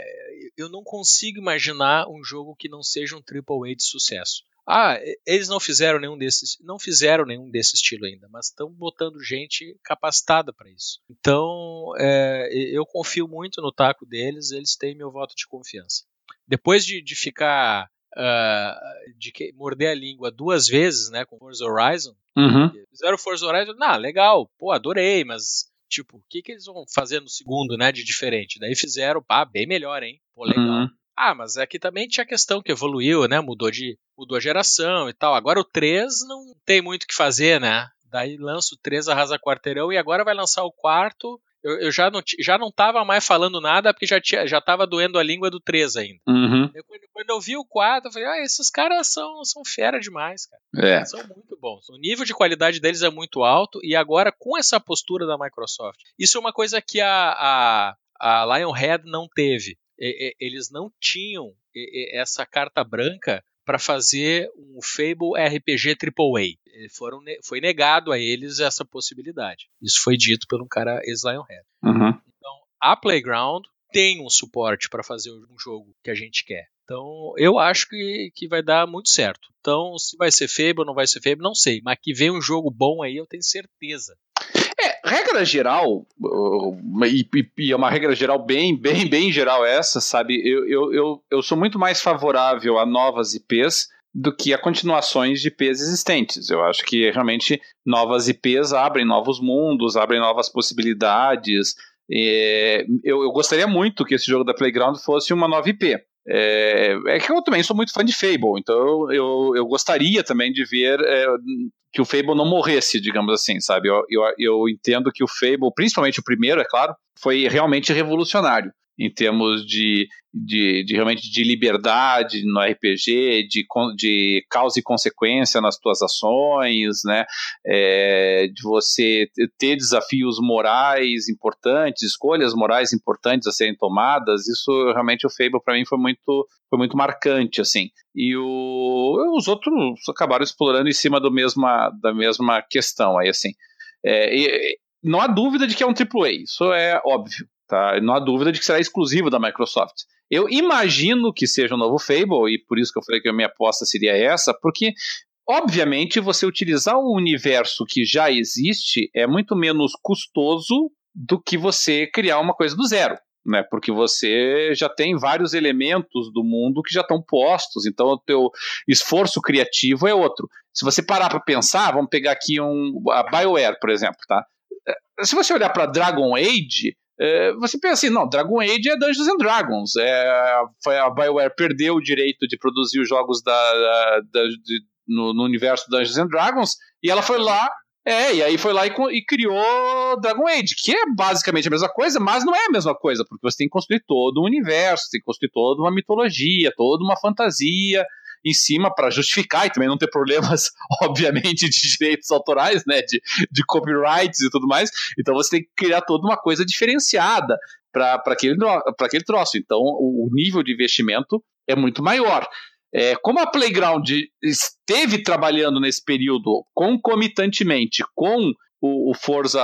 eu não consigo imaginar um jogo que não seja um AAA de sucesso. Ah, eles não fizeram nenhum desses, não fizeram nenhum desse estilo ainda, mas estão botando gente capacitada para isso. Então, é, eu confio muito no taco deles, eles têm meu voto de confiança. Depois de, de ficar uh, de que, morder a língua duas vezes, né, com Forza Horizon, uhum. fizeram Forza Horizon, ah, legal, pô, adorei, mas tipo, o que, que eles vão fazer no segundo, né, de diferente? Daí fizeram, pá, bem melhor, hein? Pô, legal. Uhum. Ah, mas aqui também tinha questão que evoluiu, né? Mudou de mudou a geração e tal. Agora o 3 não tem muito o que fazer, né? Daí lança o 3 arrasa quarteirão e agora vai lançar o quarto. Eu, eu já, não, já não tava mais falando nada porque já, tinha, já tava doendo a língua do 3 ainda. Uhum. Eu, quando, quando, eu vi o 4, eu falei, ah, esses caras são, são fera demais, cara. É. São muito bons. O nível de qualidade deles é muito alto e agora com essa postura da Microsoft. Isso é uma coisa que a, a, a Lionhead não teve eles não tinham essa carta branca para fazer um Fable RPG AAA. Foram, foi negado a eles essa possibilidade. Isso foi dito por um cara ex-Lionhead. Uhum. Então, a Playground tem um suporte para fazer um jogo que a gente quer. Então, eu acho que, que vai dar muito certo. Então, se vai ser Fable ou não vai ser Fable, não sei. Mas que vem um jogo bom aí, eu tenho certeza. Regra geral, e, e, é uma regra geral bem, bem, bem geral essa, sabe? Eu, eu, eu, eu sou muito mais favorável a novas IPs do que a continuações de IPs existentes. Eu acho que realmente novas IPs abrem novos mundos, abrem novas possibilidades. É, eu, eu gostaria muito que esse jogo da Playground fosse uma nova IP. É, é, que eu também sou muito fã de Fable, então eu, eu gostaria também de ver é, que o Fable não morresse, digamos assim, sabe? Eu, eu, eu entendo que o Fable, principalmente o primeiro, é claro, foi realmente revolucionário em termos de, de, de, realmente de liberdade no RPG, de, de causa e consequência nas tuas ações, né? É, de você ter desafios morais importantes, escolhas morais importantes a serem tomadas. Isso realmente o Fable para mim foi muito foi muito marcante assim. E o, os outros acabaram explorando em cima do mesma da mesma questão aí assim. É, e, não há dúvida de que é um AAA, isso é óbvio. Tá? Não há dúvida de que será exclusivo da Microsoft. Eu imagino que seja um novo Fable, e por isso que eu falei que a minha aposta seria essa, porque obviamente você utilizar um universo que já existe é muito menos custoso do que você criar uma coisa do zero. Né, porque você já tem vários elementos do mundo que já estão postos, então o teu esforço criativo é outro. Se você parar para pensar, vamos pegar aqui um, a BioWare, por exemplo, tá? Se você olhar para Dragon Age, é, você pensa assim, não, Dragon Age é Dungeons and Dragons. É, a BioWare perdeu o direito de produzir os jogos da, da de, no, no, universo Dungeons and Dragons e ela foi lá. É, e aí foi lá e, e, criou Dragon Age, que é basicamente a mesma coisa, mas não é a mesma coisa, porque você tem que construir todo um universo, tem que construir toda uma mitologia, toda uma fantasia, em cima para justificar e também não ter problemas, [laughs] obviamente, de direitos autorais, né, de, de copyrights e tudo mais. Então você tem que criar toda uma coisa diferenciada para aquele, aquele troço. Então o, o nível de investimento é muito maior. É, como a Playground esteve trabalhando nesse período concomitantemente com o, o, Forza,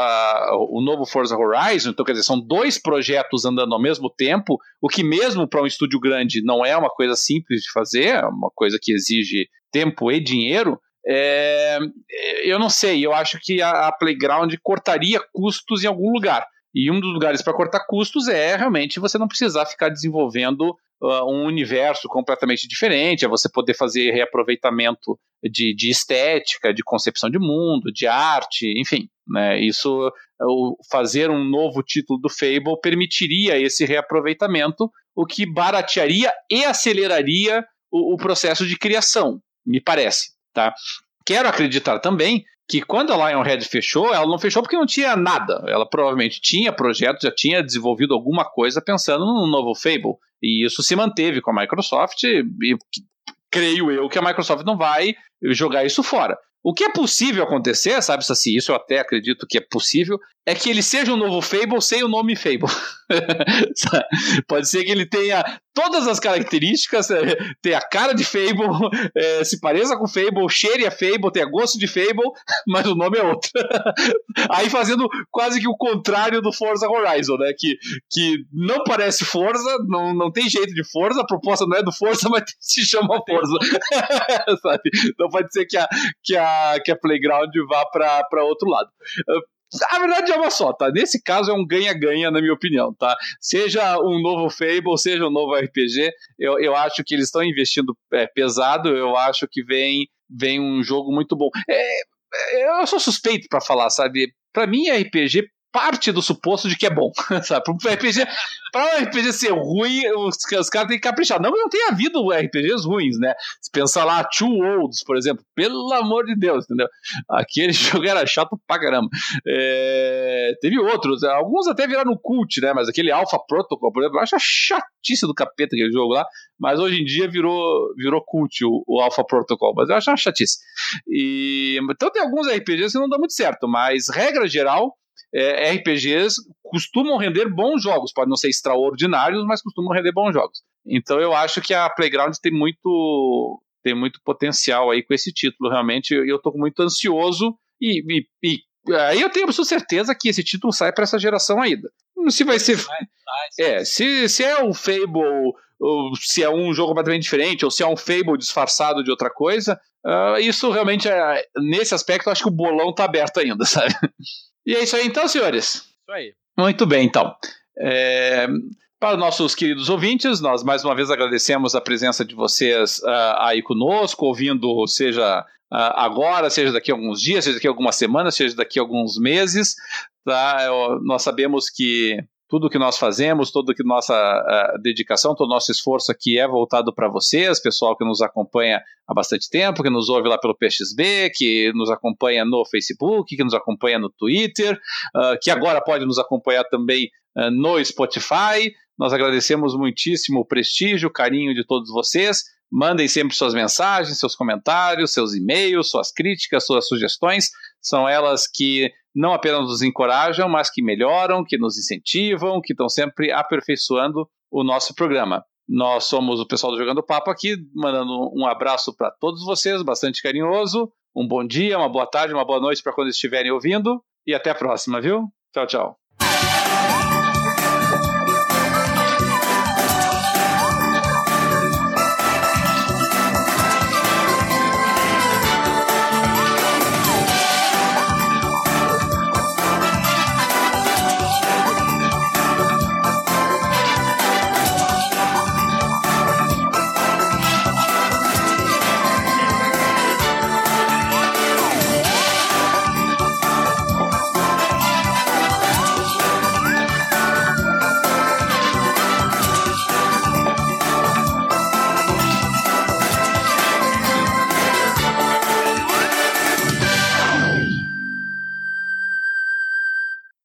o novo Forza Horizon, então quer dizer, são dois projetos andando ao mesmo tempo, o que mesmo para um estúdio grande não é uma coisa simples de fazer, é uma coisa que exige tempo e dinheiro. É, eu não sei, eu acho que a, a Playground cortaria custos em algum lugar. E um dos lugares para cortar custos é realmente você não precisar ficar desenvolvendo uh, um universo completamente diferente, é você poder fazer reaproveitamento de, de estética, de concepção de mundo, de arte, enfim. Né, isso, o, fazer um novo título do Fable permitiria esse reaproveitamento, o que baratearia e aceleraria o, o processo de criação, me parece. Tá? Quero acreditar também que quando a Lionhead fechou, ela não fechou porque não tinha nada. Ela provavelmente tinha projeto, já tinha desenvolvido alguma coisa pensando no novo Fable. E isso se manteve com a Microsoft e creio eu que a Microsoft não vai jogar isso fora. O que é possível acontecer, sabe, Saci? Isso eu até acredito que é possível, é que ele seja um novo Fable sem o nome Fable. [laughs] Pode ser que ele tenha todas as características, é, tenha a cara de Fable, é, se pareça com Fable, cheire a Fable, tenha gosto de Fable, [laughs] mas o nome é outro. [laughs] Aí fazendo quase que o contrário do Forza Horizon, né? Que, que não parece Forza, não, não tem jeito de Forza, a proposta não é do Forza, mas se chama Forza. [laughs] Sabe? Então pode ser que a, que a, que a Playground vá para outro lado. A verdade é uma só, tá? Nesse caso é um ganha-ganha, na minha opinião, tá? Seja um novo Fable, seja um novo RPG, eu, eu acho que eles estão investindo é, pesado, eu acho que vem, vem um jogo muito bom. É, é eu sou suspeito para falar, sabe? Para mim, RPG parte do suposto de que é bom, [laughs] sabe? Para RPG, um RPG ser ruim, os, os caras têm que caprichar. Não não tenha havido RPGs ruins, né? Se pensar lá, Two Worlds, por exemplo, pelo amor de Deus, entendeu? Aquele [laughs] jogo era chato pra caramba. É, teve outros, alguns até viraram cult, né? Mas aquele Alpha Protocol, por exemplo, eu acho a chatice do capeta aquele jogo lá, mas hoje em dia virou, virou cult o, o Alpha Protocol, mas eu acho uma chatice. E, então tem alguns RPGs que não dão muito certo, mas regra geral, é, RPGs costumam render bons jogos, podem não ser extraordinários, mas costumam render bons jogos. Então eu acho que a Playground tem muito tem muito potencial aí com esse título, realmente. Eu estou muito ansioso e, e, e aí eu tenho absoluta certeza que esse título sai para essa geração ainda. Se vai ser. É, se, se é um Fable, ou se é um jogo completamente diferente, ou se é um Fable disfarçado de outra coisa, uh, isso realmente é. Nesse aspecto, eu acho que o bolão tá aberto ainda, [laughs] sabe? E é isso aí então, senhores? Isso aí. Muito bem, então. É, para os nossos queridos ouvintes, nós mais uma vez agradecemos a presença de vocês uh, aí conosco, ouvindo, seja uh, agora, seja daqui a alguns dias, seja daqui a algumas semanas, seja daqui a alguns meses. Tá? nós sabemos que tudo que nós fazemos, toda que nossa uh, dedicação, todo o nosso esforço aqui é voltado para vocês, pessoal que nos acompanha há bastante tempo, que nos ouve lá pelo PXB, que nos acompanha no Facebook, que nos acompanha no Twitter, uh, que agora pode nos acompanhar também uh, no Spotify. Nós agradecemos muitíssimo o prestígio, o carinho de todos vocês. Mandem sempre suas mensagens, seus comentários, seus e-mails, suas críticas, suas sugestões. São elas que não apenas nos encorajam, mas que melhoram, que nos incentivam, que estão sempre aperfeiçoando o nosso programa. Nós somos o pessoal do Jogando Papo aqui, mandando um abraço para todos vocês, bastante carinhoso. Um bom dia, uma boa tarde, uma boa noite para quando estiverem ouvindo. E até a próxima, viu? Tchau, tchau.